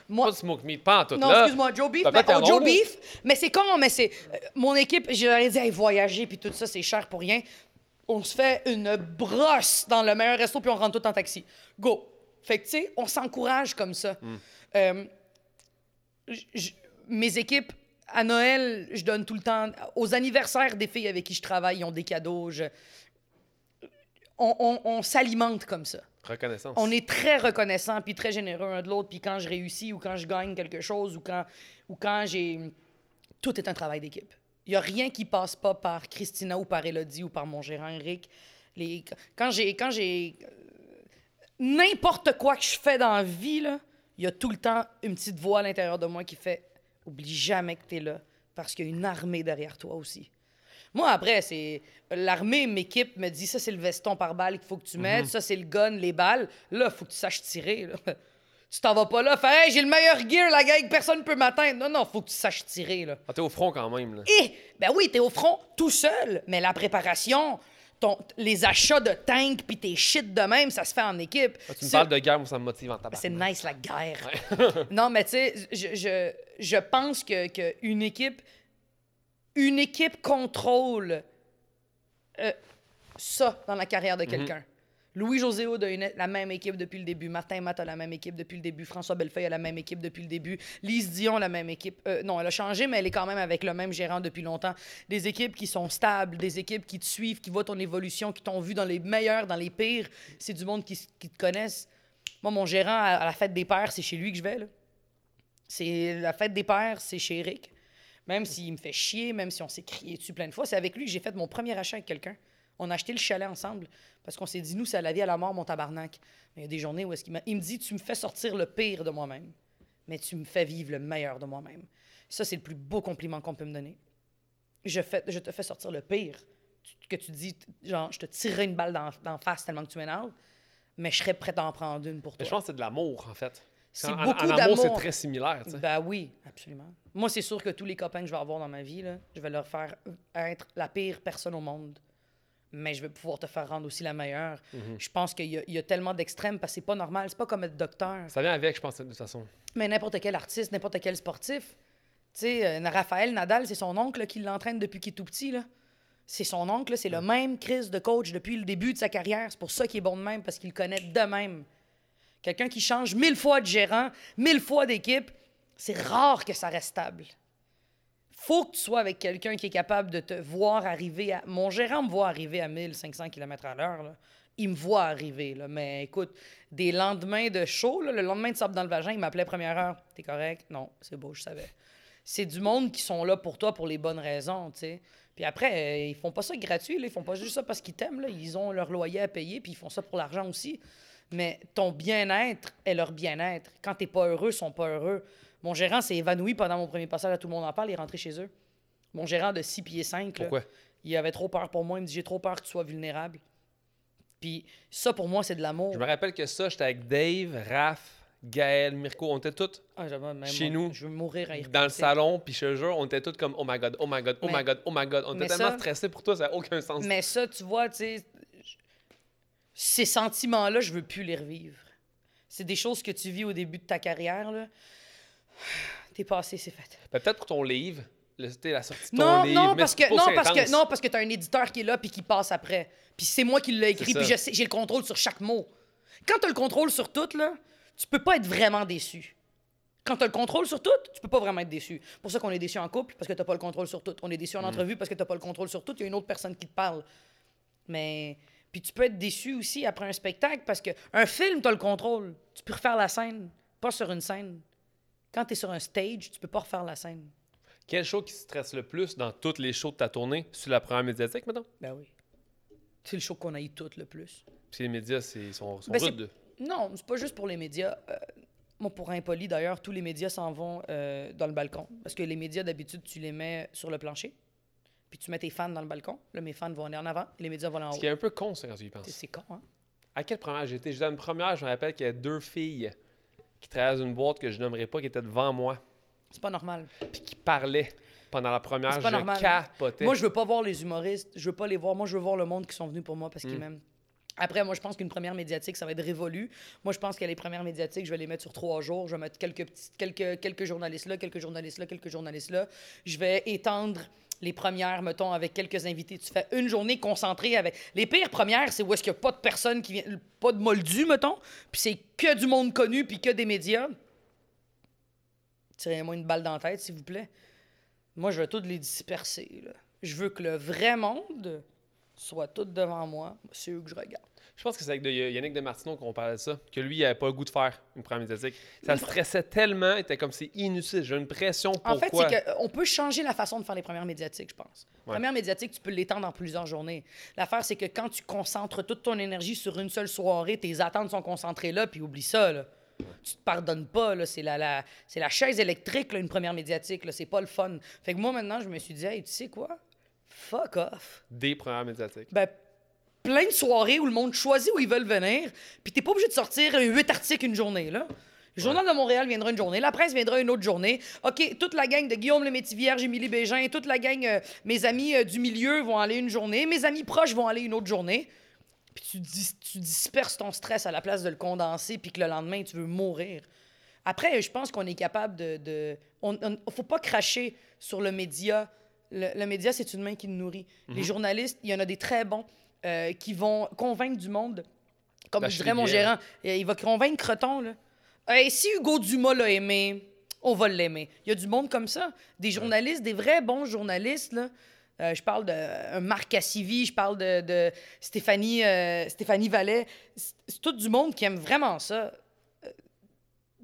Moi, Pas de smoke meat, pas en tout. Non, là. excuse-moi, Joe Beef. Mais, oh, Joe. Beef, mais c'est con, mais c'est. euh, mon équipe, ai dit, hey, voyager, puis tout ça, c'est cher pour rien. On se fait une brosse dans le meilleur resto, puis on rentre tout en taxi. Go. Fait que, tu sais, on s'encourage comme ça. Hmm. Euh, j- j- mes équipes, à Noël, je donne tout le temps. Aux anniversaires des filles avec qui je travaille, ils ont des cadeaux. je- On, on- on s'alimente comme ça. Reconnaissance. On est très reconnaissant puis très généreux un de l'autre. Puis quand je réussis ou quand je gagne quelque chose ou quand, ou quand j'ai. Tout est un travail d'équipe. Il n'y a rien qui passe pas par Christina ou par Elodie ou par mon gérant Eric. Les... Quand j'ai. Quand j'ai. N'importe quoi que je fais dans la vie, il y a tout le temps une petite voix à l'intérieur de moi qui fait Oublie jamais que tu es là parce qu'il y a une armée derrière toi aussi. Moi, après, c'est. L'armée m'équipe, me dit ça, c'est le veston par balle qu'il faut que tu mettes, ça, c'est le gun, les balles. Là, il faut que tu saches tirer. là. [laughs] Tu t'en vas pas là, fais, hey, j'ai le meilleur gear, la gang, personne ne peut m'atteindre. Non, non, faut que tu saches tirer. Là. Ah, t'es au front quand même. Là. Et, ben oui, t'es au front tout seul, mais la préparation, ton, les achats de tanks puis tes shit de même, ça se fait en équipe. Ah, tu me parles de guerre, moi, ça me motive en tabac. c'est nice la guerre. [laughs] non, mais tu sais, je, je, je pense que, que une équipe, une équipe contrôle euh, ça dans la carrière de quelqu'un. Louis-José Houd a une- la même équipe depuis le début. Martin Matt a la même équipe depuis le début. François Bellefeuille a la même équipe depuis le début. Lise Dion a la même équipe. Euh, non, elle a changé, mais elle est quand même avec le même gérant depuis longtemps. Des équipes qui sont stables, des équipes qui te suivent, qui voient ton évolution, qui t'ont vu dans les meilleurs, dans les pires. C'est du monde qui, te connaissent. Moi, mon gérant à, à la fête des pères, c'est chez lui que je vais. C'est la fête des pères, c'est chez Eric. Même s'il me fait chier, même si on s'est crié dessus plein de fois, c'est avec lui que j'ai fait mon premier achat avec quelqu'un. On a acheté le chalet ensemble parce qu'on s'est dit, nous, c'est à la vie, à la mort, mon tabarnak. Mais il y a des journées où est-ce qu'il il me dit, tu me fais sortir le pire de moi-même, mais tu me fais vivre le meilleur de moi-même. Ça, c'est le plus beau compliment qu'on peut me donner. Je, fais, je te fais sortir le pire. Tu- Que tu dis, genre, je te tirerai une balle dans, dans face tellement que tu m'énerves, mais je serais prête à en prendre une pour Mais toi. je pense que c'est de l'amour, en fait. C'est En- beaucoup en amour, c'est d'amour. très similaire. tu sais. Ben oui, absolument. Moi, c'est sûr que tous les copains que je vais avoir dans ma vie, là, je vais leur faire être la pire personne au monde. Mais je vais pouvoir te faire rendre aussi la meilleure. Mhm. Je pense qu'il y, a- il y a tellement d'extrêmes parce que c'est pas normal. C'est pas comme être docteur. Ça vient avec, je pense, de toute façon. Mais n'importe quel artiste, n'importe quel sportif. Tu sais, euh, Raphaël Nadal, c'est son oncle qui l'entraîne depuis qu'il est tout petit. là. C'est son oncle, c'est le même Chris de coach depuis le début de sa carrière. C'est pour ça qu'il est bon de même, parce qu'il le connaît de même. Quelqu'un qui change mille fois de gérant, mille fois d'équipe, c'est rare que ça reste stable. Faut que tu sois avec quelqu'un qui est capable de te voir arriver à. Mon gérant me voit arriver à 1500 km à l'heure. Il me voit arriver. Mais écoute, des lendemains de show, là, le lendemain de sable dans le vagin, il m'appelait première heure. T'es correct? Non, c'est beau, je savais. C'est du monde qui sont là pour toi pour les bonnes raisons, tu sais. Puis après, ils font pas ça gratuit, ils font pas juste ça parce qu'ils t'aiment, ils ont leur loyer à payer, puis ils font ça pour l'argent aussi. Mais ton bien-être est leur bien-être. Quand t'es pas heureux, ils sont pas heureux. Mon gérant s'est évanoui pendant mon premier passage, à tout le monde en parle, il est rentré chez eux. Mon gérant de 6 pieds 5, là, Pourquoi? il avait trop peur pour moi, il me dit j'ai trop peur que tu sois vulnérable. Puis ça pour moi c'est de l'amour. Je me rappelle que ça, j'étais avec Dave, Raph, Gaël, Mirko, on était tous Ah, même- chez nous, je veux mourir à y dans le salon, puis je te jure, on était tous comme oh my god, oh my god, oh Mais- my god, oh my god. On était tellement ça- stressés pour toi, ça n'a aucun sens. Mais ça, tu vois, tu sais, ces sentiments-là, je veux plus les revivre. C'est des choses que tu vis au début de ta carrière, là. [sighs] T'es passé, c'est fait. Ben, Peut-être pour ton livre, le- la sortie de ton Non, livre. non, parce que non, parce que non, parce que t'as un éditeur qui est là puis qui passe après. Puis c'est moi qui l'ai écrit, puis j'ai le contrôle sur chaque mot. Quand t'as le contrôle sur tout, là, tu peux pas être vraiment déçu. Quand tu as le contrôle sur tout, tu peux pas vraiment être déçu. pour ça qu'on est déçu en couple, parce que tu pas le contrôle sur tout. On est déçu en entrevue parce que tu pas le contrôle sur tout. Il y a une autre personne qui te parle. Mais. Puis tu peux être déçu aussi après un spectacle parce qu'un film, tu as le contrôle. Tu peux refaire la scène, pas sur une scène. Quand tu es sur un stage, tu peux pas refaire la scène. Quel show qui stresse le plus dans toutes les shows de ta tournée? Sur la première médiatique, maintenant? Ben oui. C'est le show qu'on a eu tout le plus. Puis les médias, c'est, sont, sont Ben, rudes. Non, c'est pas juste pour les médias. Euh, moi, pour impoli, d'ailleurs, tous les médias s'en vont euh, dans le balcon. Parce que les médias, d'habitude, tu les mets sur le plancher. Puis tu mets tes fans dans le balcon. Là, mes fans vont aller en avant et les médias vont aller en Ce haut. qui est un peu con, ça, quand tu y penses. C'est- con, hein? À quelle première j'étais? J'étais dans une première, je me rappelle qu'il y a deux filles qui travaillaient dans une boîte que je nommerai pas, qui étaient devant moi, C'est pas normal. puis qui parlaient pendant la première. C'est pas je normal. capotais. Moi, je veux pas voir les humoristes. Je veux pas les voir. Moi, je veux voir le monde qui sont venus pour moi parce Mm. qu'ils m'aiment. Après, moi, je pense qu'une première médiatique, ça va être révolu. Moi, je pense que les premières médiatiques, je vais les mettre sur trois jours. Je vais mettre quelques, petits, quelques, quelques journalistes là, quelques journalistes là, quelques journalistes là. Je vais étendre les premières, mettons, avec quelques invités. Tu fais une journée concentrée avec. Les pires premières, c'est où est-ce qu'il n'y a pas de personnes qui viennent. Pas de moldus, mettons. Puis c'est que du monde connu, puis que des médias. Tirez-moi une balle dans la tête, s'il vous plaît. Moi, je veux toutes les disperser. Je veux que le vrai monde soit tout devant moi. C'est eux que je regarde. Je pense que c'est avec de- Yannick Demartino qu'on parlait de ça, que lui, il avait pas le goût de faire une première médiatique. Ça le stressait tellement, il était comme c'est inutile, j'ai une pression. En fait, c'est qu'on peut changer la façon de faire les premières médiatiques, je pense. Ouais. Première médiatique, tu peux l'étendre en plusieurs journées. L'affaire, c'est que quand tu concentres toute ton énergie sur une seule soirée, tes attentes sont concentrées là, puis oublie ça, là. Tu te pardonnes pas, là. C'est la, la- c'est la chaise électrique, là, une première médiatique, là. C'est pas le fun. Fait que moi, maintenant, je me suis dit, hey, tu sais quoi? Fuck off. Des premières médiatiques. ben, plein de soirées où le monde choisit où ils veulent venir, puis t'es pas obligé de sortir huit articles une journée, là. Le Journal de Montréal viendra une journée, la presse viendra une autre journée. OK, toute la gang de Guillaume Lemétis-Vierge, Émilie Bégin, toute la gang, euh, mes amis euh, du milieu vont aller une journée, mes amis proches vont aller une autre journée. Puis tu, dis- tu disperses ton stress à la place de le condenser, puis que le lendemain, tu veux mourir. Après, je pense qu'on est capable de... de on, on- faut pas cracher sur le média. Le, le média, c'est une main qui nous nourrit. Les journalistes, il y en a des très bons euh, qui vont convaincre du monde. Comme je dirait mon gérant, euh, il va convaincre Creton, là. Hey, si Hugo Dumas l'a aimé, on va l'aimer. Il y a du monde comme ça. Des journalistes, des vrais bons journalistes, là. Euh, je parle de euh, Marc Cassivi, je parle de, de Stéphanie, euh, Stéphanie Vallet. C'est tout du monde qui aime vraiment ça. Euh,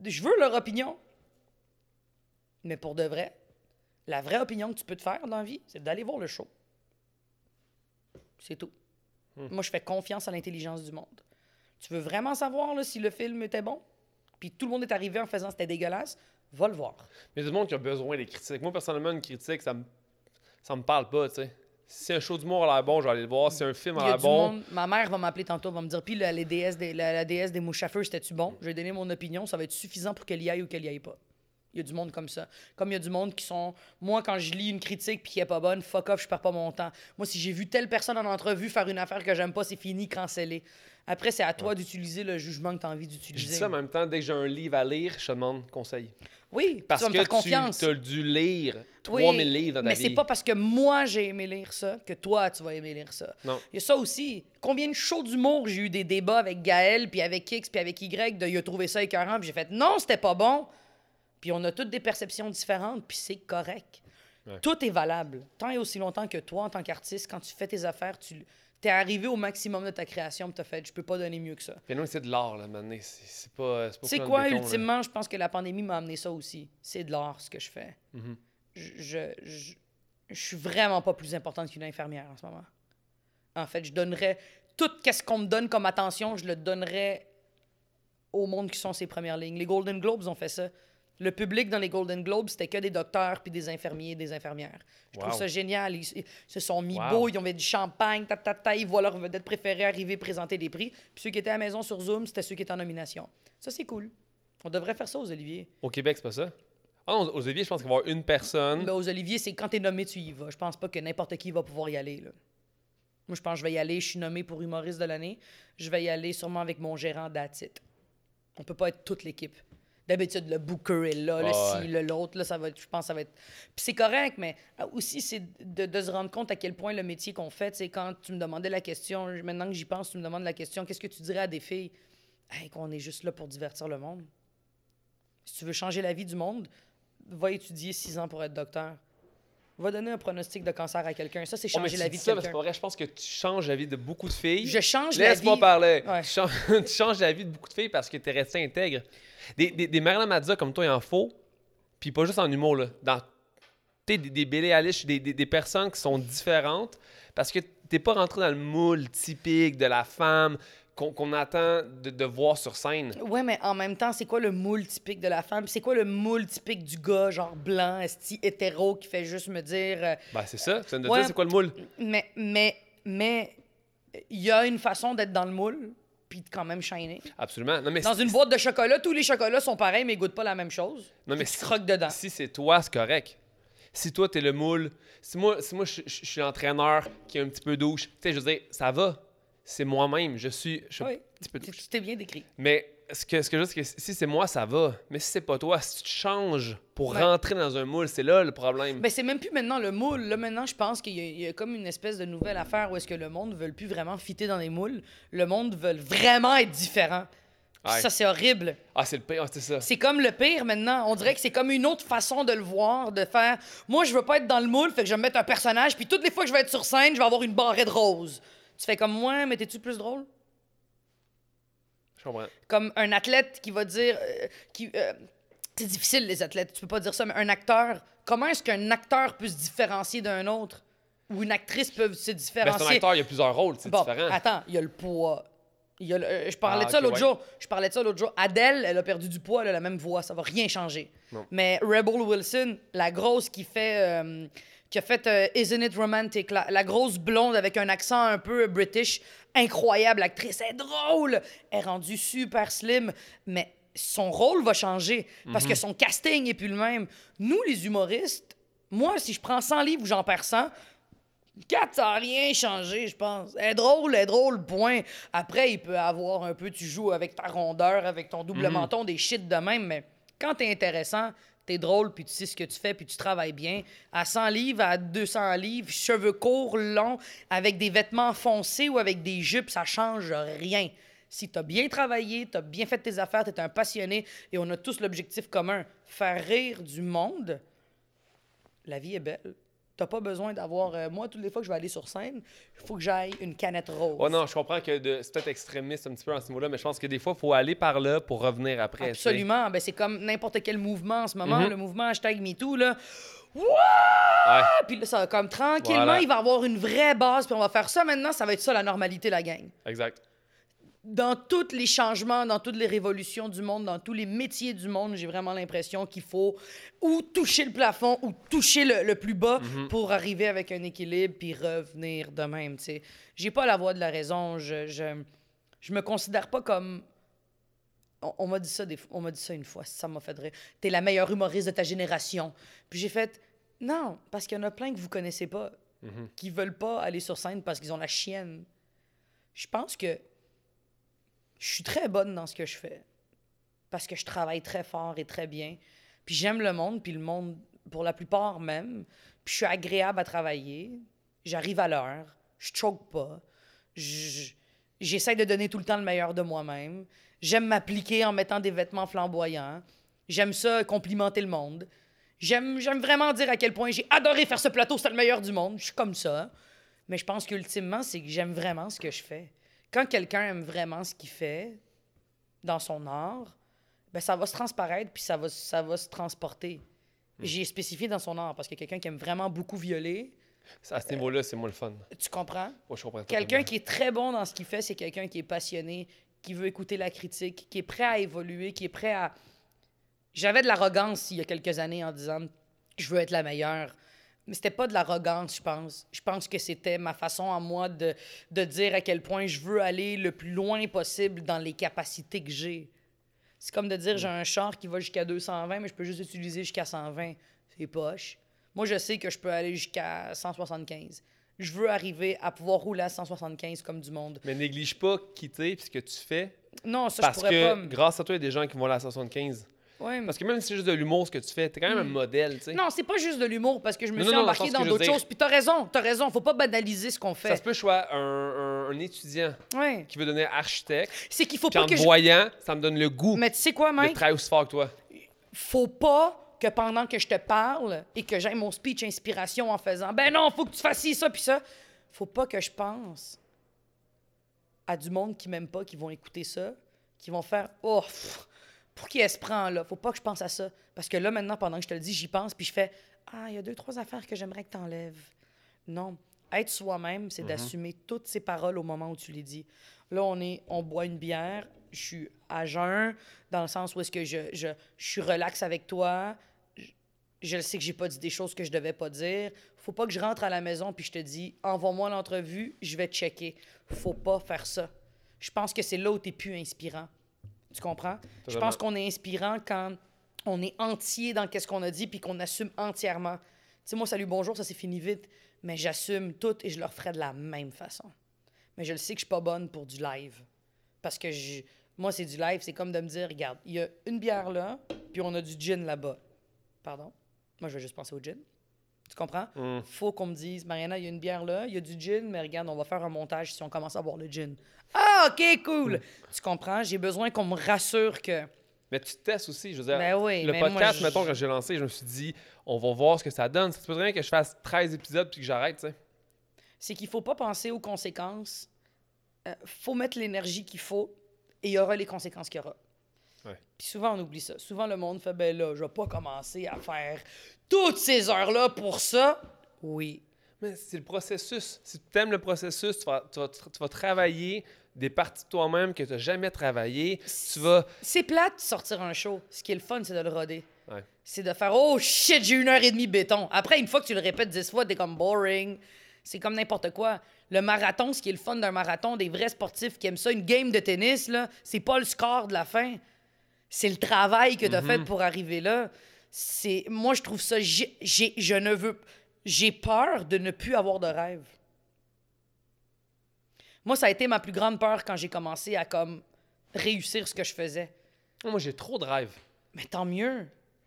je veux leur opinion. Mais pour de vrai, la vraie opinion que tu peux te faire dans la vie, c'est d'aller voir le show. C'est tout. Moi, je fais confiance à l'intelligence du monde. Tu veux vraiment savoir là, si le film était bon? Puis tout le monde est arrivé en faisant c'était dégueulasse, va le voir. Mais il y a du monde qui a besoin des critiques. Moi, personnellement, une critique, ça me, ça me parle pas, tu sais. Si un show d'humour a l'air bon, je vais aller le voir. Si un film Il a l'air bon, monde- Ma mère va m'appeler tantôt, va me dire Puis la, des, la, la DS des mouches à feu, c'était-tu bon? Je vais donner mon opinion, ça va être suffisant pour qu'elle y aille ou qu'elle y aille pas. Il y a du monde comme ça. Comme il y a du monde qui sont. Moi, quand je lis une critique puis qui est pas bonne, fuck off, je perds pas mon temps. Moi, si j'ai vu telle personne en entrevue faire une affaire que j'aime pas, c'est fini, cancellé. Après, c'est à toi d'utiliser le jugement que tu as envie je d'utiliser. dis ça en même temps, dès que j'ai un livre à lire, je te demande conseil. Oui, Parce tu vas me que faire confiance. tu as dû lire Oui, 3000 livres dans ta mais vie. c'est pas parce que moi j'ai aimé lire ça que toi tu vas aimer lire ça. Non. Il y a ça aussi. Combien de shows d'humour j'ai eu des débats avec Gaël, puis avec X, puis avec Y, de il a trouvé ça écœurant, puis j'ai fait non, c'était pas bon. Puis on a toutes des perceptions différentes, puis c'est correct. Ouais. Tout est valable. Tant et aussi longtemps que toi, en tant qu'artiste, quand tu fais tes affaires, tu es arrivé au maximum de ta création, puis t'as fait je peux pas donner mieux que ça. Puis nous, c'est de l'art, là, maintenant. C'est c'est pas. C'est Tu quoi, béton, là. ultimement, je pense que la pandémie m'a amené ça aussi. C'est de l'art, ce que je fais. Mhm. Je, je, je, je suis vraiment pas plus importante qu'une infirmière en ce moment. En fait, je donnerais tout ce qu'on me donne comme attention, je le donnerais au monde qui sont ses premières lignes. Les Golden Globes ont fait ça. Le public dans les Golden Globes, c'était que des docteurs, puis des infirmiers, des infirmières. Je trouve ça génial. Ils, ils se sont mis Wow. beaux, ils ont fait du champagne, ta, ta, ta, ils voient leur vedette préférée arriver présenter des prix. Puis ceux qui étaient à la maison sur Zoom, c'était ceux qui étaient en nomination. Ça, c'est cool. On devrait faire ça aux Oliviers. Au Québec, c'est pas ça? Ah non, aux Oliviers, je pense qu'il va y avoir une personne. Ben, aux Oliviers, c'est quand t'es nommé, tu y vas. Je pense pas que n'importe qui va pouvoir y aller. Là. Moi, je pense que je vais y aller. Je suis nommé pour humoriste de l'année. Je vais y aller sûrement avec mon gérant d'Atit. On peut pas être toute l'équipe. D'habitude, le booker est là, le ouais. ci, le l'autre. Là, ça va être, je pense que ça va être. Puis c'est correct, mais euh, aussi, c'est de, de se rendre compte à quel point le métier qu'on fait, c'est quand tu me demandais la question, maintenant que j'y pense, tu me demandes la question, qu'est-ce que tu dirais à des filles? Hey, qu'on est juste là pour divertir le monde. Si tu veux changer la vie du monde, va étudier six ans pour être docteur. Va donner un pronostic de cancer à quelqu'un. Ça, c'est Oh, changer la vie de mais c'est quelqu'un. pas vrai. Je pense que tu changes la vie de beaucoup de filles. Je change la vie. Laisse-moi parler. Ouais. Tu, changes, [laughs] tu changes la vie de beaucoup de filles parce que tu es resté intègre. Des, des, des Marilyn Mazza comme toi, il en faut. Puis pas juste en humour, là. Dans, des, des Billie Eilish, des, des, des personnes qui sont différentes parce que t'es pas rentré dans le moule typique de la femme qu'on attend de, de voir sur scène. Ouais, mais en même temps, c'est quoi le moule typique de la femme? C'est quoi le moule typique du gars, genre blanc, esti, hétéro, qui fait juste me dire. euh, Ben, c'est ça. Tu viens de Ouais. dire, c'est quoi le moule? mais, mais, mais, il y a une façon d'être dans le moule, puis de quand même shiner. Absolument. Non, mais Dans une boîte de chocolat, tous les chocolats sont pareils, mais ils goûtent pas la même chose. Non, mais tu si- croques dedans. Si c'est toi, c'est correct. Si toi, t'es le moule, si moi, si moi je, je- je suis l'entraîneur qui a un petit peu douche, tu sais, je veux dire, ça va. C'est moi-même. Je suis, je Oui. Tu t'es bien décrit. Mais ce que, ce que je veux dire, c'est que si c'est moi, ça va. Mais si c'est pas toi, si tu changes pour Ouais. rentrer dans un moule, c'est là le problème. Ben, c'est même plus maintenant le moule. Là, maintenant, je pense qu'il y, a- il y a comme une espèce de nouvelle affaire où est-ce que le monde ne veut plus vraiment fitter dans les moules. Le monde veut vraiment être différent. Ouais. Ça, c'est horrible. Ah, c'est le pire, c'est ça. C'est comme le pire maintenant. On dirait que c'est comme une autre façon de le voir, de faire. Moi, je veux pas être dans le moule, fait que je vais me mettre un personnage, puis toutes les fois que je vais être sur scène, je vais avoir une barrette rose. Tu fais comme moi, mais t'es-tu plus drôle? Je comprends. Comme un athlète qui va dire. euh, qui, euh, c'est difficile, les athlètes, tu peux pas dire ça, mais un acteur, comment est-ce qu'un acteur peut se différencier d'un autre? Ou une actrice peut se Ben, différencier? un acteur, il y a plusieurs rôles, c'est Bon, différent. attends, il y a le poids. Il y a le- je parlais Ah, de ça l'autre ouais. jour. Je parlais de ça l'autre jour. Adele, elle a perdu du poids, elle a la même voix, ça va rien changer. Non. Mais Rebel Wilson, la grosse qui fait euh, qui a fait euh, Isn't It Romantic, la, la grosse blonde avec un accent un peu british, incroyable actrice, elle est drôle, elle est rendue super slim, mais son rôle va changer parce Mhm. que son casting est plus le même. Nous les humoristes, moi si je prends 100 livres, j'en perds 100. 4, ça n'a rien changé, je pense. Elle est drôle, elle est drôle, point. Après, il peut avoir un peu, tu joues avec ta rondeur, avec ton double Mhm. menton, des shit de même, mais quand t'es intéressant, t'es drôle, puis tu sais ce que tu fais, puis tu travailles bien. À 100 livres, à 200 livres, cheveux courts, longs, avec des vêtements foncés ou avec des jupes, ça change rien. Si t'as bien travaillé, t'as bien fait tes affaires, t'es un passionné, et on a tous l'objectif commun, faire rire du monde, la vie est belle. T'as pas besoin d'avoir. euh, moi, toutes les fois que je vais aller sur scène, il faut que j'aille une canette rose. Ouais, non, je comprends que de- c'est peut-être extrémiste un petit peu à ce niveau-là, mais je pense que des fois, il faut aller par là pour revenir après. Absolument. Ben, c'est comme n'importe quel mouvement en ce moment. Mhm. Le mouvement hashtag MeToo, là. Ouais. Puis là, ça va comme tranquillement, Voilà. il va avoir une vraie base, puis on va faire ça maintenant, ça va être ça la normalité, la gang. Exact. Dans tous les changements, dans toutes les révolutions du monde, dans tous les métiers du monde, j'ai vraiment l'impression qu'il faut ou toucher le plafond ou toucher le, le plus bas Mhm. pour arriver avec un équilibre puis revenir de même. tu. J'ai pas la voix de la raison. Je, je, je me considère pas comme. On, on m'a dit ça des on m'a dit ça une fois, ça m'a fait rire. T'es la meilleure humoriste de ta génération. Puis j'ai fait non, parce qu'il y en a plein que vous connaissez pas, Mhm. qui veulent pas aller sur scène parce qu'ils ont la chienne. Je pense que je suis très bonne dans ce que je fais parce que je travaille très fort et très bien. Puis j'aime le monde, puis le monde, pour la plupart même. Puis je suis agréable à travailler. J'arrive à l'heure. Je choque pas. Je- J'essaie de donner tout le temps le meilleur de moi-même. J'aime m'appliquer en mettant des vêtements flamboyants. J'aime ça, complimenter le monde. J'aime vraiment dire à quel point j'ai adoré faire ce plateau, c'est le meilleur du monde. Je suis comme ça. Mais je pense qu'ultimement, c'est que j'aime vraiment ce que je fais. Quand quelqu'un aime vraiment ce qu'il fait dans son art, ben ça va se transparaître puis ça va, ça va se transporter. J'ai spécifié dans son art parce que quelqu'un qui aime vraiment beaucoup violer, À ce niveau-là, c'est moins le fun. tu comprends? Moi, je comprends Quelqu'un qui est très bon dans ce qu'il fait, c'est quelqu'un qui est passionné, qui veut écouter la critique, qui est prêt à évoluer, qui est prêt à. J'avais de l'arrogance il y a quelques années en disant je veux être la meilleure. Mais c'était pas de l'arrogance, je pense. Je pense que c'était ma façon à moi de, de dire à quel point je veux aller le plus loin possible dans les capacités que j'ai. C'est comme de dire j'ai un char qui va jusqu'à 220, mais je peux juste utiliser jusqu'à 120. C'est poche. Moi, je sais que je peux aller jusqu'à 175. Je veux arriver à pouvoir rouler à 175 comme du monde. Mais néglige pas quitter puis ce que tu fais. Non, ça, parce je pourrais que pas. grâce à toi, il y a des gens qui vont aller à 75. Ouais, mais- Parce que même si c'est juste de l'humour ce que tu fais, t'es quand même un modèle, tu sais. Hmm. Non, c'est pas juste de l'humour parce que je me Non, suis non, embarqué dans d'autres choses. Puis t'as raison, t'as raison. Faut pas banaliser ce qu'on Ça fait. se peut que je sois un, un- un étudiant Ouais. qui veut devenir architecte, C'est qu'il faut pas en que je. voyant, ça me donne le goût Mais tu sais quoi, de Mike? travailler aussi fort que toi. faut pas que pendant que je te parle et que j'ai mon speech inspiration en faisant ben non, faut que tu fasses ci, ça puis ça, faut pas que je pense à du monde qui m'aime pas, qui vont écouter ça, qui vont faire oh pff, pour qui elle se prend là, faut pas que je pense à ça parce que là maintenant pendant que je te le dis, j'y pense puis je fais ah, il y a deux trois affaires que j'aimerais que tu enlèves. Non, être soi-même, c'est d'assumer toutes ces paroles au moment où tu les dis. Là, on est on boit une bière, je suis à jeun dans le sens où est-ce que je, je, je suis relax avec toi, je sais que j'ai pas dit des choses que je devais pas dire. Faut pas que je rentre à la maison puis je te dis envoie-moi l'entrevue, je vais checker. Faut pas faire ça. Je pense que c'est là où tu es plus inspirant. Tu comprends? Je pense qu'on est inspirant quand on est entier dans qu'est-ce qu'on a dit puis qu'on assume entièrement. Tu sais, moi, salut, bonjour, ça s'est fini vite, mais j'assume tout et je le referai de la même façon. Mais je le sais que je suis pas bonne pour du live. Parce que je- moi, c'est du live, c'est comme de me dire, regarde, il y a une bière là, puis on a du gin là-bas. Pardon? Moi, je vais juste penser au gin. Tu comprends? Mm. Faut qu'on me dise, Mariana, il y a une bière là, il y a du gin, mais regarde, on va faire un montage si on commence à boire le gin. Ah, OK, cool! Tu comprends? J'ai besoin qu'on me rassure que. Mais tu testes aussi, je veux dire. Ben oui, le podcast, mettons, quand j'ai lancé, je me suis dit, on va voir ce que ça donne. C'est pas rien que je fasse 13 épisodes puis que j'arrête, tu sais. c'est qu'il faut pas penser aux conséquences. Euh, faut mettre l'énergie qu'il faut et il y aura les conséquences qu'il y aura. Ouais. Puis souvent, on oublie ça. Souvent, le monde fait ben là, je vais pas commencer à faire toutes ces heures-là pour ça. Oui. Mais c'est le processus. Si tu aimes le processus, tu vas, tu vas- tu vas travailler des parties de toi-même que tu n'as jamais travaillé. Tu vas. C'est plate de sortir un show. Ce qui est le fun, c'est de le roder. Ouais. C'est de faire Oh shit, j'ai une heure et demie béton. Après, une fois que tu le répètes dix fois, t'es comme boring. C'est comme n'importe quoi. Le marathon, ce qui est le fun d'un marathon, des vrais sportifs qui aiment ça, une game de tennis, là, c'est pas le score de la fin. C'est le travail que tu as fait pour arriver là. C'est moi je trouve ça j'ai je ne veux j'ai peur de ne plus avoir de rêve. Moi ça a été ma plus grande peur quand j'ai commencé à comme réussir ce que je faisais. Moi, j'ai trop de rêves. Mais tant mieux.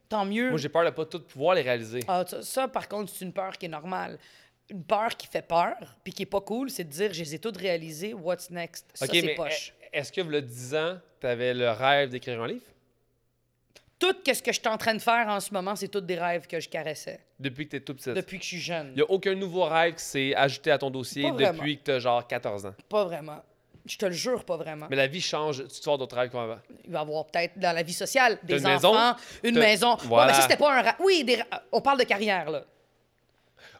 Tant mieux. Moi, j'ai peur de pas tout pouvoir les réaliser. Ah, ça, ça, par contre, c'est une peur qui est normale. Une peur qui fait peur, puis qui est pas cool, c'est de dire, je les ai toutes réalisées, what's next? Ça, c'est poche. est- est-ce que, le 10 ans, tu avais le rêve d'écrire un livre? Tout ce que je suis en train de faire en ce moment, c'est tous des rêves que je caressais depuis que tu es tout petit? depuis que je suis jeune. Il n'y a aucun nouveau rêve qui s'est ajouté à ton dossier depuis que tu as genre 14 ans. Pas vraiment. Je te le jure, pas vraiment. Mais la vie change. Tu te sors d'autres rêves comme avant. Il va y avoir peut-être dans la vie sociale des une enfants, maison? une maison. Ouais, Voilà. mais ça, c'était pas un rêve. Oui, des on parle de carrière, là.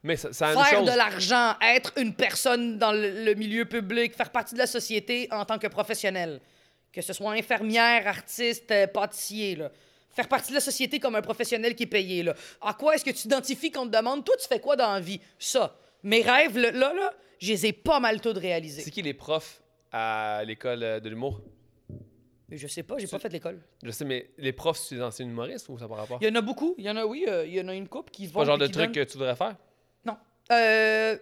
Mais ça- même Faire chose. de l'argent, être une personne dans le, le milieu public, faire partie de la société en tant que professionnel. Que ce soit infirmière, artiste, euh, pâtissier, là. Faire partie de la société comme un professionnel qui est payé, là. À quoi est-ce que tu identifies qu'on te demande? Toi, tu fais quoi dans la vie? Ça. Mes rêves, là, là, là, je les ai pas mal tous réalisés. C'est qui les profs à l'école de l'humour? Je sais pas, j'ai pas fait l'école. Je sais, mais les profs, c'est des anciens humoristes ou ça par rapport? Il y en a beaucoup. Il y en a, oui, euh, il y en a une couple qui se C'est pas le genre de truc donnent. que tu voudrais faire? Non. Euh...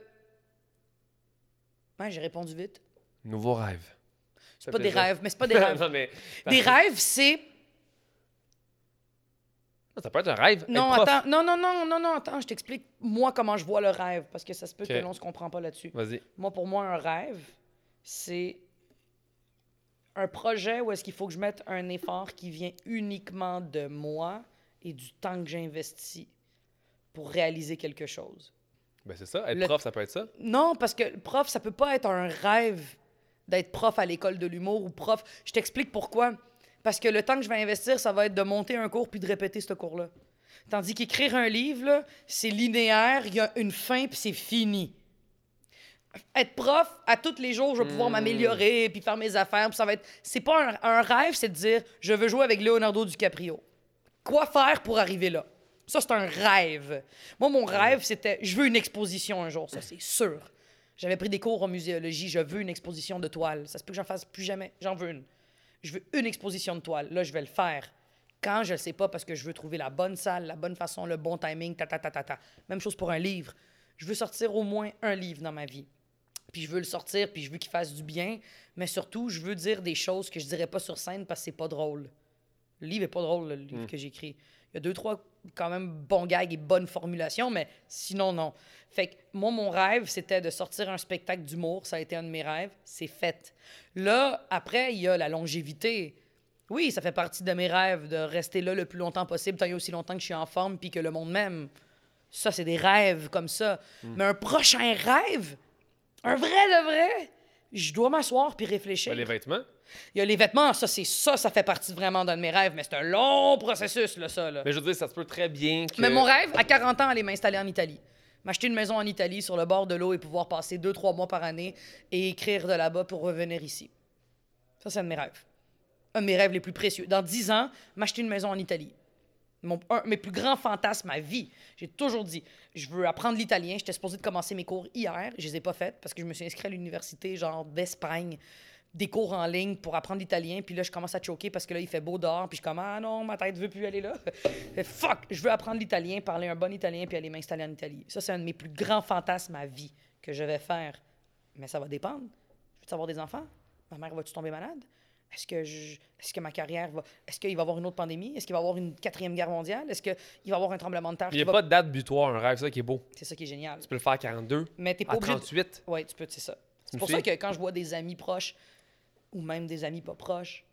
Ouais, j'ai répondu vite. Nouveau rêve. C'est pas des rêves, mais c'est pas des [laughs] rêves. non, mais. Des rêves, c'est. Ça peut être un rêve. Non, attends, non, non, non, non, non, attends, je t'explique moi comment je vois le rêve, parce que ça se peut que l'on se comprend pas là-dessus. Vas-y. Moi, pour moi, un rêve, c'est un projet où est-ce qu'il faut que je mette un effort qui vient uniquement de moi et du temps que j'investis pour réaliser quelque chose. Ben, c'est ça. Être Le- prof, ça peut être ça. Non, parce que prof, ça peut pas être un rêve d'être prof à l'école de l'humour ou prof. Je t'explique pourquoi. Parce que le temps que je vais investir, ça va être de monter un cours puis de répéter ce cours-là. Tandis qu'écrire un livre, c'est linéaire, il y a une fin puis c'est fini. Être prof, à tous les jours, je vais pouvoir Hmm. m'améliorer puis faire mes affaires. Puis ça va être. C'est pas un, un rêve, c'est de dire je veux jouer avec Leonardo DiCaprio. Quoi faire pour arriver là? Ça, c'est un rêve. Moi, mon rêve, c'était je veux une exposition un jour, ça, c'est sûr. J'avais pris des cours en muséologie, je veux une exposition de toile. Ça se peut que j'en fasse plus jamais. J'en veux une. Je veux une exposition de toile. Là, je vais le faire. Quand, je ne sais pas, parce que je veux trouver la bonne salle, la bonne façon, le bon timing, ta, ta, ta, ta, ta. Même chose pour un livre. Je veux sortir au moins un livre dans ma vie. Puis je veux le sortir, puis je veux qu'il fasse du bien. Mais surtout, je veux dire des choses que je dirais pas sur scène parce que c'est pas drôle. Le livre est pas drôle, le livre que j'écris. Il y a deux, trois, quand même, bons gags et bonnes formulations, mais sinon, non. Fait que moi, mon rêve, c'était de sortir un spectacle d'humour. Ça a été un de mes rêves. C'est fait. Là, après, il y a la longévité. Oui, ça fait partie de mes rêves de rester là le plus longtemps possible, tant et aussi longtemps que je suis en forme puis que le monde m'aime. Ça, c'est des rêves comme ça. Hmm. Mais un prochain rêve, un vrai de vrai, je dois m'asseoir puis réfléchir. Ben, les vêtements. Il y a les vêtements, ça, c'est ça, ça fait partie vraiment d'un de mes rêves, mais c'est un long processus, là, ça. Là. Mais je veux dire, ça se peut très bien que. Mais mon rêve, à 40 ans, aller m'installer en Italie. M'acheter une maison en Italie sur le bord de l'eau et pouvoir passer deux, trois mois par année et écrire de là-bas pour revenir ici. Ça, c'est un de mes rêves. Un de mes rêves les plus précieux. Dans 10 ans, m'acheter une maison en Italie. Mon, un de mes plus grands fantasmes à vie. J'ai toujours dit, je veux apprendre l'italien. J'étais supposé de commencer mes cours hier. Je les ai pas faites parce que je me suis inscrit à l'université, genre d'Espagne, des cours en ligne pour apprendre l'italien. Puis là, je commence à choquer parce que là, il fait beau dehors. Puis je suis comme, ah non, ma tête veut plus aller là. [laughs] Fuck, je veux apprendre l'italien, parler un bon italien, puis aller m'installer en Italie. Ça, c'est un de mes plus grands fantasmes à vie que je vais faire. Mais ça va dépendre. Je veux avoir des enfants? Ma mère va-tu tomber malade? Est-ce que, je- est-ce que ma carrière va. Est-ce qu'il va y avoir une autre pandémie? Est-ce qu'il va y avoir une quatrième guerre mondiale? Est-ce qu'il va y avoir un tremblement de terre? Il n'y a va- pas de date butoir, un rêve, ça qui est beau. C'est ça qui est génial. Tu peux le faire à 42, Mais t'es pas à obligé. de- 38. Ouais, tu peux, c'est ça. C'est pour ça que quand je vois des amis proches ou même des amis pas proches,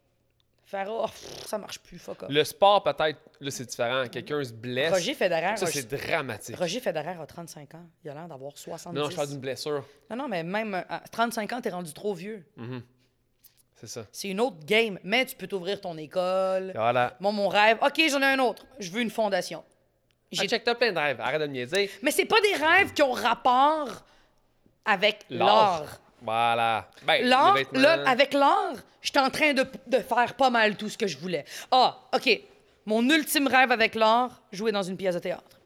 faire oh, pff, ça marche plus, fuck off. Le sport, peut-être, là, c'est différent. Quelqu'un se blesse. Roger Federer, ça, c'est dramatique. Roger Federer a 35 ans. Il a l'air d'avoir 70. Non, je parle d'une blessure. non, non, mais même euh, à 35 ans, t'es rendu trop vieux. Mhm. C'est ça. C'est une autre game. Mais tu peux t'ouvrir ton école. Voilà. Moi, mon rêve, OK, j'en ai un autre. Je veux une fondation. J'ai- Ah, check, t'as plein de rêves. Arrête de me niaiser. Mais c'est pas des rêves qui ont rapport avec l'art. Voilà. Ben, L'art, vêtements. là, avec l'art, j'étais en train de, de faire pas mal tout ce que je voulais. Ah, OK. Mon ultime rêve avec l'art, jouer dans une pièce de théâtre.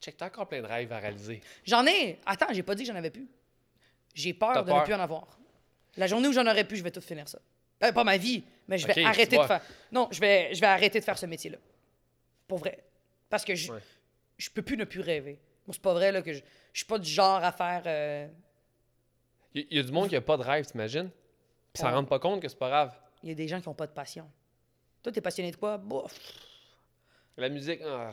Check, t'as encore plein de rêves à réaliser. J'en ai. Attends, j'ai pas dit que j'en avais plus. J'ai peur de peur? ne plus en avoir. La journée où j'en aurais plus, je vais tout finir ça. Euh, pas ma vie, mais je vais arrêter de faire. Non, je vais, je vais arrêter de faire ce métier-là. Pour vrai. Parce que je, Ouais. je peux plus ne plus rêver. Bon, c'est pas vrai là, que je, je suis pas du genre à faire. euh, Il y, a du monde qui a pas de rêve, t'imagines? Puis ça Ouais. rend pas compte que c'est pas grave. Il y a des gens qui ont pas de passion. Toi, t'es passionné de quoi? Bof. La musique, ah.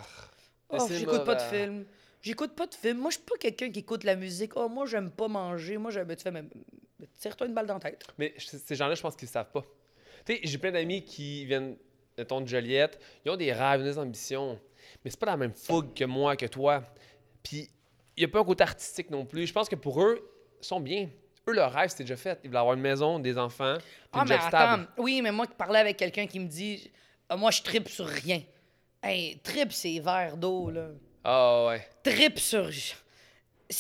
Oh, cinéma, j'écoute pas de bah. film. J'écoute pas de film. Moi, je suis pas quelqu'un qui écoute la musique. Oh, moi, j'aime pas manger. Moi, j'aime. Tu fais, mais, mais tire-toi une balle dans la tête. Mais ces gens-là, je pense qu'ils savent pas. Tu sais, j'ai plein d'amis qui viennent, mettons, de Joliette. Ils ont des rêves, des ambitions. Mais c'est pas la même fougue que moi, que toi. Puis, il y a pas un côté artistique non plus. Je pense que pour eux, ils sont bien. Eux, leur rêve, c'était déjà fait. Ils voulaient avoir une maison, des enfants, puis Ah, mais job stable. attends. Oui, mais moi, qui parlais avec quelqu'un qui me dit Ah, Moi, je tripe sur rien. Hey, trip, c'est verre d'eau, là. Ah ouais. Trip sur.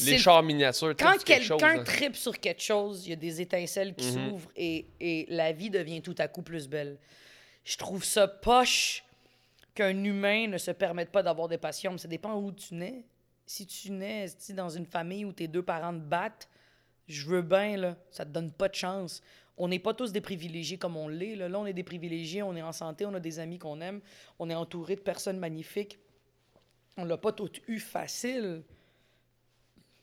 Les chars miniatures, Quand quelqu'un hein. tripe sur quelque chose, il y a des étincelles qui Mhm. s'ouvrent et, et la vie devient tout à coup plus belle. Je trouve ça poche qu'un humain ne se permette pas d'avoir des passions, mais ça dépend où tu nais. Si tu nais dans une famille où tes deux parents te battent, je veux bien, là, ça te donne pas de chance. On n'est pas tous des privilégiés comme on l'est. Là. là, on est des privilégiés, on est en santé, on a des amis qu'on aime, on est entouré de personnes magnifiques. On l'a pas tout eu facile.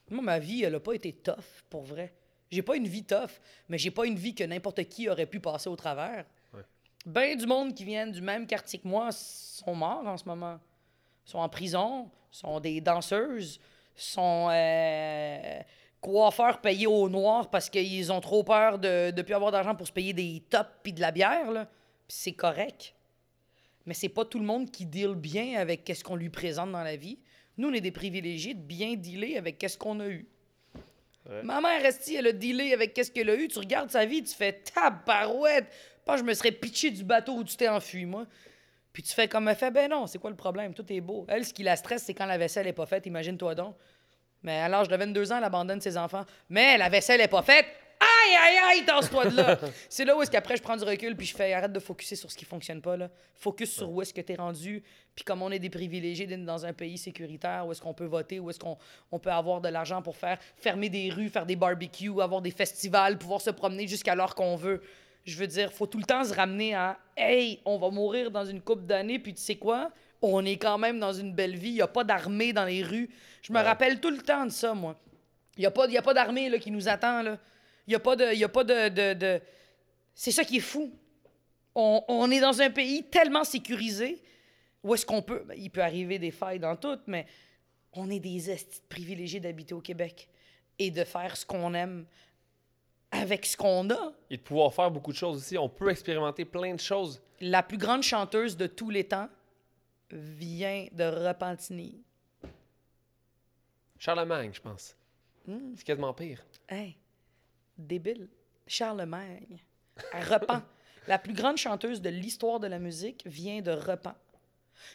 Moi, ma vie, elle a pas été tough, pour vrai. J'ai pas une vie tough, mais j'ai pas une vie que n'importe qui aurait pu passer au travers. Ouais. Ben du monde qui viennent du même quartier que moi sont morts en ce moment. sont en prison, sont des danseuses, sont euh, coiffeurs payés au noir parce qu'ils ont trop peur de ne plus avoir d'argent pour se payer des tops puis de la bière. là. C'est correct. Mais c'est pas tout le monde qui deal bien avec qu'est-ce qu'on lui présente dans la vie. Nous, on est des privilégiés de bien dealer avec qu'est-ce qu'on a eu. Ouais. Ma mère, Esti, elle a dealé avec qu'est-ce qu'elle a eu. Tu regardes sa vie, tu fais tabarouette. Pas je me serais pitché du bateau où tu t'es enfui, moi. Puis tu fais comme elle fait, ben non, c'est quoi le problème? Tout est beau. Elle, ce qui la stresse, c'est quand la vaisselle est pas faite, imagine-toi donc. Mais à l'âge de 22 ans, elle abandonne ses enfants. Mais la vaisselle est pas faite. Aïe, aïe, aïe, tasse-toi de là. [laughs] c'est là où est-ce qu'après, je prends du recul puis je fais arrête de focuser sur ce qui fonctionne pas. Là. Focus sur où est-ce que tu es rendu. Puis comme on est des privilégiés d'être dans un pays sécuritaire, où est-ce qu'on peut voter, où est-ce qu'on on peut avoir de l'argent pour faire fermer des rues, faire des barbecues, avoir des festivals, pouvoir se promener jusqu'à l'heure qu'on veut. Je veux dire, faut tout le temps se ramener à Hey, on va mourir dans une couple d'années, puis tu sais quoi? On est quand même dans une belle vie. Il n'y a pas d'armée dans les rues. Je me Ouais. rappelle tout le temps de ça, moi. Il n'y a pas, y a pas d'armée qui nous attend. Il n'y a pas de. y a pas de, de- de- C'est ça qui est fou. On, on est dans un pays tellement sécurisé où est-ce qu'on peut. ben, il peut arriver des failles dans tout, mais on est des estis privilégiés d'habiter au Québec et de faire ce qu'on aime avec ce qu'on a. Et de pouvoir faire beaucoup de choses aussi. On peut expérimenter plein de choses. La plus grande chanteuse de tous les temps vient de Repentigny. Charlemagne, je pense. Hmm. C'est quasiment pire. Hey, débile. Charlemagne. Elle repent. [laughs] La plus grande chanteuse de l'histoire de la musique vient de Repent.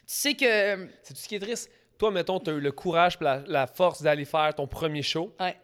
Tu sais que. C'est tout ce qui est triste. Toi, mettons, tu as eu le courage et la, la force d'aller faire ton premier show, Ouais.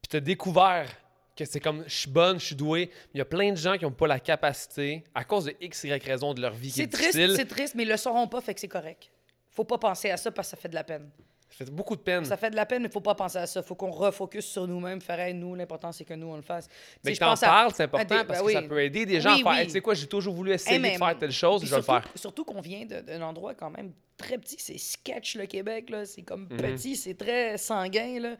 puis tu as découvert que c'est comme je suis bonne, je suis douée. Il y a plein de gens qui n'ont pas la capacité, à cause de X, Y raison de leur vie qui est C'est triste, c'est triste, mais ils le sauront pas, fait que c'est correct. Faut pas penser à ça parce que ça fait de la peine. Ça fait beaucoup de peine. Ça fait de la peine, mais faut pas penser à ça. Faut qu'on refocus sur nous-mêmes, faire hey, nous, l'important c'est que nous on le fasse. Mais que t'en parles, c'est important des- parce ben que ça peut aider des gens Oui, à faire oui. Hey, Tu sais quoi, j'ai toujours voulu essayer Hey, mais- de faire telle chose, je vais le faire. Surtout qu'on vient d'un endroit quand même très petit. C'est sketch, le Québec. là. C'est comme Mhm. petit, c'est très sanguin. Là.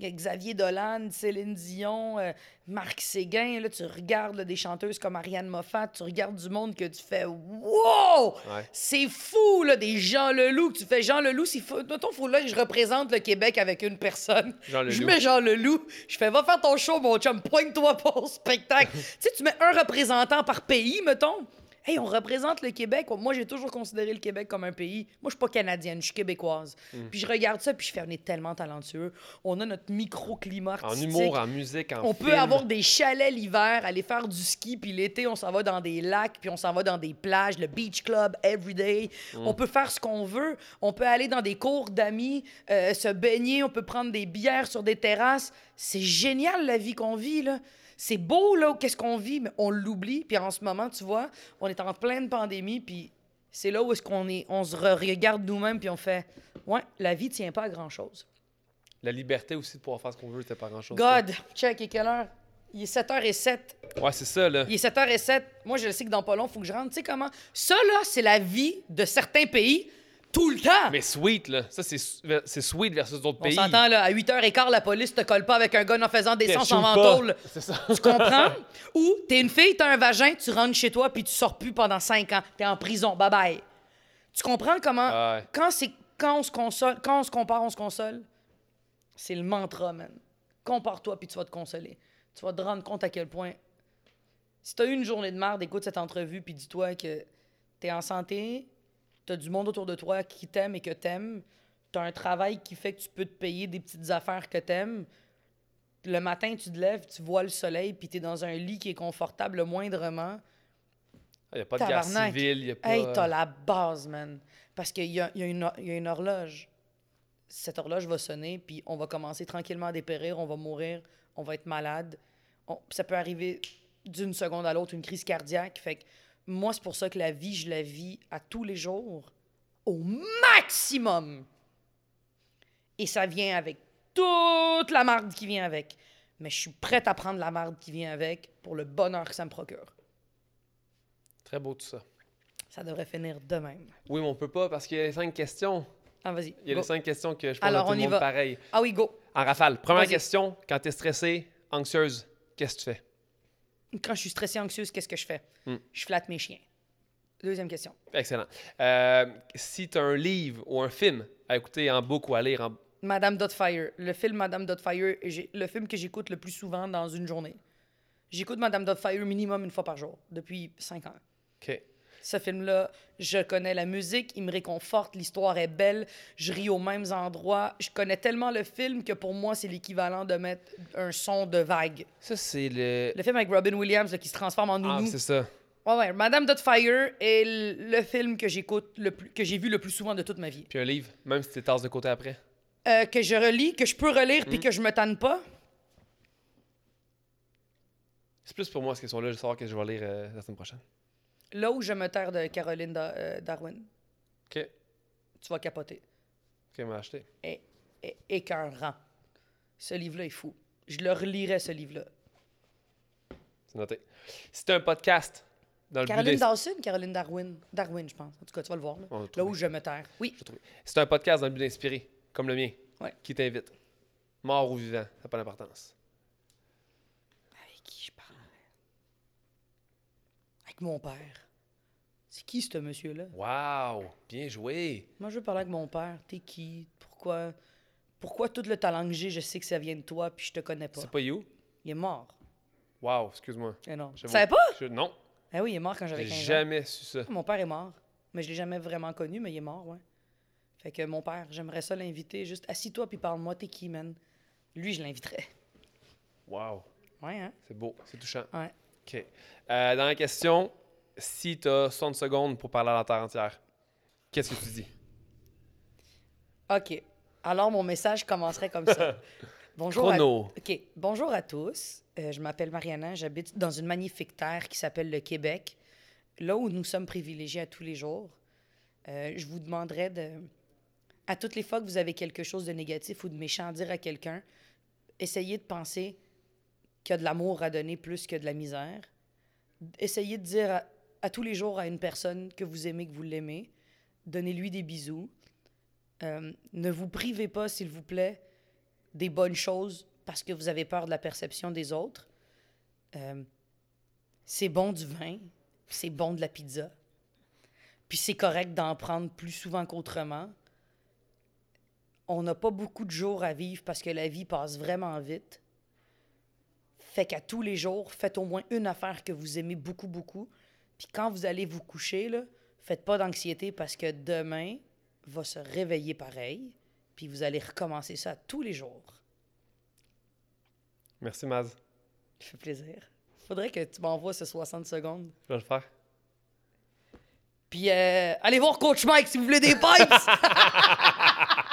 Il y a Xavier Dolan, Céline Dion, euh, Marc Séguin. Là, tu regardes là, des chanteuses comme Ariane Moffat. Tu regardes du monde que tu fais « Wow! Ouais. C'est fou, là, des Jean Leloup. Que tu fais Jean Leloup, faut... Mettons, faut là que je représente le Québec avec une personne. Jean Je mets Jean Leloup. Je fais « Va faire ton show, mon chum. Pointe-toi pour le spectacle. [laughs] » Tu sais, tu mets un représentant par pays, mettons. Hey, on représente le Québec. Moi, j'ai toujours considéré le Québec comme un pays. Moi, je suis pas canadienne, je suis québécoise. Mm. Puis je regarde ça, puis je fais, on est tellement talentueux. On a notre microclimat En humour, en musique, en On peut avoir des chalets l'hiver, aller faire du ski, puis l'été, on s'en va dans des lacs, puis on s'en va dans des plages, le beach club, everyday. Mm. On peut faire ce qu'on veut. On peut aller dans des cours d'amis, euh, se baigner, on peut prendre des bières sur des terrasses. C'est génial la vie qu'on vit, là. C'est beau, là, qu'est-ce qu'on vit, mais on l'oublie. Puis en ce moment, tu vois, on est en pleine pandémie, puis c'est là où est-ce qu'on est, on se re- regarde nous-mêmes, puis on fait, ouais, la vie tient pas à grand-chose. La liberté aussi de pouvoir faire ce qu'on veut, c'est pas grand-chose. ça. God, check, il est quelle heure? Il est 7h07. Ouais, c'est ça, là. Il est 7h07. Moi, je le sais que dans pas long, il faut que je rentre. Tu sais comment? Ça, là, c'est la vie de certains pays tout le temps. Mais sweet, là. Ça, c'est c'est sweet versus d'autres On pays. s'entend, là, à 8h15, la police te colle pas avec un gun en faisant des sens en. [laughs] C'est ça. Tu comprends? [laughs] Ou t'es une fille, t'as un vagin, tu rentres chez toi, puis tu sors plus pendant 5 ans. T'es en prison. Bye bye. Tu comprends comment. Ah ouais. Quand, c'est, quand on se console, quand on se compare, on se console. C'est le mantra, man. Compare-toi, puis tu vas te consoler. Tu vas te rendre compte à quel point. Si t'as eu une journée de merde, écoute cette entrevue, puis dis-toi que t'es en santé, t'as du monde autour de toi qui t'aime et que t'aimes. T'as un travail qui fait que tu peux te payer des petites affaires que t'aimes. Le matin, tu te lèves, tu vois le soleil, puis t'es dans un lit qui est confortable le moindrement. Il n'y a pas de guerre civile, il n'y a pas... Hey, t'as la base, man. Parce qu'il y a, il y a une, il y a une horloge. Cette horloge va sonner, puis on va commencer tranquillement à dépérir, on va mourir, on va être malade. On- ça peut arriver d'une seconde à l'autre, une crise cardiaque. Fait que moi, c'est pour ça que la vie, je la vis à tous les jours, au maximum. Et ça vient avec toute la marde qui vient avec. Mais je suis prête à prendre la marde qui vient avec pour le bonheur que ça me procure. Très beau tout ça. Ça devrait finir de même. Oui, mais on peut pas parce qu'il y a les cinq questions. Ah, vas-y. Il y a go. les cinq questions que je pose Alors, à tout on le y monde va. pareil. Ah oui, go. En rafale, première question. Quand tu es stressée, anxieuse, qu'est-ce que tu fais? Quand je suis stressée, anxieuse, qu'est-ce que je fais? Hmm. Je flatte mes chiens. Deuxième question. Excellent. Euh, si tu as un livre ou un film à écouter en boucle ou à lire en... Madame Dotfire. Le film Madame Dotfire, le film que j'écoute le plus souvent dans une journée. J'écoute Madame Dotfire minimum une fois par jour, depuis cinq ans. OK. Ce film-là, je connais la musique, il me réconforte, l'histoire est belle, je ris aux mêmes endroits. Je connais tellement le film que pour moi, c'est l'équivalent de mettre un son de vague. Ça, c'est le... Le film avec Robin Williams là, qui se transforme en Ah, nounou. c'est ça. Ouais, ouais. Madame Dotfire est le film que j'écoute, le plus, que j'ai vu le plus souvent de toute ma vie. Puis un livre, même si tu tasses de côté après. Euh, que je relis, que je peux relire, puis que je me tanne pas. C'est plus pour moi, cette question-là, je vais savoir que je vais lire euh, la semaine prochaine. Là où je me terre de Caroline Da- euh, Darwin, OK. tu vas capoter. OK, m'a acheté. Et, et, écœurant. Ce livre-là est fou. Je le relirai, ce livre-là. C'est noté. Tu un podcast dans le Caroline Dawson, Caroline Darwin. Darwin, je pense. En tout cas, tu vas le voir. Là, Là où je me terre. Oui. C'est un podcast dans le but d'inspirer, comme le mien, Ouais. qui t'invite. Mort ou vivant, ça n'a pas d'importance. Avec qui je parle? Avec mon père. C'est qui, ce monsieur-là? Wow! Bien joué! Moi, je veux parler avec mon père. T'es qui? Pourquoi? Pourquoi tout le talent que j'ai, je sais que ça vient de toi, puis je te connais pas? C'est pas You? Il est mort. Wow, excuse-moi. Eh non. Tu savais pas? Je- Non. Ah oui, il est mort quand j'avais J'ai 15 ans. jamais su ça. Mon père est mort. Mais je l'ai jamais vraiment connu, mais il est mort, ouais. Fait que mon père, j'aimerais ça l'inviter. Juste assis-toi puis parle-moi, t'es qui, man? Lui, je l'inviterais. Wow. Ouais, hein? C'est beau, c'est touchant. Ouais. OK. Euh, dans la question, si tu as 60 secondes pour parler à la Terre entière, qu'est-ce que tu dis? OK. Alors, mon message commencerait comme ça. [laughs] Bonjour à... Chrono. OK. Bonjour à tous. Euh, je m'appelle Mariana. J'habite dans une magnifique terre qui s'appelle le Québec, là où nous sommes privilégiés à tous les jours. Euh, je vous demanderais de... À toutes les fois que vous avez quelque chose de négatif ou de méchant à dire à quelqu'un, essayez de penser qu'il y a de l'amour à donner plus que de la misère. Essayez de dire à, à tous les jours à une personne que vous aimez, que vous l'aimez. Donnez-lui des bisous. Euh, ne vous privez pas, s'il vous plaît, des bonnes choses parce que vous avez peur de la perception des autres. Euh, c'est bon du vin, c'est bon de la pizza. Puis c'est correct d'en prendre plus souvent qu'autrement. On n'a pas beaucoup de jours à vivre parce que la vie passe vraiment vite. Fait qu'à tous les jours, faites au moins une affaire que vous aimez beaucoup, beaucoup. Puis quand vous allez vous coucher, là, faites pas d'anxiété parce que demain va se réveiller pareil. Puis vous allez recommencer ça tous les jours. Merci, Maz. Ça fait plaisir. Faudrait que tu m'envoies ces 60 secondes. Je vais le faire. Puis euh, allez voir Coach Mike si vous voulez des pipes! [laughs]